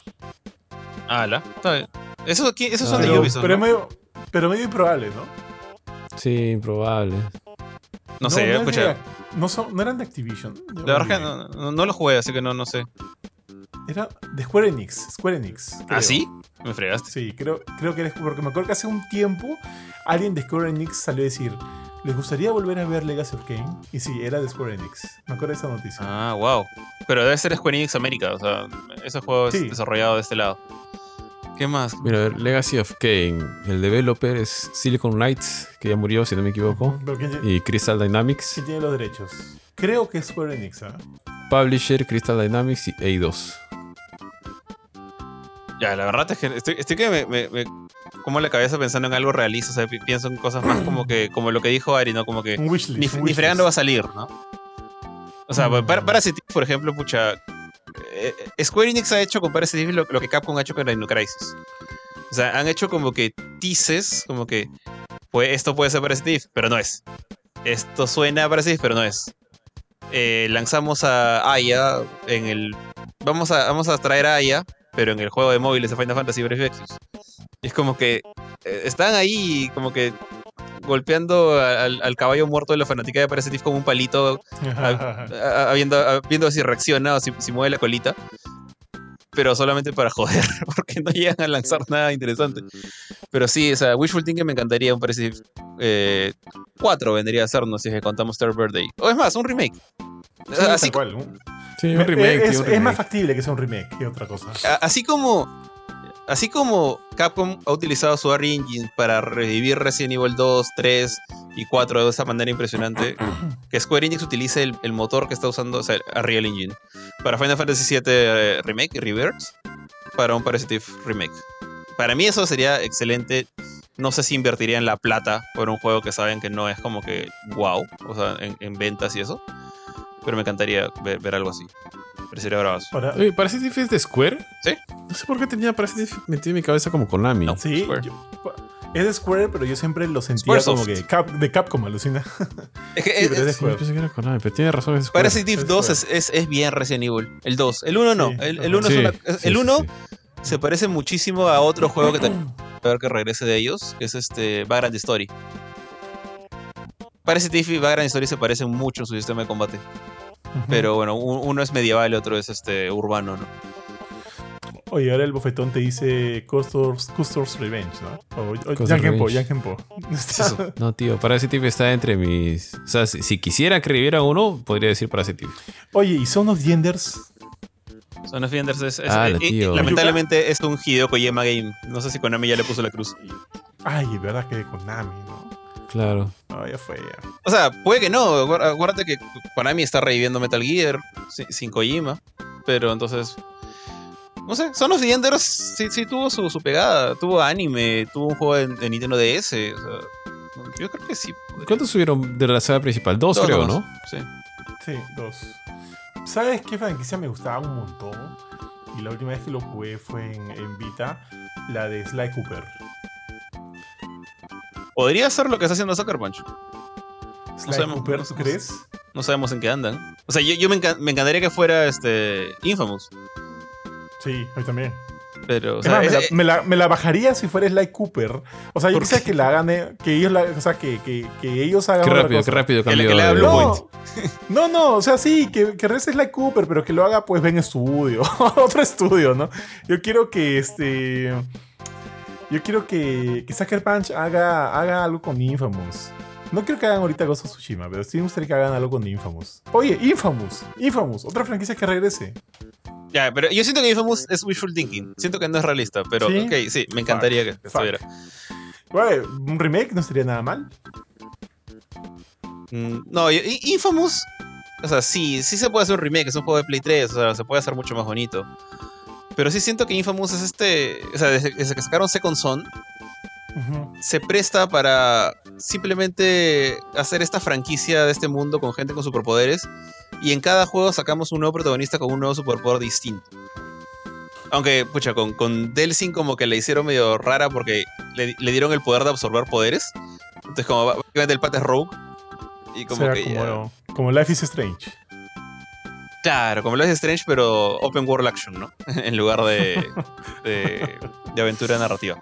Ala. Está bien. Esos, esos son Ah, de Pero, Ubisoft. pero, ¿no? medio, pero medio improbable, ¿no? Sí, improbable. No sé, no, es escucha. No, son, no eran de Activision. La verdad que no, no, no lo jugué, así que no, no sé. Era de Square Enix. Square Enix. ¿Ah, sí? Me fregaste. Sí, creo, creo que eres. Porque me acuerdo que hace un tiempo alguien de Square Enix salió a decir: ¿Les gustaría volver a ver Legacy of Kain? Y sí, era de Square Enix. Me acuerdo de esa noticia. Ah, wow. Pero debe ser Square Enix América, o sea, ese juego es desarrollado de este lado. ¿Qué más? Mira, a ver, Legacy of Kane. El developer es Silicon Knights, que ya murió, si no me equivoco. Pero ¿quién, Y Crystal Dynamics. quién tiene los derechos? Creo que es Square Enix, ¿ah? Publisher, Crystal Dynamics y Eidos. Ya, la verdad es que estoy, estoy que me, me- me como la cabeza pensando en algo realista, o sea, pi- pienso en cosas más como que, como lo que dijo Ari, ¿no? Como que ni, ni fregando va a salir, ¿no? O sea, Mm. para, Eve, por ejemplo, pucha. Eh, Square Enix ha hecho con Parasite Eve lo, que Capcom ha hecho con Dino Crisis. O sea, han hecho como que teases, como que pues, esto puede ser Parasite Eve, pero no es. Esto suena a Parasite Eve, pero no es. Eh, lanzamos a Aya en el. Vamos a, vamos a traer a Aya, pero en el juego de móviles de Final Fantasy Brave es como que eh, están ahí como que golpeando al, al caballo muerto de la fanática de Parasite Eve con un palito a- a- viendo, a- viendo si reacciona o si, si mueve la colita. Pero solamente para joder, porque no llegan a lanzar nada interesante. Pero sí, o sea, Wishful Thinking me encantaría un Parasite eh, 4 vendría a ser, no sé si es que contamos Third Birthday. O es más, un remake. Sí, así, tal cual. Un- Sí, Me- un remake, es, un es remake. más factible que sea un remake que otra cosa. así como así como Capcom ha utilizado su R Engine para revivir Resident Evil 2, 3 y 4 de esa manera impresionante, que Square Enix utilice el, el motor que está usando, o sea, Unreal Engine, para Final Fantasy VII eh, Remake, Reverse, para un Parasite Eve Remake. Para mí eso sería excelente. No sé si invertirían la plata por un juego que saben que no es como que wow, o sea, en, en ventas y eso. Pero me encantaría ver, ver algo así. Parecería bravazo. Para, Oye, ¿Parasite Eve es de Square? Sí. No sé por qué tenía Parasite Eve metido en mi cabeza como Konami. No. sí, Square. yo- es de Square, pero yo siempre lo sentía Squaresoft. como que Cap- de Capcom, alucina. Es que Sí, es- pero es de Sí, yo pensé que era Konami, pero tiene razón, es Square. Parasite Eve Es 2 Square. es, es, es bien Resident Evil. El 2. El 1 no. Sí, el, el 1 Sí, es una- sí, el sí, 1 sí. se parece muchísimo a otro juego que a ver que regrese de ellos, que es este Vagrant Story. Parasite Eve y Vagrant Story se parecen mucho en su sistema de combate. Pero bueno, un- uno es medieval y otro es este urbano, ¿no? Oye, ahora el bofetón te dice Custer's Revenge, ¿no? O, o. Yankenpo. eso? No, tío, Parasite Eve está entre mis... O sea, si, si quisiera que reviviera uno, podría decir Parasite Eve. Oye, ¿y Son of Genders? Son of Fenders es, es- Ah, y- y tío. lamentablemente es un Hideo Kojima game. No sé si Konami ya le puso la cruz. Ay, es verdad que de Konami, ¿no? Claro. No, ya fue, ya. O sea, puede que no. Acuérdate que Konami está reviviendo Metal Gear si- sin Kojima. Pero entonces. No sé, Son the Enders sí, sí tuvo su, su pegada. Tuvo anime, tuvo un juego de, de Nintendo DS. O sea, yo creo que sí. podría. ¿Cuántos subieron de la saga principal? Dos, Dos creo, ¿no? Sí. Sí, dos. ¿Sabes qué franquicia me gustaba un montón? Y la última vez que lo jugué fue en, en Vita, la de Sly Cooper. Podría ser lo que está haciendo Sucker Punch. Sly sabemos, Cooper, no ¿tú sabemos. crees? No sabemos en qué andan. O sea, yo, yo me, encan- me encantaría que fuera este Infamous. Sí, hoy también. Pero, o sea, más, me, la, me la- me la bajaría si fuera Sly Cooper. O sea, yo ¿Por quisiera qué? que la hagan, eh, que ellos la, o sea, que, que, que ellos hagan Qué rápido, cosa. qué rápido Que le- cambió. que le haga de- Blue No, no, no, o sea, sí, que, que regrese Sly Cooper, pero que lo haga pues Ben Studio, otro estudio, ¿no? Yo quiero que este. Yo quiero que, que Sucker Punch haga, haga algo con Infamous. No quiero que hagan ahorita Ghost of Tsushima, pero sí me gustaría que hagan algo con Infamous. Oye, Infamous, Infamous, otra franquicia que regrese. Ya, pero yo siento que Infamous es wishful thinking. Siento que no es realista, pero ¿Sí? ok, sí, me encantaría que estuviera. Bueno, un remake no estaría nada mal. Mm, no, Infamous, o sea, sí, sí se puede hacer un remake, es un juego de Play 3, o sea, se puede hacer mucho más bonito. Pero sí siento que Infamous es este, o sea, desde, desde que sacaron Second Son, se presta para simplemente hacer esta franquicia de este mundo con gente con superpoderes. Y en cada juego sacamos un nuevo protagonista con un nuevo superpoder distinto. Aunque, pucha, con, con Delsin como que le hicieron medio rara porque le, le dieron el poder de absorber poderes. Entonces, como básicamente el pata es Rogue. Y como Será que ya- como, como Life is Strange. Claro, como lo es Strange, pero Open World Action, ¿no? en lugar de, de, de aventura narrativa.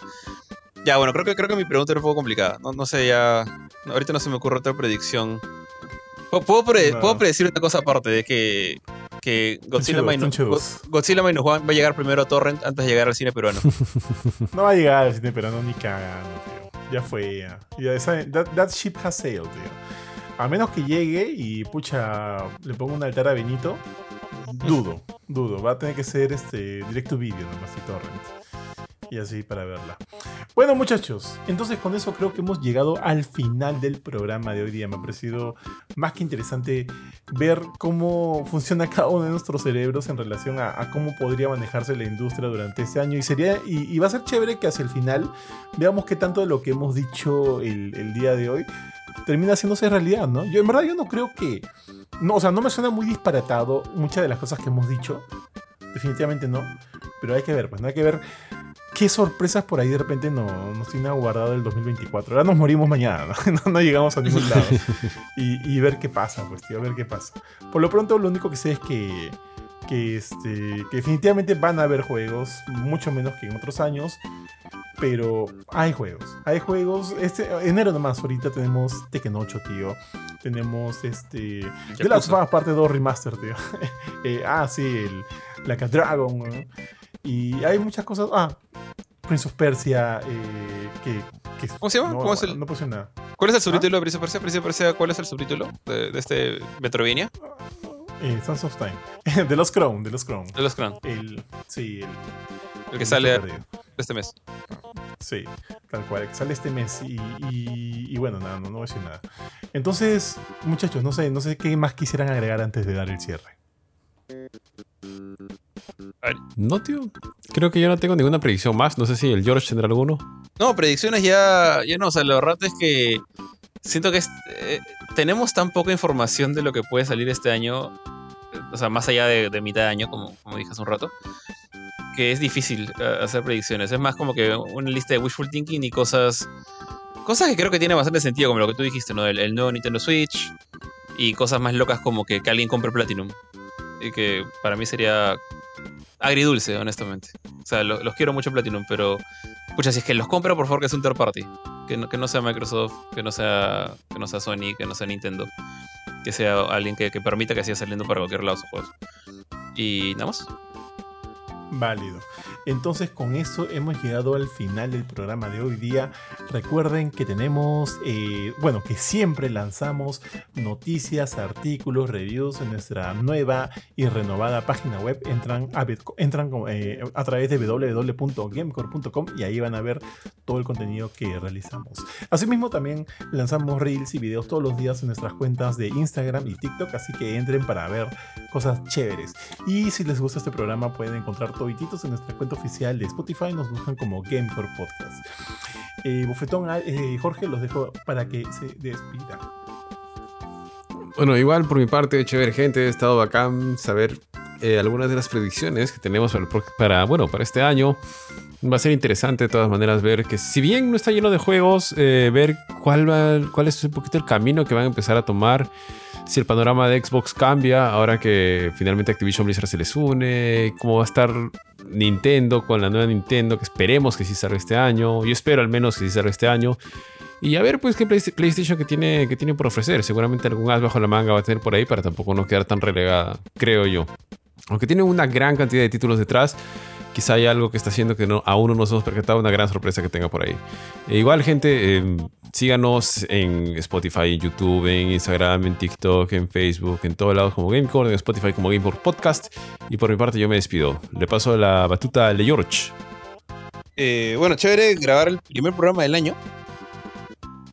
Ya, bueno, creo que, creo que mi pregunta era un poco complicada. No, no sé, ya. ahorita no se me ocurre otra predicción. Pu- Puedo, pre- No. puedo predecir una cosa aparte de que que Godzilla, Minus, Godzilla Minus One va a llegar primero a Torrent antes de llegar al cine peruano. No va a llegar al cine peruano ni cagando, tío. Ya fue, ya. ya that, that ship has sailed, tío. A menos que llegue y, pucha, le ponga un altar a Benito, dudo, dudo. Va a tener que ser este directo video nomás y torrent. Y así para verla. Bueno, muchachos, entonces con eso creo que hemos llegado al final del programa de hoy día. Me ha parecido más que interesante ver cómo funciona cada uno de nuestros cerebros en relación a, cómo podría manejarse la industria durante este año. Y sería y, va a ser chévere que hacia el final veamos qué tanto de lo que hemos dicho el día de hoy termina haciéndose realidad, ¿no? Yo en verdad yo no creo que... No, o sea, no me suena muy disparatado muchas de las cosas que hemos dicho. Definitivamente no. Pero hay que ver, pues no hay que ver qué sorpresas por ahí de repente no, nos tiene guardado el 2024. Ahora nos morimos mañana, ¿no? no, no llegamos a ningún lado. Y, y ver qué pasa, pues, tío, a ver qué pasa. Por lo pronto, lo único que sé es que, que, este, que definitivamente van a haber juegos, mucho menos que en otros años. Pero hay juegos, hay juegos. Este enero nomás, ahorita tenemos Tekken 8, tío. Tenemos este. Of Yakuza. Us parte 2 Remaster, tío. Eh, ah, sí, el, la Cat Dragon. ¿no? Y hay muchas cosas. Ah, Prince of Persia. eh, que, que- ¿Cómo se llama? No, ¿Cómo es el- no puse nada. ¿Cuál es el subtítulo de Prince of Persia? Prince of Persia, ¿Cuál es el subtítulo de, de este Metrovania? Eh, Sons of Time. de los Crown, de los Crown. De los Crown, El, sí, el, el que sale perdido. este mes. Sí, tal cual, que sale este mes y, y- y bueno, nada, no, no voy a decir nada. Entonces, muchachos, no sé, no sé qué más quisieran agregar antes de dar el cierre. No, tío. Creo que yo no tengo ninguna predicción más. No sé si el George tendrá alguno. No, predicciones ya, ya no. O sea, lo rato es que siento que es- eh, tenemos tan poca información de lo que puede salir este año. O sea, más allá de, mitad de año, como, como dije hace un rato. Que es difícil eh, hacer predicciones. Es más como que una lista de wishful thinking y cosas. Cosas que creo que tienen bastante sentido, como lo que tú dijiste, ¿no? El, el nuevo Nintendo Switch. Y cosas más locas como que, alguien compre Platinum. Y que para mí sería agridulce, honestamente. O sea, lo- los quiero mucho Platinum, pero. Pucha, si es que los compra, por favor, que sea un third party. Que no, que no sea Microsoft, que no sea, que no sea Sony, que no sea Nintendo. Que sea alguien que, que permita que siga saliendo para cualquier lado sus juegos. Y nada más. Válido. Entonces con eso hemos llegado al final del programa de hoy día. Recuerden que tenemos, eh, bueno, que siempre lanzamos noticias, artículos, reviews en nuestra nueva y renovada página web. Entran a, entran eh, a través de www.gamecore.com y ahí van a ver todo el contenido que realizamos. Asimismo también lanzamos reels y videos todos los días en nuestras cuentas de Instagram y TikTok, así que entren para ver cosas chéveres. Y si les gusta este programa, pueden encontrar todititos en nuestra cuenta oficial de Spotify. Nos buscan como Gamecore Podcast. Eh, Bufetón, ah, eh, Jorge, los dejo para que se despida. Bueno, igual por mi parte, chévere gente, ha estado bacán saber eh, algunas de las predicciones que tenemos para, bueno, para este año. Va a ser interesante de todas maneras ver que si bien no está lleno de juegos, eh, ver cuál, va- cuál es un poquito el camino que van a empezar a tomar. Si el panorama de Xbox cambia, ahora que finalmente Activision Blizzard se les une, cómo va a estar Nintendo con la nueva Nintendo, que esperemos que sí salga este año. Yo espero al menos que sí salga este año. Y a ver, pues, qué Play- PlayStation que tiene, que tiene por ofrecer. Seguramente algún as bajo la manga va a tener por ahí para tampoco no quedar tan relegada, creo yo. Aunque tiene una gran cantidad de títulos detrás, quizá hay algo que está haciendo que no, aún no nos hemos percatado, una gran sorpresa que tenga por ahí. E igual, gente, eh, síganos en Spotify, en YouTube, en Instagram, en TikTok, en Facebook, en todos lados como Gamecore, en Spotify como Gamecore Podcast. Y por mi parte, yo me despido. Le paso la batuta a Le George. Eh, bueno, chévere grabar el primer programa del año.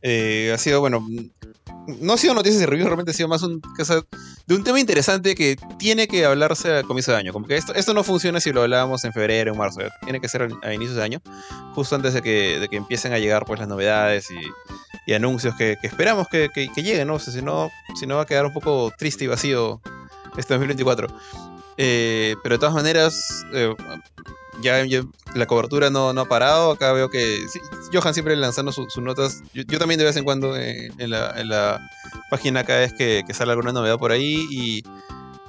Eh, ha sido, bueno, no ha sido noticias de reviews, realmente ha sido más un cosa de un tema interesante que tiene que hablarse a comienzo de año. Como que esto, esto no funciona si lo hablábamos en febrero o marzo. Tiene que ser a inicios de año, justo antes de que, de que empiecen a llegar pues las novedades y, y anuncios que, que esperamos que lleguen, ¿no? O sea, si no, si no va a quedar un poco triste y vacío este 2024. Eh, pero de todas maneras, eh, ya, la cobertura no, ha parado. Acá veo que Johan siempre lanzando su- sus notas. Yo, también de vez en cuando eh, en, la, página cada vez que, sale alguna novedad por ahí. Y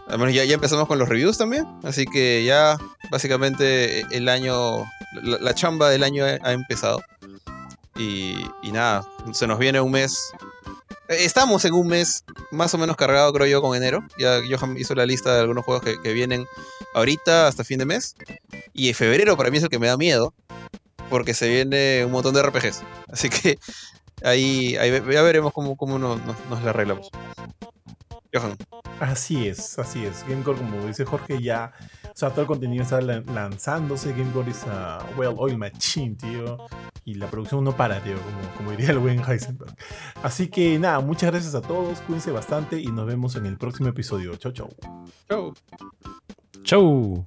al ya, empezamos con los reviews también. Así que ya básicamente el año, la, chamba del año ha, ha empezado. Y, y nada, se nos viene un mes Eh, Estamos en un mes más o menos cargado, creo yo, con enero. Ya Johan hizo la lista de algunos juegos que, vienen ahorita hasta fin de mes. Y en febrero para mí es el que me da miedo. Porque se viene un montón de RPGs. Así que ahí, ahí ya veremos cómo, cómo nos, nos, nos la arreglamos. Johan. Así es, así es. Gamecore, como dice Jorge, ya. O sea, todo el contenido está la- lanzándose. Gamecore es a well oil machine, tío. Y la producción no para, tío, como, como diría el buen Heisenberg. Así que nada, muchas gracias a todos. Cuídense bastante y nos vemos en el próximo episodio. Chau, chau. Chau. Chau.